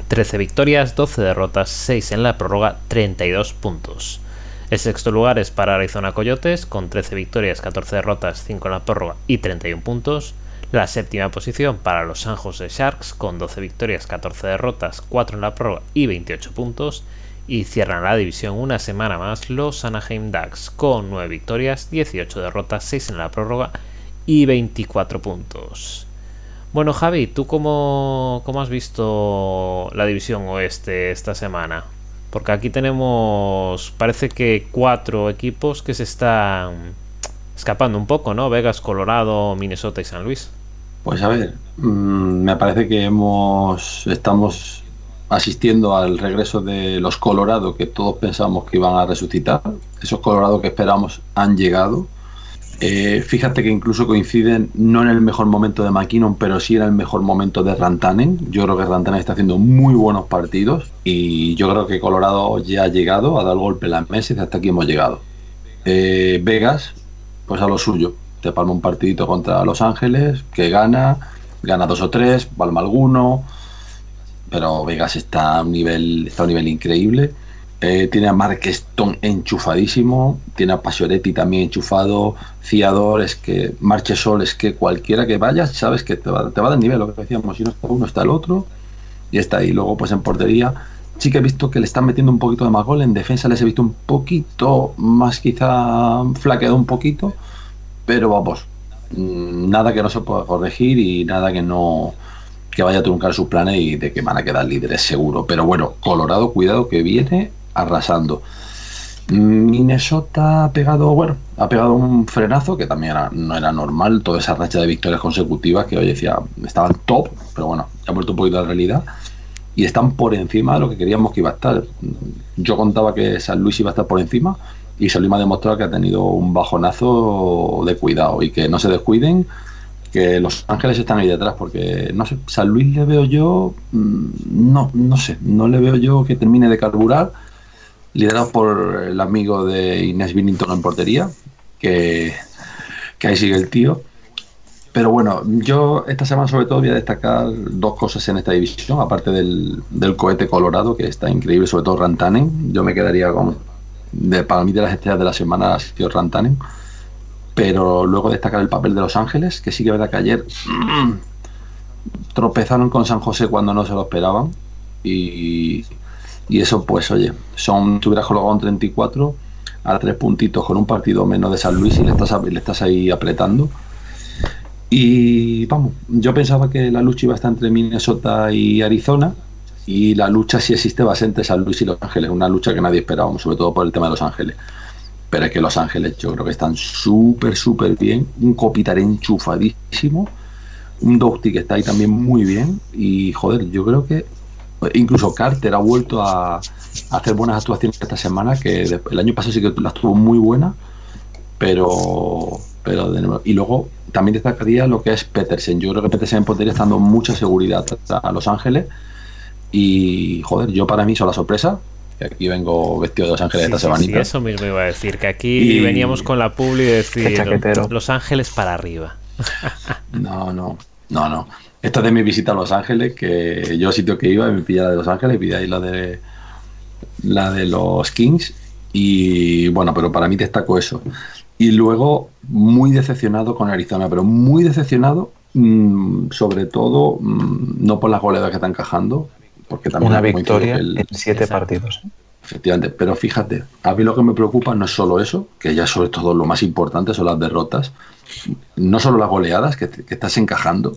13 victorias, 12 derrotas, 6 en la prórroga, 32 puntos. El sexto lugar es para Arizona Coyotes, con 13 victorias, 14 derrotas, 5 en la prórroga y 31 puntos. La séptima posición para los San Jose Sharks, con 12 victorias, 14 derrotas, 4 en la prórroga y 28 puntos. Y cierran la división una semana más los Anaheim Ducks, con 9 victorias, 18 derrotas, 6 en la prórroga y 24 puntos. Bueno, Javi, ¿tú cómo, cómo has visto la división oeste esta semana? Porque aquí tenemos, parece que cuatro equipos que se están escapando un poco, ¿no? Vegas, Colorado, Minnesota y San Luis. Pues a ver, mm, me parece que hemos estamos asistiendo al regreso de los Colorado que todos pensamos que iban a resucitar. Esos Colorado que esperamos han llegado. Eh, fíjate que incluso coinciden no en el mejor momento de McKinnon, pero sí en el mejor momento de Rantanen. Yo creo que Rantanen está haciendo muy buenos partidos y yo creo que Colorado ya ha llegado, a dar golpe en la mesa y hasta aquí hemos llegado. Eh, Vegas, pues a lo suyo. Te palma un partidito contra Los Ángeles, que gana, gana dos o tres, palma alguno, pero Vegas está a nivel, está a un nivel increíble. Eh, tiene a Marqueston enchufadísimo, tiene a Pasioretti también enchufado, Fiador, es que Marchesol, es que cualquiera que vaya, sabes que te va, te va a nivel, lo que decíamos, si no está uno, está el otro, y está ahí. Luego, pues en portería, sí que he visto que le están metiendo un poquito de más gol, en defensa les he visto un poquito más, quizá flaqueado un poquito, pero vamos, mm, nada que no se pueda corregir y nada que no que vaya a truncar sus planes y de que van a quedar líderes seguro. Pero bueno, Colorado, cuidado que viene arrasando. Minnesota ha pegado, bueno, ha pegado un frenazo que también no era normal, toda esa racha de victorias consecutivas que hoy decía estaban top, pero bueno, ha vuelto un poquito a la realidad y están por encima de lo que queríamos que iba a estar. Yo contaba que San Luis iba a estar por encima y San Luis me ha demostrado que ha tenido un bajonazo de cuidado y que no se descuiden, que Los Ángeles están ahí detrás porque no sé, San Luis le veo yo, mm, no, no sé, no le veo yo que termine de carburar liderado por el amigo de Inés Binnington en portería, que, ahí sigue el tío. Pero bueno, yo esta semana sobre todo voy a destacar dos cosas en esta división, aparte del, cohete colorado, que está increíble, sobre todo Rantanen. Yo me quedaría con, para mí de las estrellas de la semana ha sido Rantanen. Pero luego destacar el papel de Los Ángeles, que sí que verdad que ayer tropezaron con San José cuando no se lo esperaban. Y, y eso, pues, oye, son, tú hubieras colocado un 34 a tres puntitos con un partido menos de San Luis y le estás, le estás ahí apretando. Y vamos, yo pensaba que la lucha iba a estar entre Minnesota y Arizona. Y la lucha, si existe, va a ser entre San Luis y Los Ángeles. Una lucha que nadie esperábamos, sobre todo por el tema de Los Ángeles. pero es que Los Ángeles yo creo que están súper, súper bien. Un Kopitar enchufadísimo. Un Doughty que está ahí también muy bien. Y joder, yo creo que incluso Carter ha vuelto a, hacer buenas actuaciones esta semana, que el año pasado sí que las tuvo muy buenas, pero, pero de nuevo. Y luego también destacaría lo que es Petersen. Yo creo que Petersen podría estar dando mucha seguridad a Los Ángeles. Y joder, yo para mí son la sorpresa que aquí vengo vestido de Los Ángeles esta semanita. Sí, eso mismo iba a decir, que aquí veníamos con la publi y decir Los Ángeles para arriba. no, no, no, no. Esta es de mi visita a Los Ángeles, que yo sitio que iba me pillaba de Los Ángeles, y ahí la de la de los Kings y bueno, pero para mí destaco eso. Y luego muy decepcionado con Arizona, pero muy decepcionado mmm, sobre todo mmm, no por las goleadas que están encajando, porque también una victoria el... en siete Exacto. partidos. Efectivamente, pero fíjate, a mí lo que me preocupa no es solo eso, que ya sobre todo lo más importante son las derrotas, no solo las goleadas que, que estás encajando,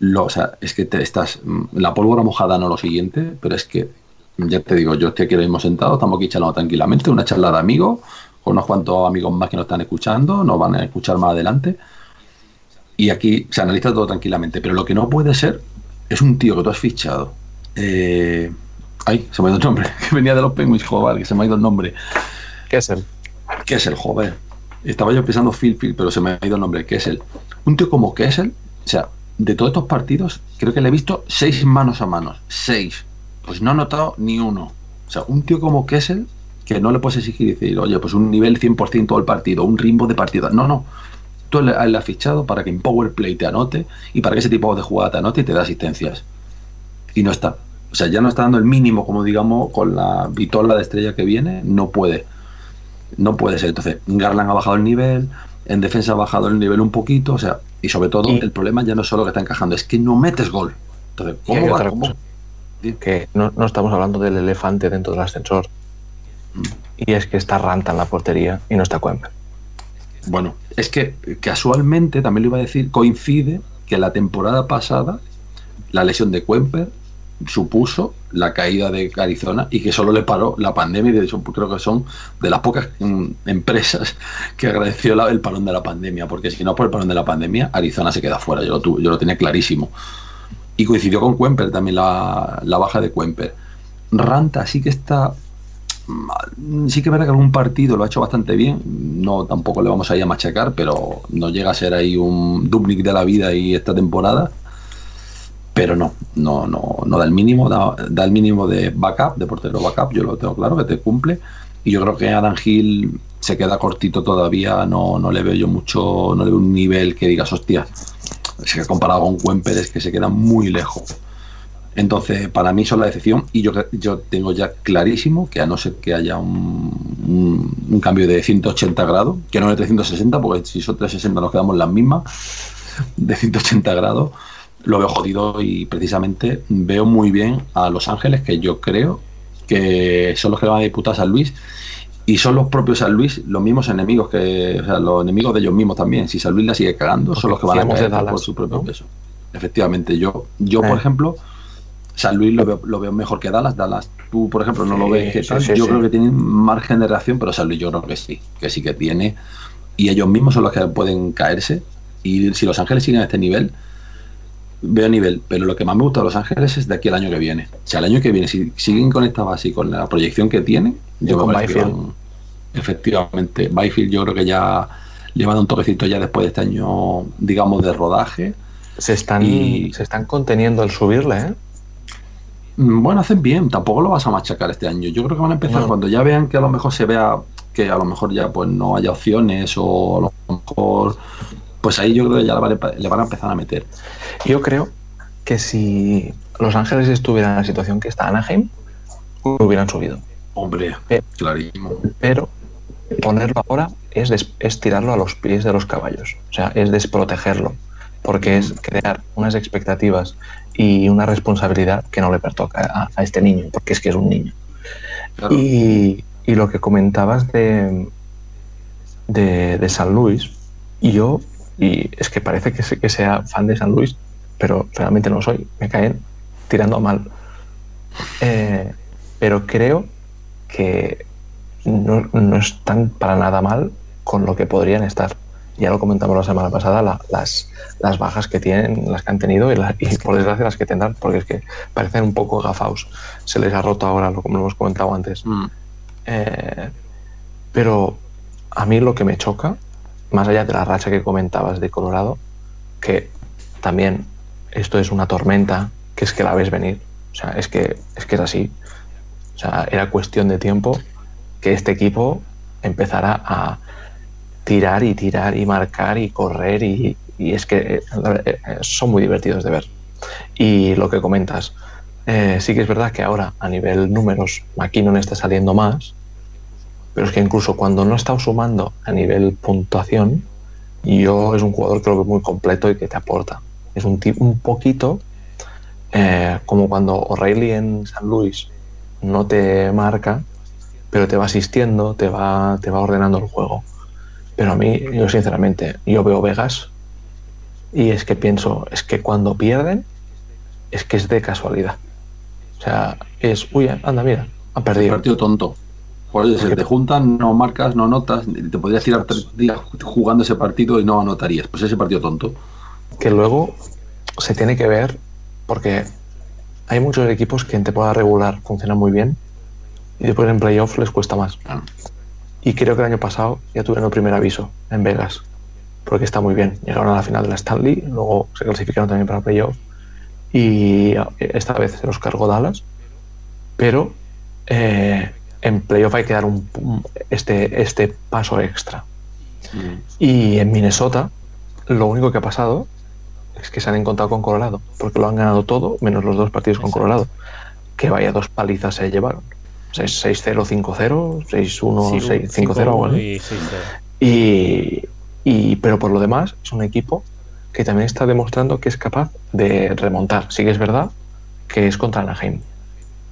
lo, o sea, es que te estás la pólvora mojada no lo siguiente, pero es que ya te digo, yo estoy aquí ahora mismo sentado, estamos aquí charlando tranquilamente, una charla de amigos, con unos cuantos amigos más que nos están escuchando, nos van a escuchar más adelante. Y aquí se analiza todo tranquilamente. Pero lo que no puede ser es un tío que tú has fichado. Eh, ay, se me ha ido el nombre. Que venía de los Penguins, joder, que se me ha ido el nombre. ¿Qué es él? ¿Qué es el joder? Estaba yo pensando Phil Phil, pero se me ha ido el nombre. ¿Qué es él? Un tío como Kessel, o sea, de todos estos partidos, creo que le he visto seis manos a manos. Seis pues no ha notado ni uno. O sea, un tío como Kessel, que no le puedes exigir decir, oye, pues un nivel 100% todo el partido, un ritmo de partida. No, no. Tú le, le has fichado para que en Power Play te anote y para que ese tipo de jugada te anote y te dé asistencias. Y no está. O sea, ya no está dando el mínimo, como digamos, con la vitola de estrella que viene, no puede. No puede ser. Entonces, Garland ha bajado el nivel, en defensa ha bajado el nivel un poquito, o sea, y sobre todo el problema ya no es solo que está encajando, es que no metes gol. Entonces, ¿cómo va? ¿Cómo? que no, no, estamos hablando del elefante dentro del ascensor. Mm. Y es que está Ranta en la portería y no está Cuemper. Bueno, es que casualmente, también lo iba a decir, coincide que la temporada pasada la lesión de Cuemper supuso la caída de Arizona y que solo le paró la pandemia y de hecho creo que son de las pocas mm, empresas que agradeció el parón de la pandemia porque si no por el parón de la pandemia Arizona se queda fuera, yo lo, tuve, yo lo tenía clarísimo y coincidió con Cuemper también la, la baja de Cuemper. Ranta sí que está sí que es verdad que algún partido lo ha hecho bastante bien. No tampoco le vamos a ir a machacar, pero no llega a ser ahí un Dubnik de la vida y esta temporada. Pero no, no, no, no da el mínimo, da, da, el mínimo de backup, de portero backup, yo lo tengo claro, que te cumple. Y yo creo que Adam Hill se queda cortito todavía, no, no le veo yo mucho, no le veo un nivel que digas, hostia, se ha comparado con Cuemper es que se queda muy lejos. Entonces, para mí son la decepción y yo, yo tengo ya clarísimo que a no ser que haya un, un, un cambio de 180 grados, que no de 360, porque si son 360 nos quedamos las mismas, de 180 grados, lo veo jodido y precisamente veo muy bien a Los Ángeles, que yo creo que son los que van a disputar a San Luis y son los propios San Luis los mismos enemigos que, o sea, los enemigos de ellos mismos también. Si San Luis la sigue cagando, Porque son los que van a caer Dallas, por su propio ¿no? peso. Efectivamente, yo, yo eh. por ejemplo, San Luis lo veo, lo veo, mejor que Dallas. Dallas, tú, por ejemplo, no sí, lo ves que tal. Sí, sí, yo creo que tienen margen de reacción, pero San Luis yo creo que sí, que sí que tiene. Y ellos mismos son los que pueden caerse. Y si Los Ángeles siguen a este nivel, veo nivel, pero lo que más me gusta de Los Ángeles es de aquí al año que viene. O sea, el año que viene, si siguen con esta base y con la proyección que tienen, yo con Byfield. efectivamente, Byfield yo creo que ya le va a dar un toquecito ya después de este año, digamos, de rodaje. Se están, y... se están conteniendo al subirle, ¿eh? Bueno, hacen bien, tampoco lo vas a machacar este año. Yo creo que van a empezar no. cuando ya vean que a lo mejor se vea que a lo mejor ya pues no haya opciones o a lo mejor pues ahí yo creo que ya le van a empezar a meter. Yo creo que si Los Ángeles estuviera en la situación que está Anaheim, hubieran subido. Hombre, pero, clarísimo. Pero ponerlo ahora es, des, es tirarlo a los pies de los caballos. O sea, es desprotegerlo. Porque es crear unas expectativas y una responsabilidad que no le pertoca a, a este niño, porque es que es un niño. Claro. Y, y, lo que comentabas de, de, de San Luis, yo y es que parece que, que sea fan de San Luis, pero realmente no lo soy, me caen tirando a mal. Eh, pero creo que no, no están para nada mal con lo que podrían estar. Ya lo comentamos la semana pasada, las, las bajas que tienen, las que han tenido y, por desgracia las que tendrán, porque es que parecen un poco gafaos. Se les ha roto ahora, como lo hemos comentado antes. Mm. Eh, pero a mí lo que me choca, más allá de la racha que comentabas de Colorado, que también esto es una tormenta, que es que la ves venir. O sea, es que es, que es así. O sea, era cuestión de tiempo que este equipo empezara a tirar y tirar y marcar y correr y, es que eh, eh, son muy divertidos de ver. Y lo que comentas, eh, sí que es verdad que ahora a nivel números McKinnon está saliendo más, pero es que incluso cuando no está sumando a nivel puntuación, yo es un jugador que lo veo muy completo y que te aporta. Es un, un poquito como cuando O'Reilly en San Luis no te marca, pero te va asistiendo, te va, te va ordenando el juego. Pero a mí, yo sinceramente, yo veo Vegas y es que pienso, es que cuando pierden, es que es de casualidad. O sea, es, uy, anda, mira, han perdido. Un partido tonto. Por eso, te juntan, no marcas, no notas, te podrías tirar tres días jugando ese partido y no anotarías. Pues ese partido tonto. Que luego se tiene que ver, porque hay muchos equipos que en temporada regular funcionan muy bien y después en playoff les cuesta más. Y creo que el año pasado ya tuvieron el primer aviso en Vegas, porque está muy bien. Llegaron a la final de la Stanley, luego se clasificaron también para playoff y esta vez se los cargó Dallas, pero eh, en playoff hay que dar un, este, este paso extra. Mm. Y en Minnesota lo único que ha pasado es que se han encontrado con Colorado, porque lo han ganado todo, menos los dos partidos con Colorado. Que vaya dos palizas se llevaron. 6-0, 5-0, 6-1, 5-0 Y, y, pero por lo demás, es un equipo que también está demostrando que es capaz de remontar. Sí que es verdad que es contra Anaheim.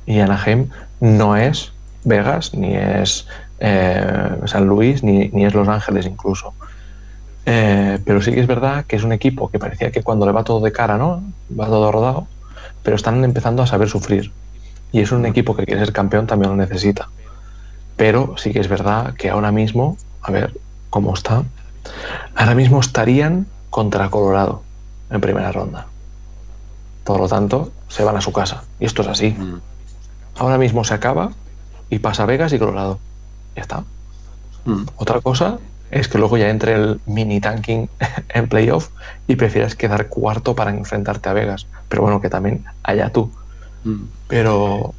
Y Anaheim no es Vegas, ni es eh, San Luis, ni, ni, es Los Ángeles incluso. Eh, pero sí que es verdad que es un equipo que parecía que cuando le va todo de cara, ¿no? Va todo rodado, pero están empezando a saber sufrir. Y es un equipo que quiere ser campeón, también lo necesita. Pero sí que es verdad que ahora mismo, a ver cómo está, ahora mismo estarían contra Colorado en primera ronda. Por lo tanto, se van a su casa. Y esto es así. Ahora mismo se acaba y pasa Vegas y Colorado. Ya está. Mm. Otra cosa es que luego ya entre el mini tanking en playoff y prefieras quedar cuarto para enfrentarte a Vegas. Pero bueno, que también allá tú. Mm. Pero,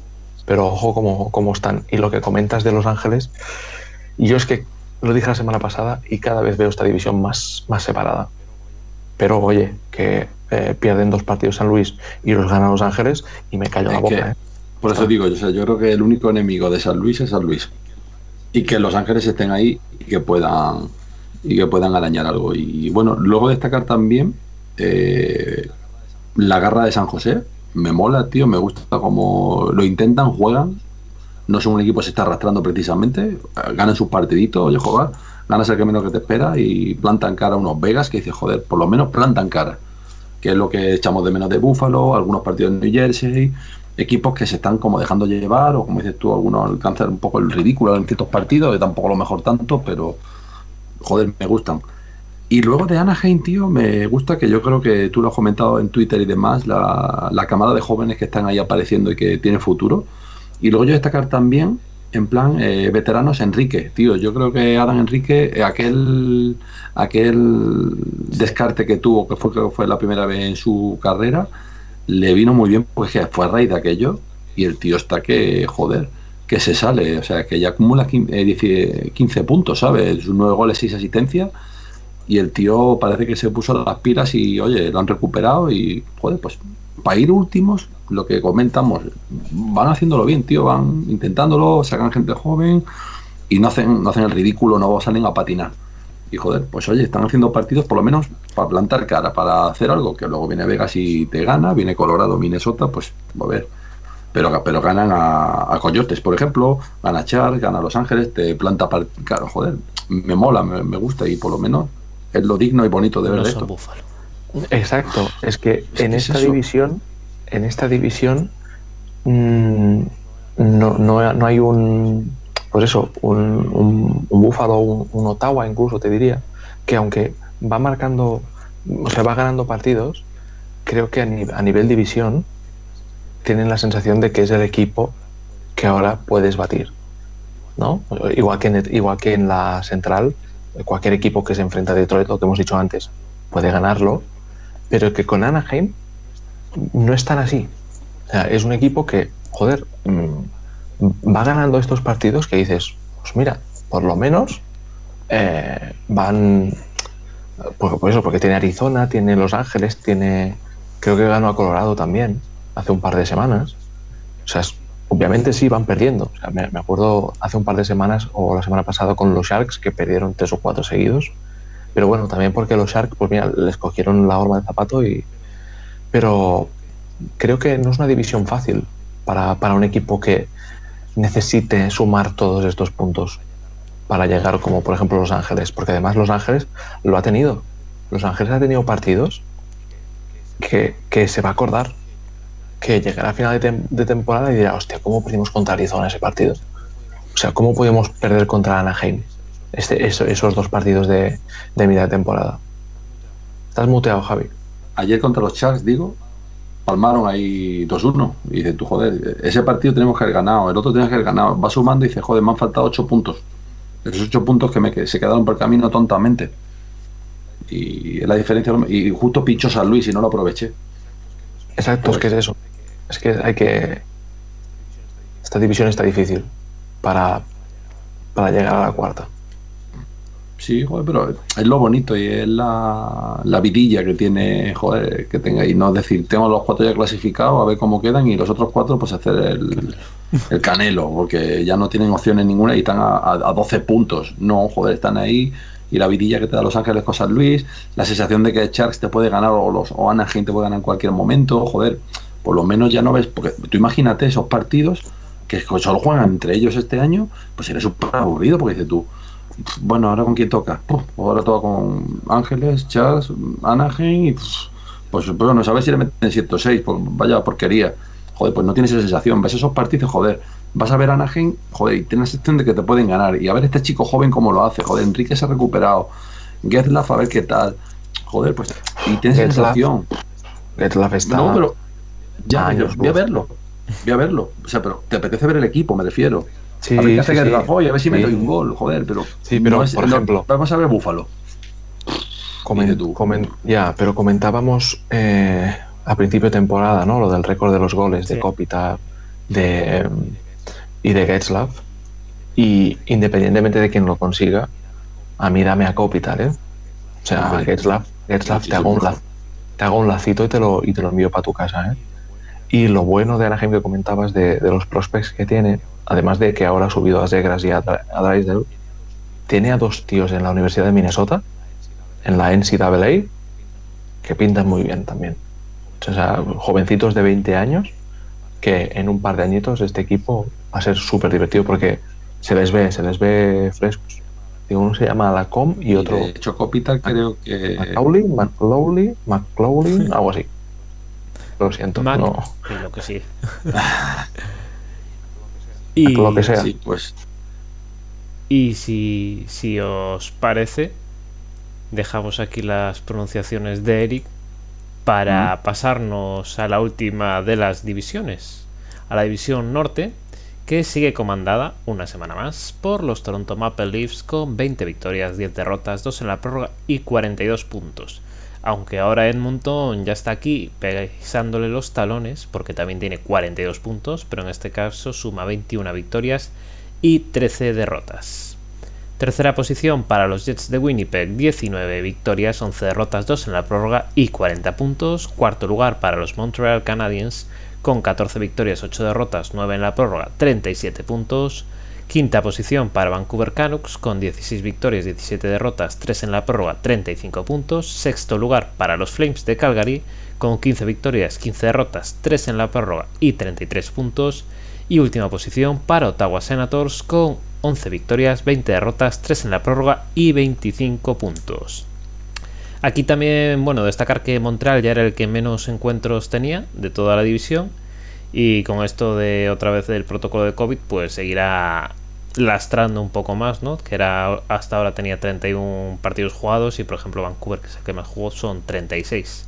pero ojo cómo, cómo, están. Y lo que comentas de Los Ángeles, yo es que lo dije la semana pasada y cada vez veo esta división más, más separada. Pero oye, que eh, pierden dos partidos San Luis y los ganan Los Ángeles y me callo la boca. ¿eh? Por eso digo, yo, yo creo que el único enemigo de San Luis es San Luis. Y que Los Ángeles estén ahí y que puedan y que puedan arañar algo. Y bueno, luego destacar también eh, la garra de San José, me mola, tío, me gusta como lo intentan, juegan. No son un equipo que se está arrastrando precisamente, ganan sus partiditos, oye, jugar, ganas el camino que te espera y plantan cara a unos Vegas que dice, joder, por lo menos plantan cara, que es lo que echamos de menos de Búfalo, algunos partidos de New Jersey, equipos que se están como dejando llevar, o como dices tú, algunos alcanzan un poco el ridículo en ciertos partidos, que tampoco lo mejor tanto, pero joder, me gustan. Y luego de Anaheim, tío, me gusta que yo creo que tú lo has comentado en Twitter y demás, la, la camada de jóvenes que están ahí apareciendo y que tienen futuro. Y luego yo destacar también, en plan, eh, veteranos, Enrique, tío. Yo creo que Adam Enrique, eh, aquel, aquel descarte que tuvo, que fue, que fue la primera vez en su carrera, le vino muy bien, pues que fue a raíz de aquello. Y el tío está que, joder, que se sale, o sea, que ya acumula 15, 15 eh, puntos, ¿sabes? Sus 9 goles, 6 asistencias y el tío parece que se puso las pilas y, oye, lo han recuperado y, joder, pues para ir últimos, lo que comentamos, van haciéndolo bien, tío, van intentándolo, sacan gente joven y no hacen, no hacen el ridículo, no salen a patinar. Y joder, pues oye, están haciendo partidos por lo menos para plantar cara, para hacer algo, que luego viene Vegas y te gana, viene Colorado, Minnesota, pues a ver. Pero, pero ganan a, Coyotes, por ejemplo, gana Char, gana Los Ángeles, te planta para... Claro, joder, me mola, me, me gusta y por lo menos es lo digno y bonito de ver esto. Exacto, es que en esta división, en esta división mm, no, no, hay un pues eso, un, un, Búfalo, un, un, Ottawa incluso te diría, que aunque va marcando, o sea, va ganando partidos, creo que a, ni, a nivel división tienen la sensación de que es el equipo que ahora puedes batir. ¿no? Igual que, en, igual que en la central, cualquier equipo que se enfrenta a Detroit, lo que hemos dicho antes, puede ganarlo, pero que con Anaheim no es tan así. O sea, es un equipo que, joder, mm, va ganando estos partidos que dices, pues mira, por lo menos eh, van. Por, por, eso, porque tiene Arizona, tiene Los Ángeles, tiene. Creo que ganó a Colorado también, hace un par de semanas. O sea, obviamente sí van perdiendo. Me, acuerdo hace un par de semanas o la semana pasada con los Sharks que perdieron tres o cuatro seguidos. Pero bueno, también porque los Sharks, pues mira, les cogieron la horma de zapato y. Pero creo que no es una división fácil para, para un equipo que necesite sumar todos estos puntos para llegar como por ejemplo Los Ángeles, porque además Los Ángeles lo ha tenido. Los Ángeles ha tenido partidos que, que se va a acordar que llegará a final de, tem de, temporada y dirá, hostia, ¿cómo pudimos contra Arizona ese partido? O sea, ¿cómo pudimos perder contra Anaheim este, eso, esos dos partidos de, de mitad de temporada? Estás muteado, Javi. Ayer contra los Sharks, digo, palmaron ahí 2-1. Y dices, tú, joder, ese partido tenemos que haber ganado, el otro tenemos que haber ganado. Va sumando y dice, joder, me han faltado 8 puntos. Esos 8 puntos que me, se quedaron por el camino tontamente. Y la diferencia, y justo pinchó San Luis y no lo aproveché. Exacto, es que es eso. Es que hay que. Esta división está difícil para, para llegar a la cuarta. Sí, joder, pero es lo bonito y es la, la vidilla que tiene, joder, que tenga. Y no decir, tengo los cuatro ya clasificados, a ver cómo quedan, y los otros cuatro, pues hacer el, el canelo, porque ya no tienen opciones ninguna y están a, a, a 12 puntos. No, joder, están ahí y la vidilla que te da Los Ángeles con San Luis, la sensación de que Sharks te puede ganar o los o Anaheim te puede ganar en cualquier momento, joder, por lo menos ya no ves, porque tú imagínate esos partidos que solo juegan entre ellos este año, pues eres súper aburrido porque dices tú, bueno, ahora con quién toca, Puf, ahora toca con Ángeles, Charles, Anaheim y pues, pues bueno, sabes si le meten 106, pues vaya porquería. Joder, pues no tienes esa sensación, ves esos partidos, joder, vas a ver a Anaheim, joder, y tienes la sensación de que te pueden ganar. Y a ver este chico joven cómo lo hace, joder, Enrique se ha recuperado, Getlaf a ver qué tal. Joder, pues, y tienes sensación. Getlaf está... No, pero ya, yo, voy a verlo. Voy a verlo. O sea, pero te apetece ver el equipo, me refiero. Sí, a ver qué hace sí, que sí. a ver si me doy un gol, joder, pero. Sí, pero no es- por no- ejemplo, vamos a ver Búfalo. comen- tú. comen- ya, pero comentábamos eh, a principio de temporada, ¿no? Lo del récord de los goles de. Kopitar de, y de Getzlav. Y independientemente de quién lo consiga, a mí dame a Kopitar, ¿eh? O sea. Getzlav, Getzlav Sí, te, hago un por la- te hago un lacito y te lo, y te lo envío para tu casa, ¿eh? Y lo bueno de Anaheim que comentabas de, de los prospects que tiene, además de que ahora ha subido a Zegras y a, a Drysdale, tiene a dos tíos en la Universidad de Minnesota, en la NCAA, que pintan muy bien también. O sea, jovencitos de 20 años que en un par de añitos este equipo va a ser súper divertido porque se les ve, se les ve frescos. Y uno se llama Lacom y otro De hecho, Copita creo que. Macaulay, McLaughlin, McLaughlin, algo así. Lo siento, Mac no. y lo que sí. y, Lo que sea. Sí, pues. y si, si os parece, dejamos aquí las pronunciaciones de Eric para pasarnos a la última de las divisiones, a la división norte, que sigue comandada una semana más por los Toronto Maple Leafs con 20 victorias, 10 derrotas, 2 en la prórroga y 42 puntos. Aunque ahora Edmonton ya está aquí pisándole los talones porque también tiene 42 puntos, pero en este caso suma 21 victorias y 13 derrotas. Tercera posición para los Jets de Winnipeg, 19 victorias, 11 derrotas, 2 en la prórroga y 40 puntos. Cuarto lugar para los Montreal Canadiens con 14 victorias, 8 derrotas, 9 en la prórroga, 37 puntos. Quinta posición para Vancouver Canucks con 16 victorias, 17 derrotas, 3 en la prórroga, 35 puntos. Sexto lugar para los Flames de Calgary con 15 victorias, 15 derrotas, 3 en la prórroga y 33 puntos. Y última posición para Ottawa Senators con 11 victorias, 20 derrotas, 3 en la prórroga y 25 puntos. Aquí también, bueno, destacar que Montreal ya era el que menos encuentros tenía de toda la división y con esto de otra vez del protocolo de COVID, pues seguirá lastrando un poco más, ¿no? Que era hasta ahora tenía 31 partidos jugados y por ejemplo Vancouver, que es el que más jugó, son 36.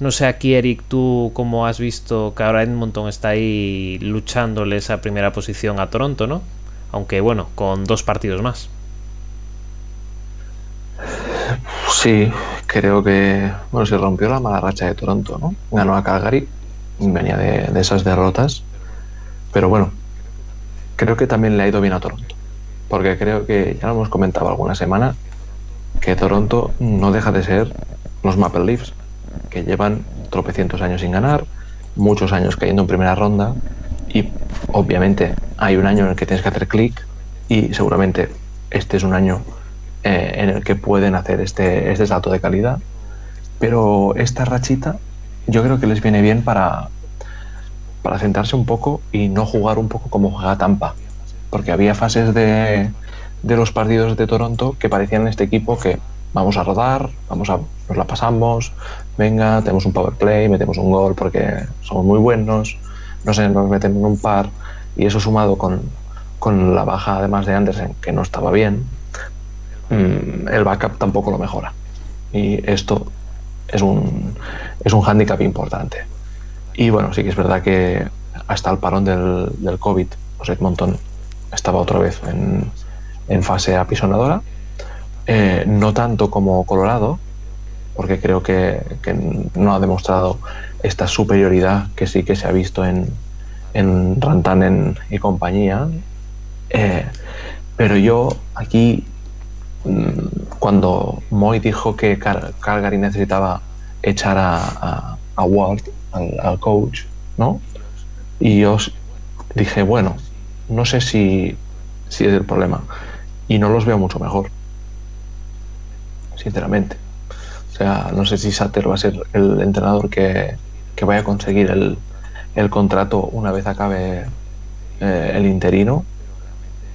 No sé aquí, Eric, tú cómo has visto que ahora Edmonton está ahí luchándole esa primera posición a Toronto, ¿no? Aunque bueno, con dos partidos más. Sí, creo que bueno, se rompió la mala racha de Toronto, ¿no? Ganó a Calgary, venía de, de esas derrotas, pero bueno, creo que también le ha ido bien a Toronto. Porque creo que ya lo hemos comentado alguna semana que Toronto no deja de ser los Maple Leafs, que llevan tropecientos años sin ganar, muchos años cayendo en primera ronda y obviamente hay un año en el que tienes que hacer clic y seguramente este es un año eh, en el que pueden hacer este, este salto de calidad. Pero esta rachita yo creo que les viene bien para, para sentarse un poco y no jugar un poco como juega Tampa. Porque había fases de, de los partidos de Toronto que parecían este equipo que vamos a rodar, vamos a, nos la pasamos, venga, tenemos un power play, metemos un gol porque somos muy buenos, no sé, nos meten en un par y eso sumado con, con la baja además de Andersen que no estaba bien, mmm, el backup tampoco lo mejora. Y esto es un, es un hándicap importante. Y bueno, sí que es verdad que hasta el parón del, del COVID, pues Edmonton estaba otra vez en, en fase apisonadora. Eh, no tanto como Colorado, porque creo que, que, no ha demostrado esta superioridad que sí que se ha visto en, en Rantanen y compañía. Eh, pero yo aquí, cuando Moy dijo que Cal Calgary necesitaba echar a, Ward, al, al, coach, ¿no? Y yo dije, bueno, no sé si, si es el problema. Y no los veo mucho mejor, sinceramente. O sea, no sé si Satter va a ser el entrenador que, que vaya a conseguir el, el, contrato una vez acabe eh, el interino,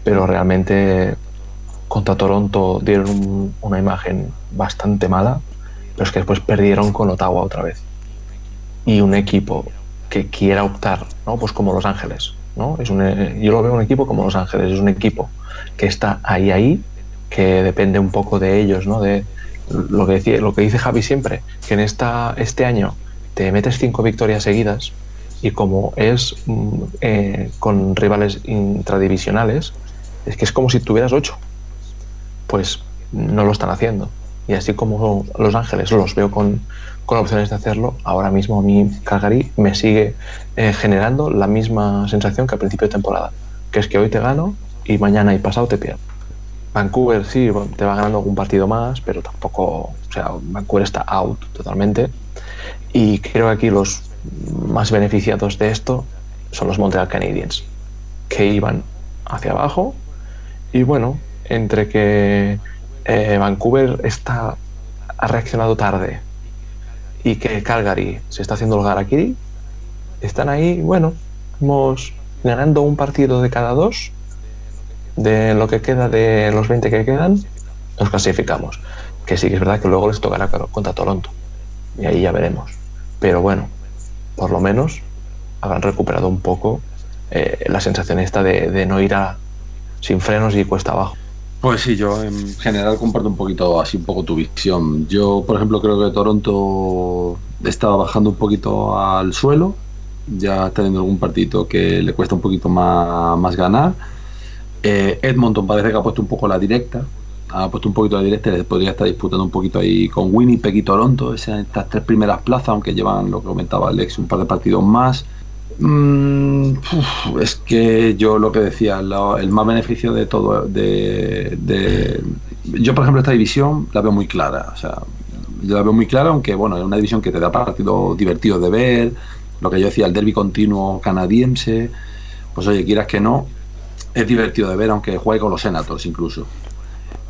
pero realmente contra Toronto dieron un, una imagen bastante mala, pero es que después perdieron con Ottawa otra vez y un equipo que quiera optar, ¿no? Pues como Los Ángeles, ¿no? Es un, yo lo veo un equipo como Los Ángeles, es un equipo que está ahí ahí, que depende un poco de ellos, ¿no? De lo que decía, lo que dice Javi siempre, que en esta este año te metes cinco victorias seguidas y como es eh, con rivales intradivisionales, es que es como si tuvieras ocho. Pues no lo están haciendo. Y así como Los Ángeles los veo con, con opciones de hacerlo, ahora mismo mí Calgary me sigue eh, generando la misma sensación que al principio de temporada, que es que hoy te gano y mañana y pasado te pierdo. Vancouver sí, te va ganando algún partido más, pero tampoco, o sea, Vancouver está out totalmente. Y creo que aquí los más beneficiados de esto son los Montreal Canadiens, que iban hacia abajo. Y bueno, entre que eh, Vancouver está, ha reaccionado tarde y que Calgary se está haciendo el Garakiri, están ahí, bueno, ganando un partido de cada dos, de lo que queda de los 20 que quedan, nos clasificamos. Que sí que es verdad que luego les tocará contra Toronto, y ahí ya veremos. Pero bueno, por lo menos habrán recuperado un poco eh, la sensación esta de, de no ir a, sin frenos y cuesta abajo. Pues sí, yo en general comparto un poquito así un poco tu visión. Yo, por ejemplo, creo que Toronto estaba bajando un poquito al suelo, ya está teniendo algún partido que le cuesta un poquito más, más ganar. Eh, Edmonton parece que ha puesto un poco la directa, ha puesto un poquito la directa y podría estar disputando un poquito ahí con Winnipeg y Toronto, estas tres primeras plazas, aunque llevan lo que comentaba Alex, un par de partidos más. Mm, es que yo lo que decía, el más beneficio de todo, de, yo por ejemplo esta división la veo muy clara, o sea, yo la veo muy clara, aunque bueno, es una división que te da partidos divertidos de ver, lo que yo decía, el derby continuo canadiense, pues oye, quieras que no, es divertido de ver, aunque juegue con los Senators incluso.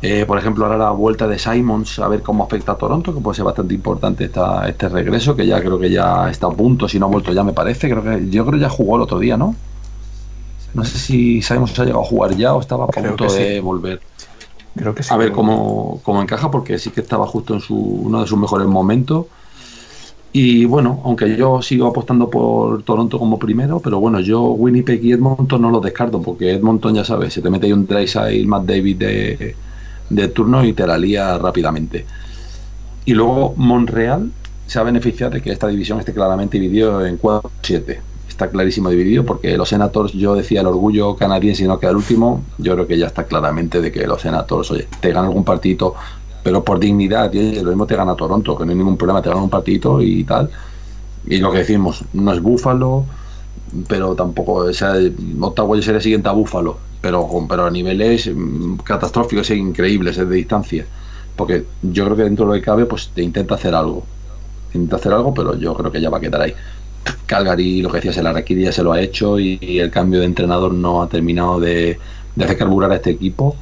Eh, por ejemplo, ahora la vuelta de Simons, a ver cómo afecta a Toronto, que puede ser bastante importante esta, este regreso, que ya creo que ya está a punto, si no ha vuelto ya me parece, creo que yo creo que ya jugó el otro día, ¿no? No sé si Simons ha llegado a jugar ya o estaba a punto de volver. Creo que sí. A ver cómo, cómo, encaja, porque sí que estaba justo en su, uno de sus mejores momentos. Y bueno, aunque yo sigo apostando por Toronto como primero, pero bueno, yo Winnipeg y Edmonton no los descarto, porque Edmonton ya sabes, se te mete ahí un ahí, Matt David de, de turno y te la lía rápidamente. Y luego Montreal se ha beneficiado de que esta división esté claramente dividida en 4-7. Está clarísimo dividido porque los Senators, yo decía el orgullo canadiense y no queda el último. Yo creo que ya está claramente de que los Senators, oye, te ganan algún partido, pero por dignidad, y lo mismo te gana Toronto, que no hay ningún problema, te ganan un partidito y tal. Y lo que decimos, no es Búfalo, pero tampoco, o sea, Ottawa sería siguiente a Búfalo, pero, pero a niveles mm, catastróficos e increíbles de distancia. Porque yo creo que dentro de lo que cabe, pues te intenta hacer algo. intenta hacer algo, pero yo creo que ya va a quedar ahí. Calgary, lo que decías, el Araquiri ya se lo ha hecho y, el cambio de entrenador no ha terminado de, hacer carburar a este equipo.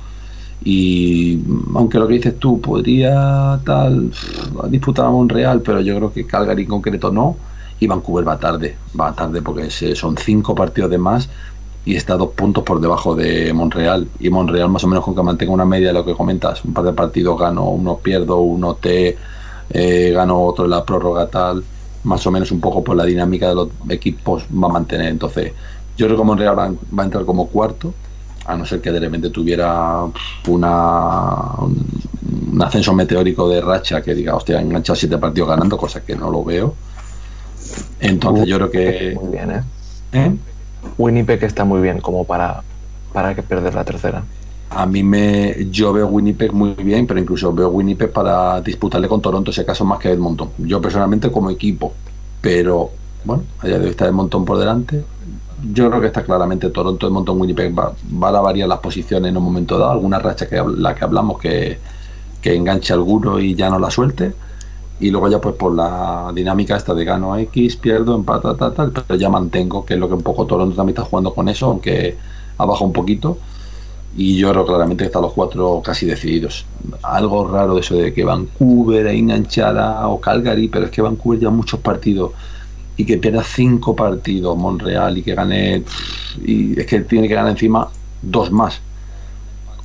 Y aunque lo que dices tú podría tal disputar a Monreal, pero yo creo que Calgary en concreto no. Y Vancouver va tarde, va tarde porque son cinco partidos de más y está dos puntos por debajo de Monreal. Y Monreal, más o menos, con que mantenga una media de lo que comentas, un par de partidos gano, uno pierdo, uno te eh, gano otro en la prórroga, tal. Más o menos un poco por la dinámica de los equipos va a mantener. Entonces, yo creo que Monreal va, a entrar como cuarto, a no ser que de repente tuviera una un, ascenso meteórico de racha que diga, hostia, enganchado siete partidos ganando, cosa que no lo veo. Entonces, yo creo que. Muy bien, ¿eh? ¿Eh? Winnipeg está muy bien como para, para que perder la tercera. A mí me. Yo veo Winnipeg muy bien, pero incluso veo Winnipeg para disputarle con Toronto, si acaso más que Edmonton. Yo personalmente como equipo. Pero bueno, allá debe estar Edmonton por delante. Yo creo que está claramente Toronto, Edmonton, Winnipeg va, a variar las posiciones en un momento dado. Alguna racha que la que hablamos que, que enganche alguno y ya no la suelte y luego ya pues por la dinámica esta de gano X, pierdo, empata, tal, tal, pero ya mantengo, que es lo que un poco Toronto también está jugando con eso, aunque ha bajado un poquito. Y yo creo claramente que están los cuatro casi decididos. Algo raro de eso de que Vancouver es enganchada o Calgary, pero es que Vancouver lleva muchos partidos y que pierda cinco partidos Monreal y que gane y es que tiene que ganar encima dos más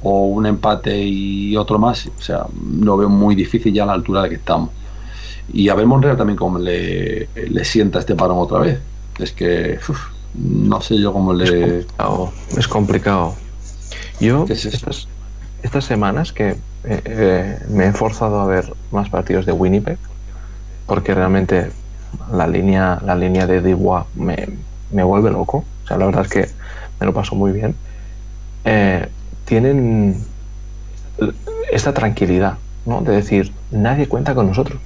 o un empate y otro más o sea lo veo muy difícil ya a la altura de que estamos y a ver Monreal también cómo le, sienta este parón otra vez. Es que no sé yo cómo le... Es complicado. Yo estas, estas, semanas que eh, eh, me he forzado a ver más partidos de Winnipeg, porque realmente la línea, la línea de Diwa me, me vuelve loco. O sea, la verdad es que me lo paso muy bien. Eh, tienen esta tranquilidad, ¿no? De decir, nadie cuenta con nosotros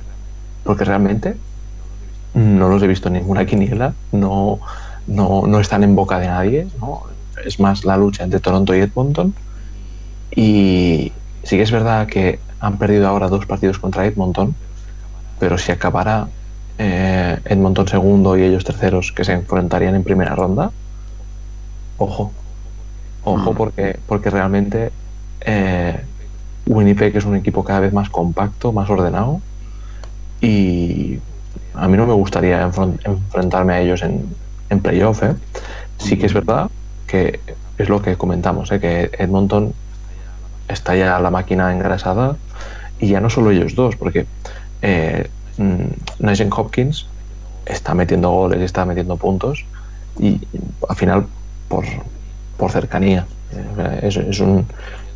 porque realmente no los he visto en ninguna quiniela, no, no, están en boca de nadie, es más la lucha entre Toronto y Edmonton. Y sí que es verdad que han perdido ahora dos partidos contra Edmonton, pero si acabara eh, Edmonton segundo y ellos terceros que se enfrentarían en primera ronda, ojo, ojo mm. porque, porque realmente eh, Winnipeg es un equipo cada vez más compacto, más ordenado y a mí no me gustaría enfrentarme a ellos en, en playoff. ¿eh? Sí que es verdad que es lo que comentamos, ¿eh? que Edmonton está ya la máquina engrasada y ya no solo ellos dos, porque eh, mm, Hopkins está metiendo goles, está metiendo puntos y al final por, por cercanía. Eh, es, un,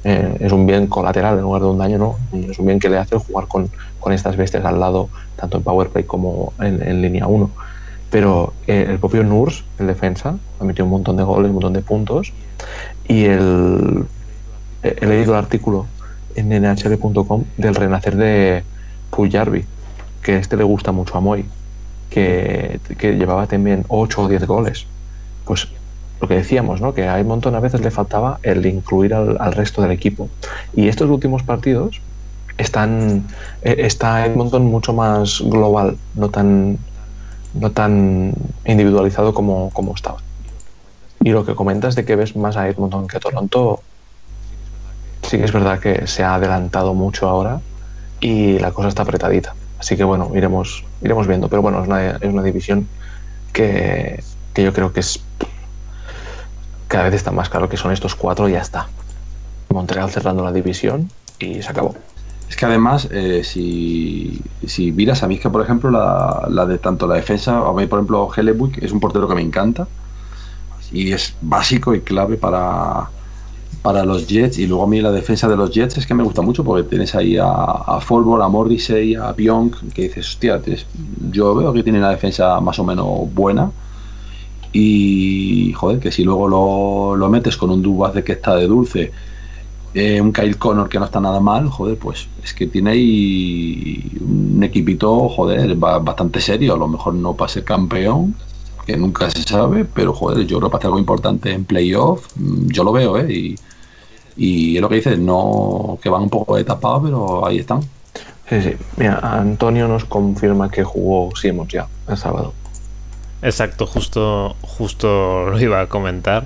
eh, es un bien colateral en lugar de un daño, ¿no? Es un bien que le hace jugar con, con estas bestias al lado, tanto en Powerplay como en, línea 1. Pero eh, el propio Nurs, el defensa, ha metido un montón de goles, un montón de puntos. Y el, he leído el artículo en nhl.com del renacer de Pujarvi, que este le gusta mucho a Moy, que, que llevaba también 8 o 10 goles. Pues lo que decíamos, ¿no? que a Edmonton a veces le faltaba el incluir al, resto del equipo. Y estos últimos partidos están eh, está Edmonton mucho más global, no tan no tan individualizado como, como estaba. Y lo que comentas de que ves más a Edmonton que a Toronto, sí que es verdad que se ha adelantado mucho ahora y la cosa está apretadita. Así que bueno, iremos, iremos viendo. Pero bueno, es una, es una división que, que yo creo que es cada vez está más claro que son estos cuatro y ya está. Montreal cerrando la división y se acabó. Es que además, eh, si, si miras a mí por ejemplo, la, la de tanto la defensa, a mí, por ejemplo, Hellebuck es un portero que me encanta y es básico y clave para, para los Jets. Y luego a mí la defensa de los Jets es que me gusta mucho porque tienes ahí a, a a Morrissey, a Pionk, que dices, hostia, yo veo que tiene una defensa más o menos buena. Y, joder, que si luego lo, lo metes con un Dubas de que está de dulce eh, un Kyle Connor que no está nada mal, joder, pues es que tiene ahí un equipito, joder, bastante serio. A lo mejor no para ser campeón, que nunca se sabe, pero joder, yo creo que hacer algo importante en playoff, mm, yo lo veo, ¿eh? Y, es lo que dices, no que van un poco de tapado, pero ahí están. Sí, sí. Mira, Antonio nos confirma que jugó Simons ya el sábado. Exacto, justo, justo lo iba a comentar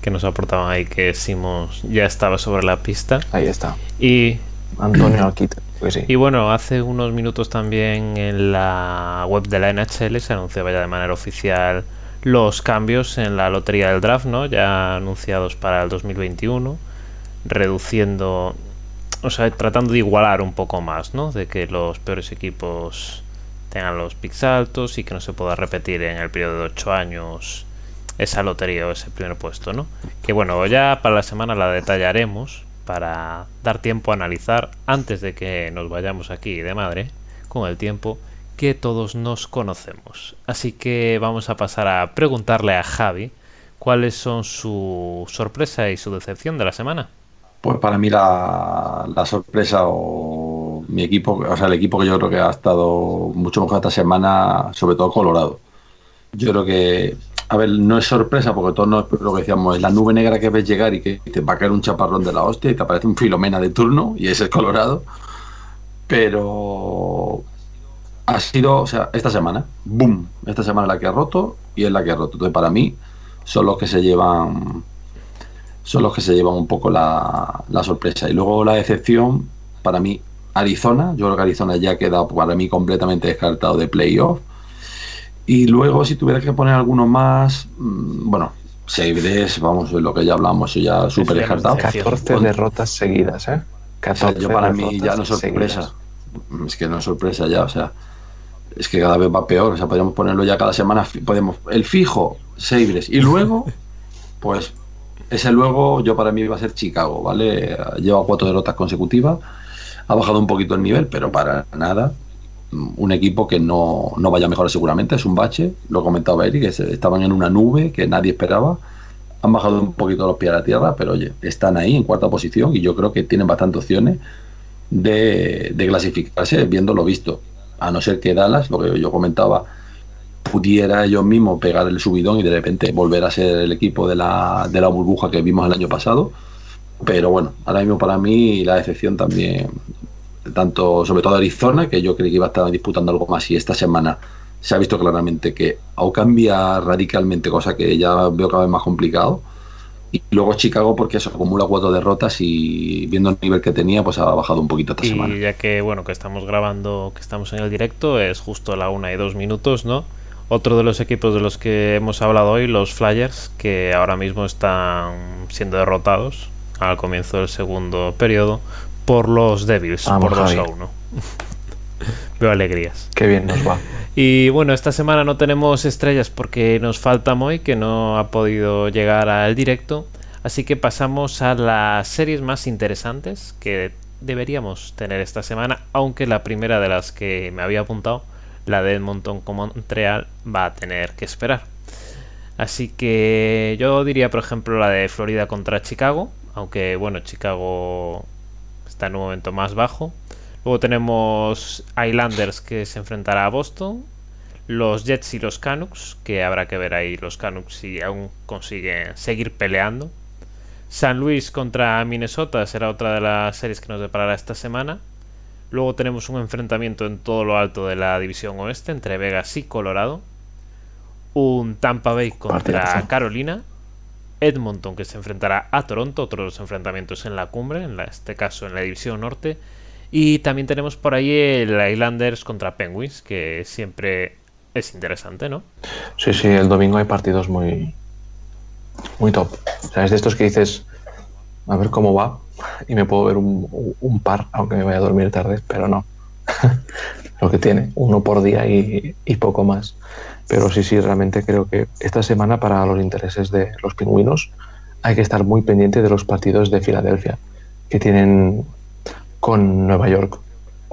que nos aportaban ahí que Simons ya estaba sobre la pista. Ahí está. Y Antonio Alquita. Pues sí. Y bueno, hace unos minutos también en la web de la NHL se anunciaba ya de manera oficial los cambios en la lotería del draft, ¿no? Ya anunciados para el 2021, reduciendo, o sea, tratando de igualar un poco más, ¿no? De que los peores equipos tengan los picks altos y que no se pueda repetir en el periodo de 8 años esa lotería o ese primer puesto, ¿no? Que bueno, ya para la semana la detallaremos para dar tiempo a analizar antes de que nos vayamos aquí de madre con el tiempo que todos nos conocemos. Así que vamos a pasar a preguntarle a Javi cuáles son su sorpresa y su decepción de la semana. Pues para mí la, la sorpresa o mi equipo, o sea, el equipo que yo creo que ha estado mucho mejor esta semana, sobre todo Colorado. Yo creo que a ver, no es sorpresa porque todos nos, lo que decíamos, es la nube negra que ves llegar y que te va a caer un chaparrón de la hostia y te aparece un filomena de turno y ese es Colorado. Pero ha sido, o sea, esta semana, boom, esta semana es la que ha roto y es la que ha roto. Entonces, para mí, son los que se llevan, son los que se llevan un poco la, la sorpresa. Y luego la decepción, para mí, Arizona. Yo creo que Arizona ya queda para mí completamente descartado de playoff. Y luego, si tuviera que poner alguno más, mm, bueno, Seibres, vamos, lo que ya hablamos, ya súper descartado. 14 derrotas seguidas, ¿eh? 14 yo para mí ya no es sorpresa. Es que no es sorpresa ya, o sea, es que cada vez va peor. O sea, podríamos ponerlo ya cada semana, podemos, el fijo, Seibres. Y luego, pues, ese luego, yo para mí va a ser Chicago, ¿vale? Lleva cuatro derrotas consecutivas, ha bajado un poquito el nivel, pero para nada. Un equipo que no, no vaya mejor seguramente, es un bache, lo comentaba Eric, que estaban en una nube que nadie esperaba, han bajado un poquito los pies a la tierra, pero oye, están ahí en cuarta posición y yo creo que tienen bastantes opciones de, de clasificarse viendo lo visto, a no ser que Dallas, lo que yo comentaba, pudiera ellos mismos pegar el subidón y de repente volver a ser el equipo de la, de la burbuja que vimos el año pasado. Pero bueno, ahora mismo para mí la decepción también tanto sobre todo Arizona, que yo creí que iba a estar disputando algo más y esta semana se ha visto claramente que o cambia radicalmente, cosa que ya veo cada vez más complicado. Y luego Chicago porque eso acumula cuatro derrotas y viendo el nivel que tenía, pues ha bajado un poquito esta semana. Y ya que bueno, que estamos grabando, que estamos en el directo, es justo la una y dos minutos, ¿no? Otro de los equipos de los que hemos hablado hoy, los Flyers, que ahora mismo están siendo derrotados al comienzo del segundo periodo por los Devils, por 2 a 1. Veo alegrías. Qué bien nos va. Y bueno, esta semana no tenemos estrellas porque nos falta Moy, que no ha podido llegar al directo. Así que pasamos a las series más interesantes que deberíamos tener esta semana, aunque la primera de las que me había apuntado, la de Edmonton con Montreal, va a tener que esperar. Así que yo diría, por ejemplo, la de Florida contra Chicago, aunque bueno, Chicago está en un momento más bajo. Luego tenemos Islanders que se enfrentará a Boston. Los Jets y los Canucks, que habrá que ver ahí los Canucks si aún consiguen seguir peleando. San Luis contra Minnesota será otra de las series que nos deparará esta semana. Luego tenemos un enfrentamiento en todo lo alto de la división oeste entre Vegas y Colorado. Un Tampa Bay contra Carolina Edmonton que se enfrentará a Toronto, otros enfrentamientos en la cumbre, en este caso en la división norte. Y también tenemos por ahí el Islanders contra Penguins, que siempre es interesante, ¿no? Sí, sí, el domingo hay partidos muy, muy top. O sea, es de estos que dices, a ver cómo va y me puedo ver un, par, aunque me vaya a dormir tarde, pero no. Lo que tiene, uno por día y, poco más. Pero sí, sí, realmente creo que esta semana para los intereses de los pingüinos hay que estar muy pendiente de los partidos de Filadelfia que tienen con Nueva York.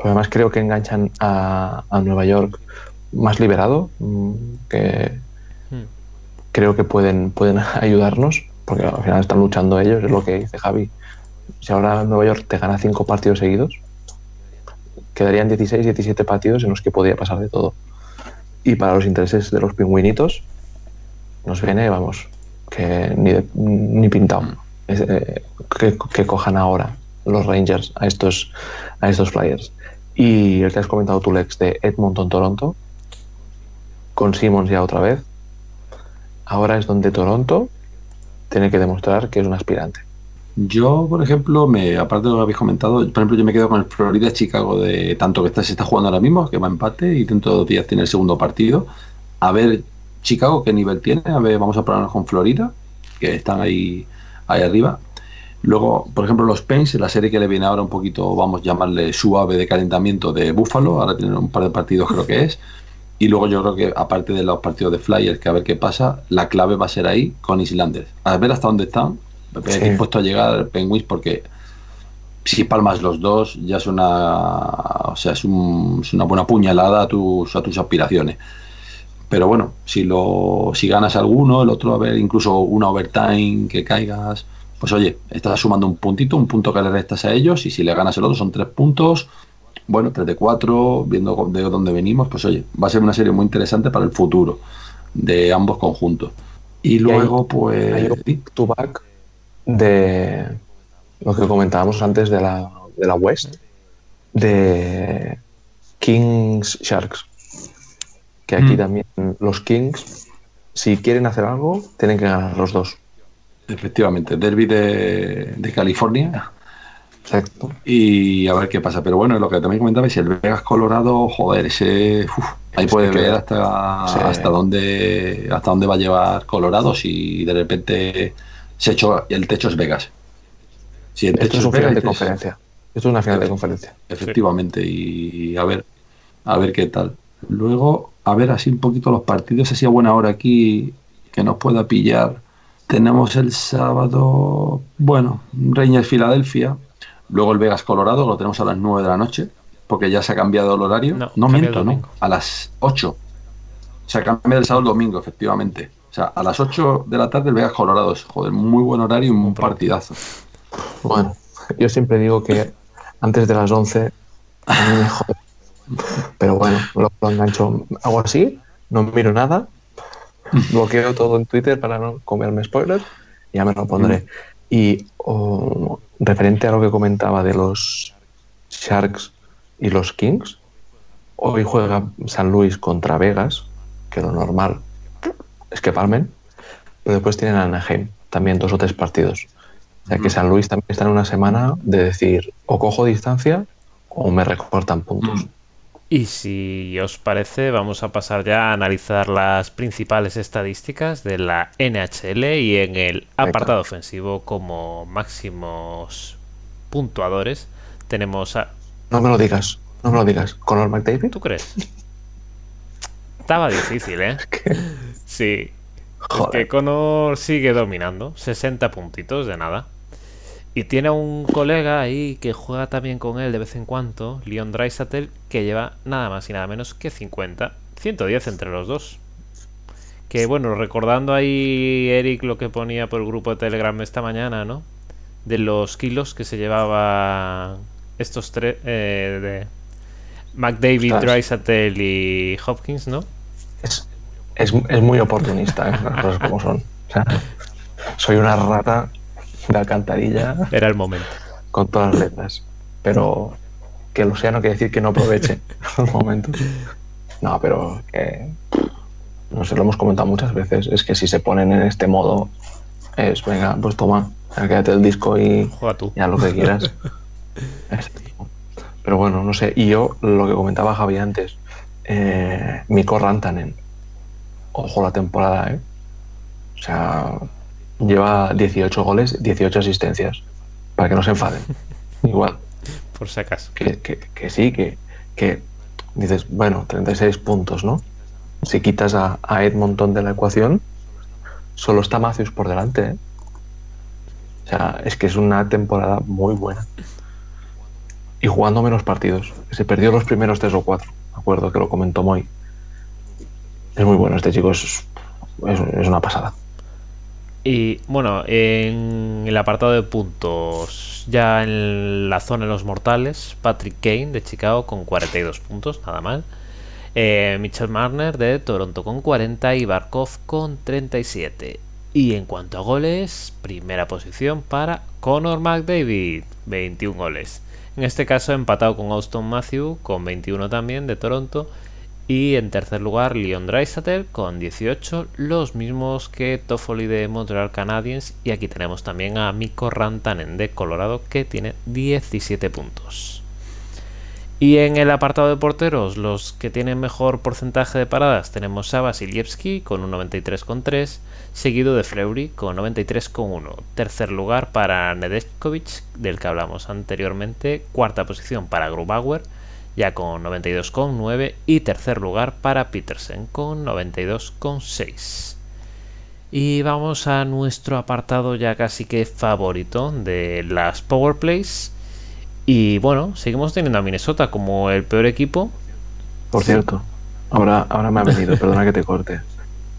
Además creo que enganchan a, Nueva York más liberado, mm, que hmm. creo que pueden, pueden ayudarnos, porque al final están luchando ellos, es lo que dice Javi. Si ahora Nueva York te gana cinco partidos seguidos, quedarían 16, 17 partidos en los que podría pasar de todo. Y para los intereses de los pingüinitos, nos viene, vamos, que ni, ni pintado. Eh, que, cojan ahora los Rangers a estos, a estos Flyers. Y el que has comentado tú, Lex, de Edmonton, Toronto, con Simmons ya otra vez. Ahora es donde Toronto tiene que demostrar que es un aspirante. Yo, por ejemplo, me, aparte de lo que habéis comentado, por ejemplo, yo me quedo con el Florida Chicago de tanto que está, se está jugando ahora mismo, que va a empate y dentro de dos días tiene el segundo partido. A ver Chicago qué nivel tiene, a ver, vamos a probarnos con Florida, que están ahí, ahí arriba. Luego, por ejemplo, los Pens, la serie que le viene ahora un poquito, vamos a llamarle suave de calentamiento de Buffalo, ahora tienen un par de partidos creo que es. Y luego yo creo que aparte de los partidos de Flyers, que a ver qué pasa, la clave va a ser ahí con Islanders. A ver hasta dónde están, sí. dispuesto a llegar Penguins porque si palmas los dos ya es una o sea es, una buena puñalada a tus a tus aspiraciones. Pero bueno si lo si ganas alguno el otro a ver incluso una overtime que caigas pues oye estás sumando un puntito un punto que le restas a ellos y si le ganas el otro son tres puntos. Bueno tres de cuatro viendo de dónde venimos pues oye va a ser una serie muy interesante para el futuro de ambos conjuntos. Y luego pues tu back de lo que comentábamos antes de la, de la West, de Kings Sharks. Que aquí mm. también los Kings, si quieren hacer algo, tienen que ganar los dos. Efectivamente, derby de, California. Exacto. Y a ver qué pasa. Pero bueno, lo que también comentaba si el Vegas Colorado, joder, ese. ahí puede ver hasta, hasta dónde hasta dónde va a llevar Colorado si de repente se echó, el techo es Vegas. Si el techo Esto es, un final de conferencia. Esto es una final de conferencia. Efectivamente, y a ver, a ver qué tal. Luego, a ver así un poquito los partidos, así a buena hora aquí, que nos pueda pillar. Tenemos el sábado, bueno, Rangers Filadelfia, luego el Vegas Colorado, lo tenemos a las 9 de la noche, porque ya se ha cambiado el horario. No, miento, ¿no? A las 8. Se ha cambiado el sábado al domingo, efectivamente. O sea, a las 8 de la tarde el Vegas Colorado. Joder, muy buen horario y un partidazo. Bueno, yo siempre digo que antes de las 11 a mí me jode. Pero bueno, lo, engancho. Hago así, no miro nada, bloqueo todo en Twitter para no comerme spoilers y ya me lo pondré. Y referente a lo que comentaba de los Sharks y los Kings, hoy juega San Luis contra Vegas, que lo normal es que palmen, pero después tienen a Anaheim, también dos o tres partidos. O sea que San Luis también está en una semana de decir o cojo distancia o me recortan puntos. Y si os parece, vamos a pasar ya a analizar las principales estadísticas de la NHL y en el apartado ofensivo como máximos puntuadores tenemos a... No me lo digas, no me lo digas. ¿Conor McDavid? ¿Tú crees? Estaba difícil, ¿eh? Sí. que Conor sigue dominando. 60 puntitos de nada. Y tiene un colega ahí que juega también con él de vez en cuando, Leon Dreisatel, que lleva nada más y nada menos que 50. 110 entre los dos. Que bueno, recordando ahí Eric lo que ponía por el grupo de Telegram esta mañana, ¿no? De los kilos que se llevaba estos tres eh, de McDavid, Dreisatel y Hopkins, ¿no? Es, es muy oportunista, ¿eh? las cosas como son. O sea, soy una rata de alcantarilla. Era el momento. Con todas las letras. Pero que lo sea no quiere decir que no aproveche los momentos. No, pero que. No sé, lo hemos comentado muchas veces. Es que si se ponen en este modo, es venga, pues toma, quédate el disco y tú. ya lo que quieras. pero bueno, no sé. Y yo, lo que comentaba Javi antes, eh, Miko Rantanen ojo la temporada, ¿eh? O sea, lleva 18 goles, 18 asistencias. para que no se enfaden. Igual. Por si acaso. Que, que, que sí, que, que dices, bueno, 36 puntos, ¿no? Si quitas a, a Edmonton de la ecuación, solo está Matthews por delante. ¿eh? O sea, es que es una temporada muy buena. Y jugando menos partidos. Se perdió los primeros tres o cuatro. Que lo comentó Moy. Es muy bueno este chico, es, es, una pasada. Y bueno, en el apartado de puntos, ya en la zona de los mortales, Patrick Kane de Chicago con 42 puntos, nada mal. Eh, Mitchell Marner de Toronto con 40 y Barkov con 37. Y en cuanto a goles, primera posición para Conor McDavid, 21 goles. En este caso empatado con Austin Matthew con 21 también de Toronto. Y en tercer lugar Leon Dreisaitl con 18, los mismos que Toffoli de Montreal Canadiens. Y aquí tenemos también a Mikko Rantanen de Colorado que tiene 17 puntos. Y en el apartado de porteros, los que tienen mejor porcentaje de paradas, tenemos a Vasilievski con un 93,3, seguido de Fleury con 93,1. Tercer lugar para Nedeljkovic, del que hablamos anteriormente. Cuarta posición para Grubauer, ya con 92,9. Y tercer lugar para Petersen con 92,6. Y vamos a nuestro apartado ya casi que favorito de las Power Plays y bueno, seguimos teniendo a Minnesota como el peor equipo. Por cierto, ahora, ahora me ha venido, perdona que te corte.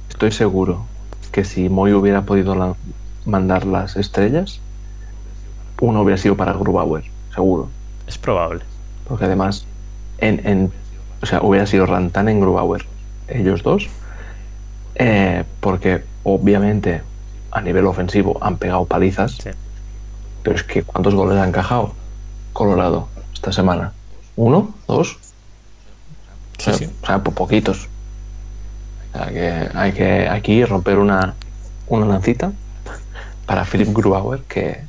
Estoy seguro que si Moy hubiera podido mandar las estrellas, uno hubiera sido para Grubauer, seguro. Es probable. Porque además, en, en o sea, hubiera sido Rantan en Grubauer, ellos dos. Eh, porque obviamente a nivel ofensivo han pegado palizas. Sí. Pero es que ¿cuántos goles han encajado? Colorado esta semana? ¿Uno? ¿Dos? Sí, o, sea, sí. o sea, po- poquitos. O sea, que hay que aquí romper una, una lancita para Philip Grubauer, que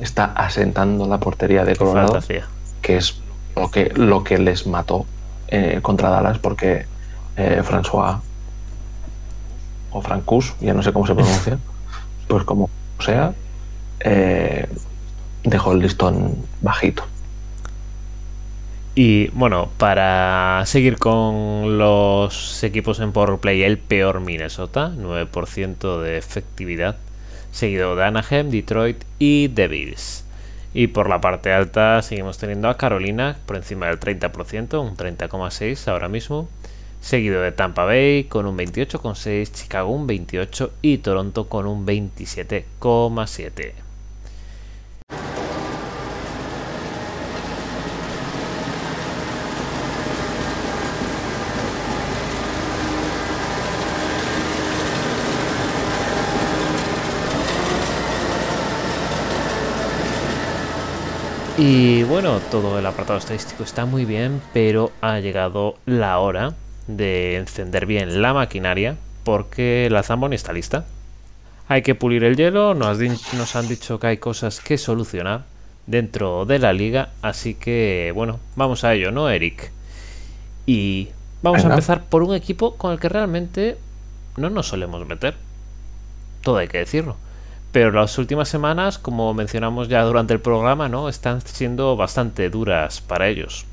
está asentando la portería de Colorado, que es lo que, lo que les mató eh, contra Dallas, porque eh, François o Francus, ya no sé cómo se pronuncia, pues como sea, eh, dejó el listón bajito. Y bueno, para seguir con los equipos en Powerplay, el peor Minnesota, 9% de efectividad, seguido de Anaheim, Detroit y Devils. Y por la parte alta seguimos teniendo a Carolina por encima del 30%, un 30,6 ahora mismo, seguido de Tampa Bay con un 28,6, Chicago un 28 y Toronto con un 27,7. Y bueno, todo el apartado estadístico está muy bien, pero ha llegado la hora de encender bien la maquinaria porque la Zamboni está lista. Hay que pulir el hielo, nos, han dicho que hay cosas que solucionar dentro de la liga, así que bueno, vamos a ello, ¿no, Eric? Y vamos Venga. a empezar por un equipo con el que realmente no nos solemos meter. Todo hay que decirlo. Pero las últimas semanas, como mencionamos ya durante el programa, ¿no? Están siendo bastante duras para ellos.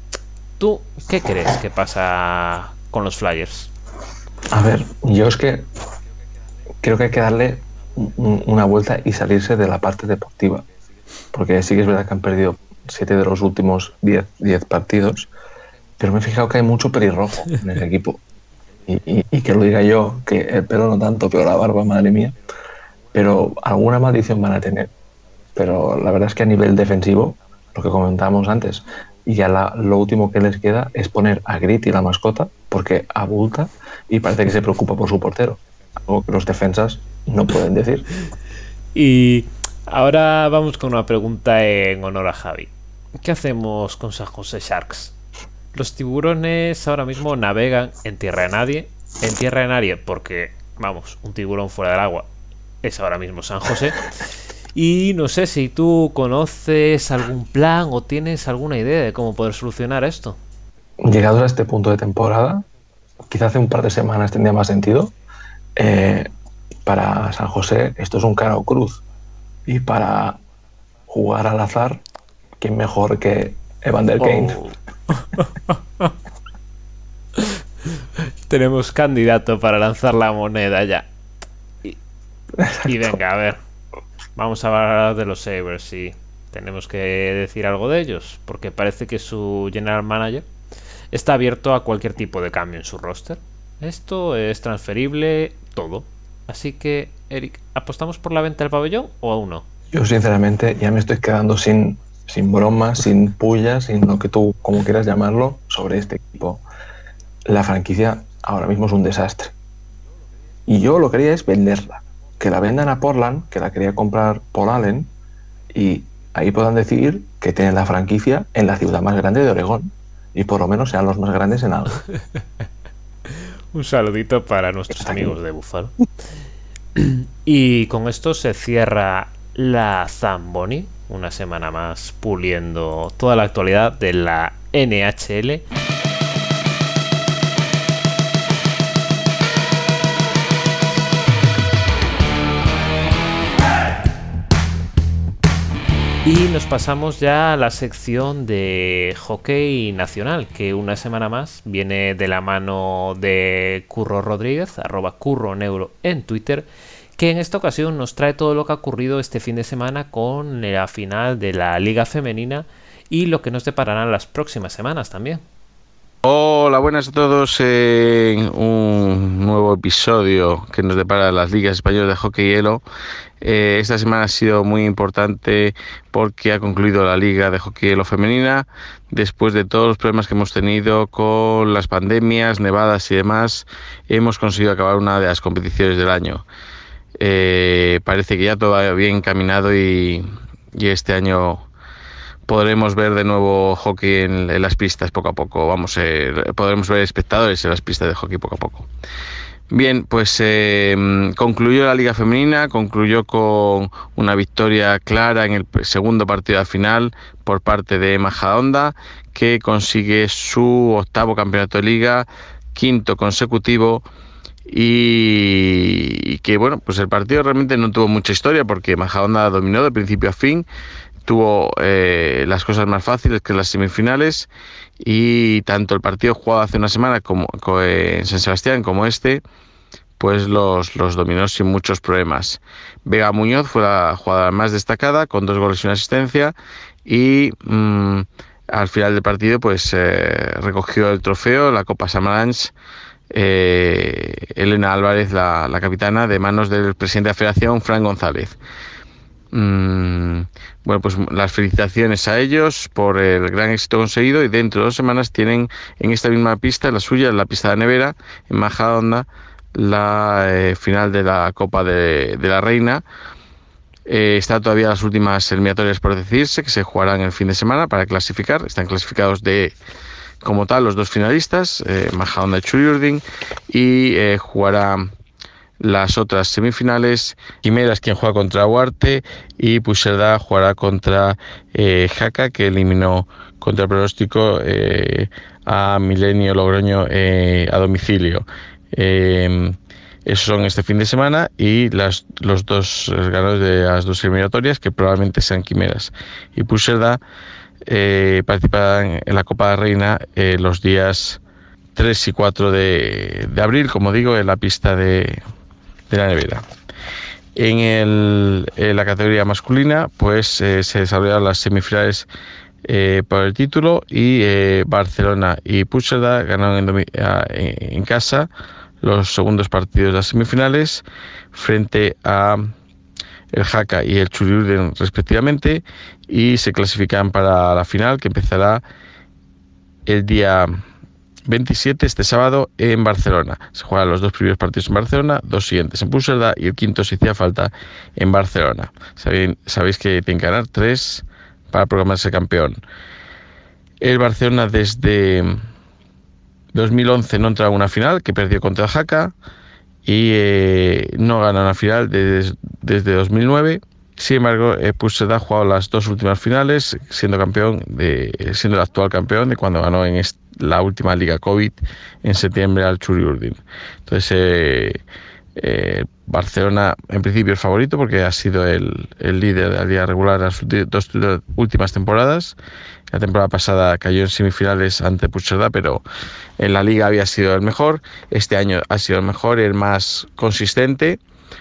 ¿Tú qué crees que pasa con los Flyers? A ver, yo es que creo que hay que darle un- una vuelta y salirse de la parte deportiva. Porque sí que es verdad que han perdido 7 de los últimos 10 10 partidos, pero me he fijado que hay mucho pelirrojo en ese equipo. Y- y que lo diga yo, que el pelo no tanto, pero la barba, madre mía. Pero alguna maldición van a tener. Pero la verdad es que a nivel defensivo, lo que comentábamos antes, ya la- lo último que les queda es poner a Gritty la mascota, porque abulta y parece que se preocupa por su portero. Algo que los defensas no pueden decir. Y ahora vamos con una pregunta en honor a Javi. ¿Qué hacemos con San José Sharks? Los tiburones ahora mismo navegan en tierra de nadie. En tierra de nadie porque, vamos, un tiburón fuera del agua es ahora mismo San José. Y no sé si tú conoces algún plan o tienes alguna idea de cómo poder solucionar esto. Llegados a este punto de temporada, quizá hace un par de semanas tendría más sentido. eh, para San José esto es un cara o cruz. Y para jugar al azar, ¿quién mejor que Evander Kane? Oh. Tenemos candidato para lanzar la moneda ya. Y, y, venga, a ver. Vamos a hablar de los Sabres y tenemos que decir algo de ellos, porque parece que su general manager está abierto a cualquier tipo de cambio en su roster. Esto es transferible todo. Así que, Eric, ¿apostamos por la venta del pabellón o aún no? Yo sinceramente ya me estoy quedando sin, sin bromas, sin pullas, sin lo que tú, como quieras llamarlo, sobre este equipo. La franquicia ahora mismo es un desastre. Y yo lo que quería es venderla. Que la vendan a Portland, que la quería comprar Paul Allen, y ahí puedan decir que tienen la franquicia en la ciudad más grande de Oregón. Y por lo menos sean los más grandes en algo. Un saludito para nuestros amigos de Búfalo. y con esto se cierra la Zamboni, una semana más puliendo toda la actualidad de la NHL. Y nos pasamos ya a la sección de hockey nacional, que una semana más viene de la mano de Curro Rodríguez, arroba Curro Neuro en Twitter, que en esta ocasión nos trae todo lo que ha ocurrido este fin de semana con la final de la Liga Femenina y lo que nos depararán las próximas semanas también. Hola, buenas a todos en un nuevo episodio que nos depara las ligas españolas de hockey y hielo. Eh, esta semana ha sido muy importante porque ha concluido la liga de hockey y hielo femenina después de todos los problemas que hemos tenido con las pandemias, nevadas y demás. Hemos conseguido acabar una de las competiciones del año. Eh, parece que ya todo va bien encaminado y, y este año podremos ver de nuevo hockey en, las pistas poco a poco. Vamos, eh, podremos ver espectadores en las pistas de hockey poco a poco. Bien, pues eh, concluyó la Liga Femenina, concluyó con una victoria clara en el segundo partido de final por parte de Majadahonda, que consigue su octavo campeonato de liga, quinto consecutivo y que bueno, pues el partido realmente no tuvo mucha historia porque Majadahonda dominó de principio a fin, tuvo eh, las cosas más fáciles que las semifinales y tanto el partido jugado hace una semana como, en San Sebastián como este pues los, los dominó sin muchos problemas. Vega Muñoz fue la jugadora más destacada con dos goles y una asistencia y mm, al final del partido pues eh, recogió el trofeo, la Copa Samaranch eh, Elena Álvarez, la, la, capitana, de manos del presidente de la federación, Fran González. Mm, bueno, pues las felicitaciones a ellos por el gran éxito conseguido y dentro de dos semanas tienen en esta misma pista, la suya, la pista de nevera, en Majadahonda, la eh, final de la Copa de, la Reina. Eh, está todavía las últimas eliminatorias por decirse, que se jugarán el fin de semana para clasificar. Están clasificados de como tal los dos finalistas, eh, Majadahonda y Churiurdin, y eh, jugará las otras semifinales. Quimeras quien juega contra Huarte y Puserda jugará contra eh, Jaca que eliminó contra el pronóstico eh, a Milenio Logroño eh, a domicilio. Eh, esos son este fin de semana y las, los dos ganadores de las dos eliminatorias que probablemente sean Quimeras. Y Puserda eh, participará en la Copa de Reina los días 3 y 4 de, de abril, como digo, en la pista de, de la nevera. En, el, en la categoría masculina, pues eh, se desarrollaron las semifinales eh, por el título y eh, Barcelona y Puigcerdá ganaron en, en, casa los segundos partidos de las semifinales frente a el Jaca y el Churiurden respectivamente y se clasifican para la final que empezará el día 27 este sábado en Barcelona. Se juegan los dos primeros partidos en Barcelona, dos siguientes en Puigcerdá y el quinto si hacía falta en Barcelona. Sabéis, que tienen que ganar tres para proclamarse campeón. El Barcelona desde 2011 no entra a una final, que perdió contra el Jaca, y eh, no gana una final desde, desde 2009. Sin embargo, eh, ha jugado las dos últimas finales, siendo campeón de, siendo el actual campeón de cuando ganó en la última Liga COVID en septiembre al Churi Urdin. Entonces, eh, Eh, Barcelona en principio es favorito porque ha sido el, líder de la liga regular las dos últimas temporadas. La temporada pasada cayó en semifinales ante Puigcerdá, pero en la liga había sido el mejor. Este año ha sido el mejor el más consistente.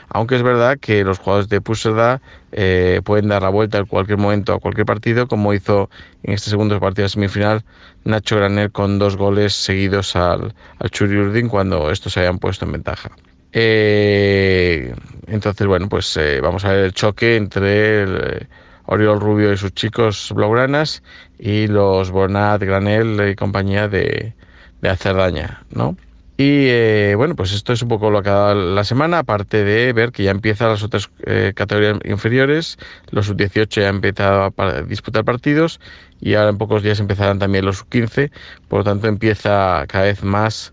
Aunque es verdad que los jugadores de Puigcerdá eh, pueden dar la vuelta en cualquier momento a cualquier partido, como hizo en este segundo partido de semifinal Nacho Granel con dos goles seguidos al, Churi Urdin cuando estos se habían puesto en ventaja. Eh, entonces, bueno, pues eh, vamos a ver el choque entre el, eh, Oriol Rubio y sus chicos blaugranas y los Bonat, Granel y compañía de, de Cerdaña, ¿no? Y bueno, pues esto es un poco lo que ha dado la semana, aparte de ver que ya empiezan las otras categorías inferiores, los sub-18 ya han empezado a disputar partidos y ahora en pocos días empezarán también los sub-15, por lo tanto empieza cada vez más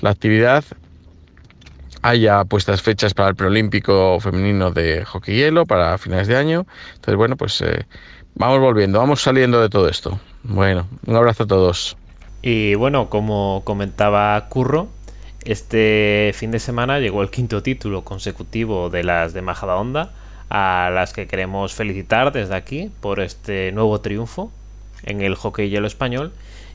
la actividad haya puestas fechas para el preolímpico femenino de hockey hielo para finales de año. Entonces, bueno, pues eh, vamos volviendo, vamos saliendo de todo esto. Bueno, un abrazo a todos. Y bueno, como comentaba Curro, este fin de semana llegó el quinto título consecutivo de las de Majada Onda, a las que queremos felicitar desde aquí por este nuevo triunfo en el hockey hielo español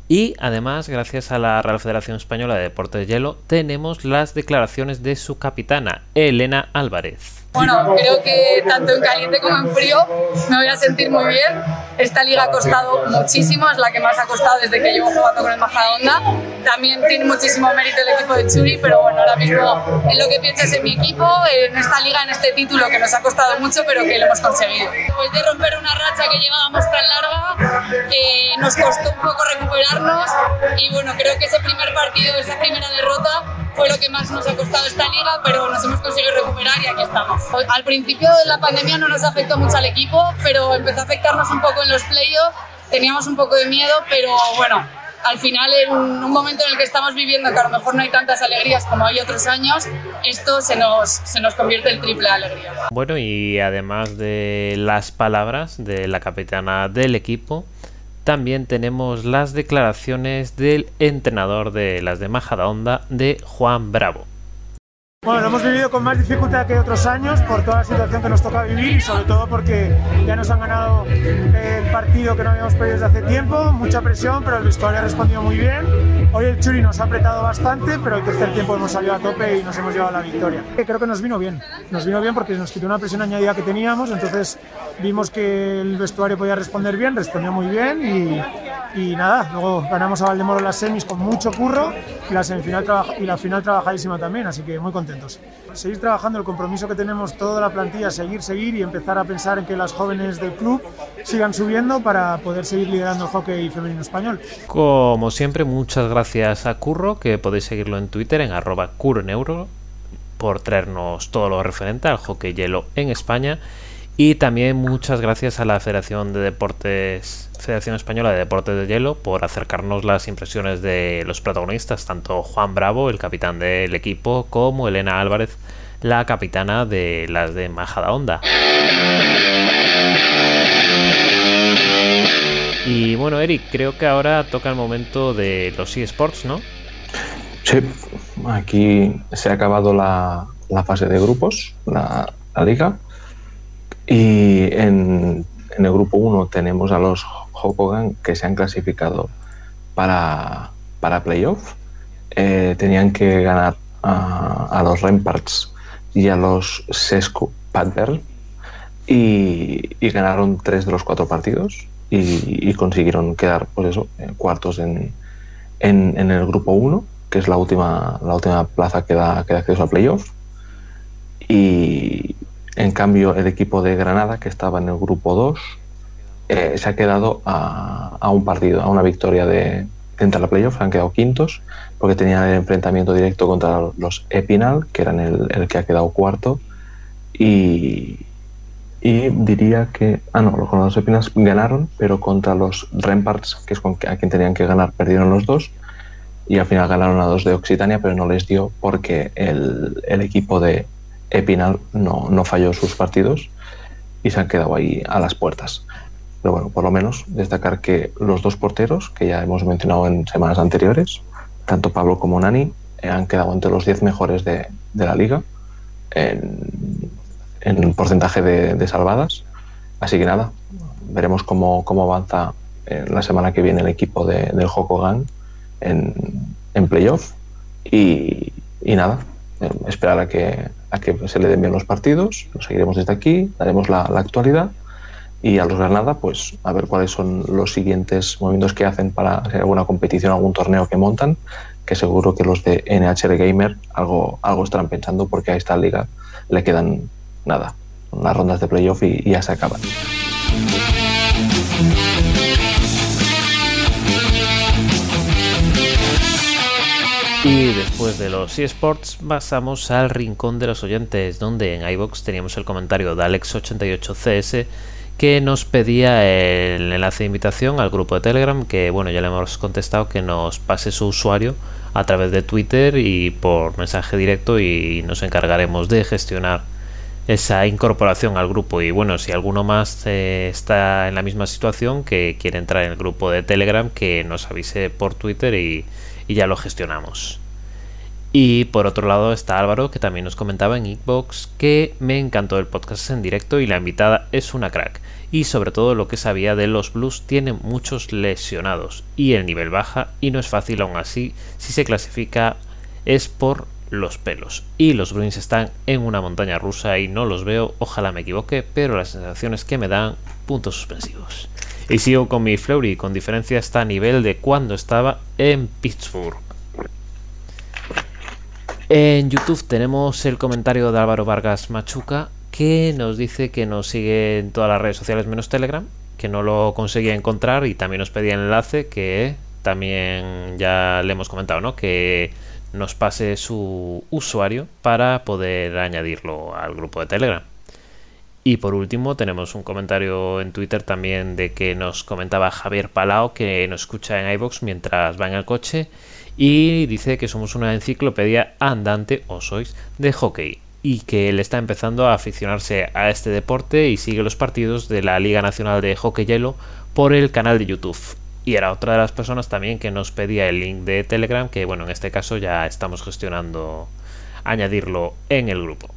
y además, gracias a la Real Federación Española de Deportes de Hielo, tenemos las declaraciones de su capitana, Elena Álvarez. Bueno, creo que tanto en caliente como en frío me voy a sentir muy bien. Esta liga ha costado muchísimo, es la que más ha costado desde que llevo jugando con el Majadahonda. También tiene muchísimo mérito el equipo de Churi, pero bueno, ahora mismo en lo que piensas en mi equipo, en esta liga, en este título que nos ha costado mucho, pero que lo hemos conseguido. Después de romper una racha que llevábamos tan larga, eh, nos costó un poco recuperarnos y bueno, creo que ese primer partido, esa primera derrota, fue lo que más nos ha costado esta liga, pero nos hemos conseguido recuperar y aquí estamos. Al principio de la pandemia no nos afectó mucho al equipo, pero empezó a afectarnos un poco en los playoffs. Teníamos un poco de miedo, pero bueno, al final en un momento en el que estamos viviendo, que a lo mejor no hay tantas alegrías como hay otros años, esto se nos, se nos convierte en triple alegría. Bueno, y además de las palabras de la capitana del equipo, también tenemos las declaraciones del entrenador de las de Majadahonda, de Juan Bravo. Bueno, lo hemos vivido con más dificultad que otros años por toda la situación que nos toca vivir y sobre todo porque ya nos han ganado el partido que no habíamos perdido desde hace tiempo, mucha presión, pero el vestuario ha respondido muy bien. Hoy el Churi nos ha apretado bastante, pero el tercer tiempo hemos salido a tope y nos hemos llevado la victoria. Creo que nos vino bien, nos vino bien porque nos quitó una presión añadida que teníamos, entonces vimos que el vestuario podía responder bien, respondió muy bien y, y nada, luego ganamos a Valdemoro las semis con mucho curro y la, semifinal y la final trabajadísima también, así que muy contentos. Seguir trabajando el compromiso que tenemos toda la plantilla, seguir, seguir y empezar a pensar en que las jóvenes del club sigan subiendo para poder seguir liderando el hockey femenino español. Como siempre, muchas gracias a Curro, que podéis seguirlo en Twitter en arroba curneuro por traernos todo lo referente al hockey hielo en España y también muchas gracias a la Federación de Deportes, Federación Española de Deportes de Hielo, por acercarnos las impresiones de los protagonistas, tanto Juan Bravo, el capitán del equipo, como Elena Álvarez, la capitana de las de Majada Onda. Y bueno, Eric, creo que ahora toca el momento de los eSports, ¿no? Sí, aquí se ha acabado la, fase de grupos, la, la liga. Y en, el grupo 1 tenemos a los Hokogan que se han clasificado para, para playoff. Eh, tenían que ganar a, los Remparts y a los Sesku Panther y, ganaron tres de los cuatro partidos y, consiguieron quedar pues eso, cuartos en, en, el grupo 1, que es la última, la última plaza que da, que da acceso a playoff. Y, en cambio, el equipo de Granada, que estaba en el grupo 2, eh, se ha quedado a, un partido, a una victoria de, entrar a han quedado quintos, porque tenían el enfrentamiento directo contra los Epinal, que eran el, que ha quedado cuarto, y, diría que, ah no, con los Epinal ganaron, pero contra los Remparts, que es con, a quien tenían que ganar, perdieron los dos, y al final ganaron a dos de Occitania, pero no les dio porque el, el equipo de Epinal no, no falló sus partidos y se han quedado ahí a las puertas. Pero bueno, por lo menos destacar que los dos porteros, que ya hemos mencionado en semanas anteriores, tanto Pablo como Nani, han quedado entre los 10 mejores de, la liga en, en porcentaje de, salvadas. Así que nada, veremos cómo, cómo avanza en la semana que viene el equipo de, del Hokogan en, en playoff. Y, y nada, eh, esperar a que, a que se le den bien los partidos, lo seguiremos desde aquí, daremos la, la actualidad y a los Granada, pues a ver cuáles son los siguientes movimientos que hacen para hacer alguna competición, algún torneo que montan, que seguro que los de NHL Gamer algo, algo estarán pensando porque a esta liga le quedan nada, unas rondas de playoff y, ya se acaban. Y después de los eSports pasamos al rincón de los oyentes, donde en iBox teníamos el comentario de Alex88CS que nos pedía el enlace de invitación al grupo de Telegram, que bueno, ya le hemos contestado que nos pase su usuario a través de Twitter y por mensaje directo y nos encargaremos de gestionar esa incorporación al grupo. Y bueno si alguno más eh, está en la misma situación que quiere entrar en el grupo de telegram que nos avise por twitter y, y ya lo gestionamos. Y por otro lado está Álvaro que también nos comentaba en Xbox que me encantó el podcast en directo y la invitada es una crack. Y sobre todo lo que sabía de los blues tiene muchos lesionados y el nivel baja y no es fácil aún así. Si se clasifica es por los pelos. Y los Bruins están en una montaña rusa y no los veo, ojalá me equivoque, pero las sensaciones que me dan puntos suspensivos. Y sigo con mi Fleury, con diferencia está a nivel de cuando estaba en Pittsburgh. En YouTube tenemos el comentario de Álvaro Vargas Machuca que nos dice que nos sigue en todas las redes sociales menos Telegram, que no lo conseguía encontrar y también nos pedía enlace que también ya le hemos comentado, ¿no? Que nos pase su usuario para poder añadirlo al grupo de Telegram. Y por último tenemos un comentario en Twitter también de que nos comentaba Javier Palao que nos escucha en iBox mientras va en el coche y dice que somos una enciclopedia andante o sois de hockey y que él está empezando a aficionarse a este deporte y sigue los partidos de la Liga Nacional de Hockey Hielo por el canal de YouTube y era otra de las personas también que nos pedía el link de Telegram, que bueno, en este caso ya estamos gestionando añadirlo en el grupo.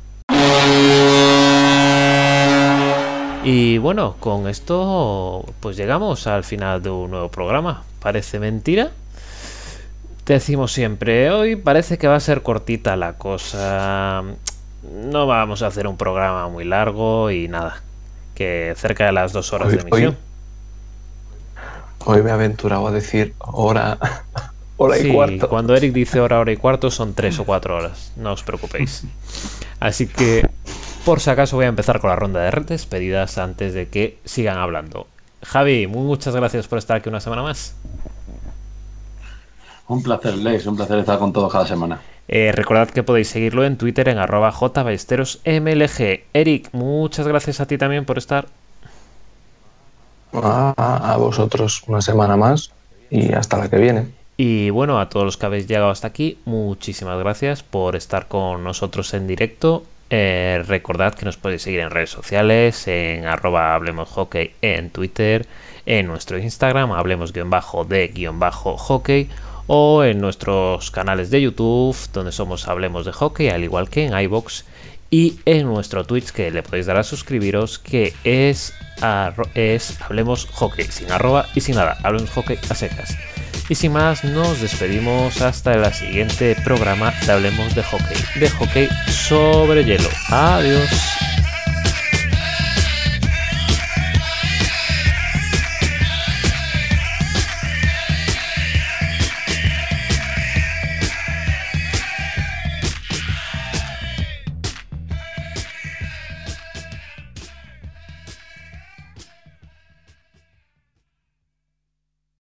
Y bueno, con esto pues llegamos al final de un nuevo programa. Parece mentira. Decimos siempre, hoy parece que va a ser cortita la cosa. No vamos a hacer un programa muy largo y nada. Que cerca de las dos horas de emisión. Hoy me he aventurado a decir hora, hora y cuarto. Cuando Eric dice hora, hora y cuarto son tres o cuatro horas. No os preocupéis. Así que, por si acaso, voy a empezar con la ronda de despedidas antes de que sigan hablando. Javi, muchas gracias por estar aquí una semana más. Un placer, Lex, un placer estar con todos cada semana. Eh, recordad que podéis seguirlo en Twitter en arroba jballesterosmlg. Eric, muchas gracias a ti también por estar a, vosotros una semana más y hasta la que viene. Y bueno, a todos los que habéis llegado hasta aquí, muchísimas gracias por estar con nosotros en directo. Eh, recordad que nos podéis seguir en redes sociales, en arroba hablemos en Twitter, en nuestro Instagram, hablemos guion bajo de guion bajo hockey, o en nuestros canales de YouTube, donde somos Hablemos de Hockey, al igual que en iBox y en nuestro Twitch que le podéis dar a suscribiros que es, es Hablemos Hockey, sin arroba y sin nada, Hablemos Hockey a secas. Y sin más, nos despedimos hasta el siguiente programa de Hablemos de Hockey, de hockey sobre hielo. Adiós.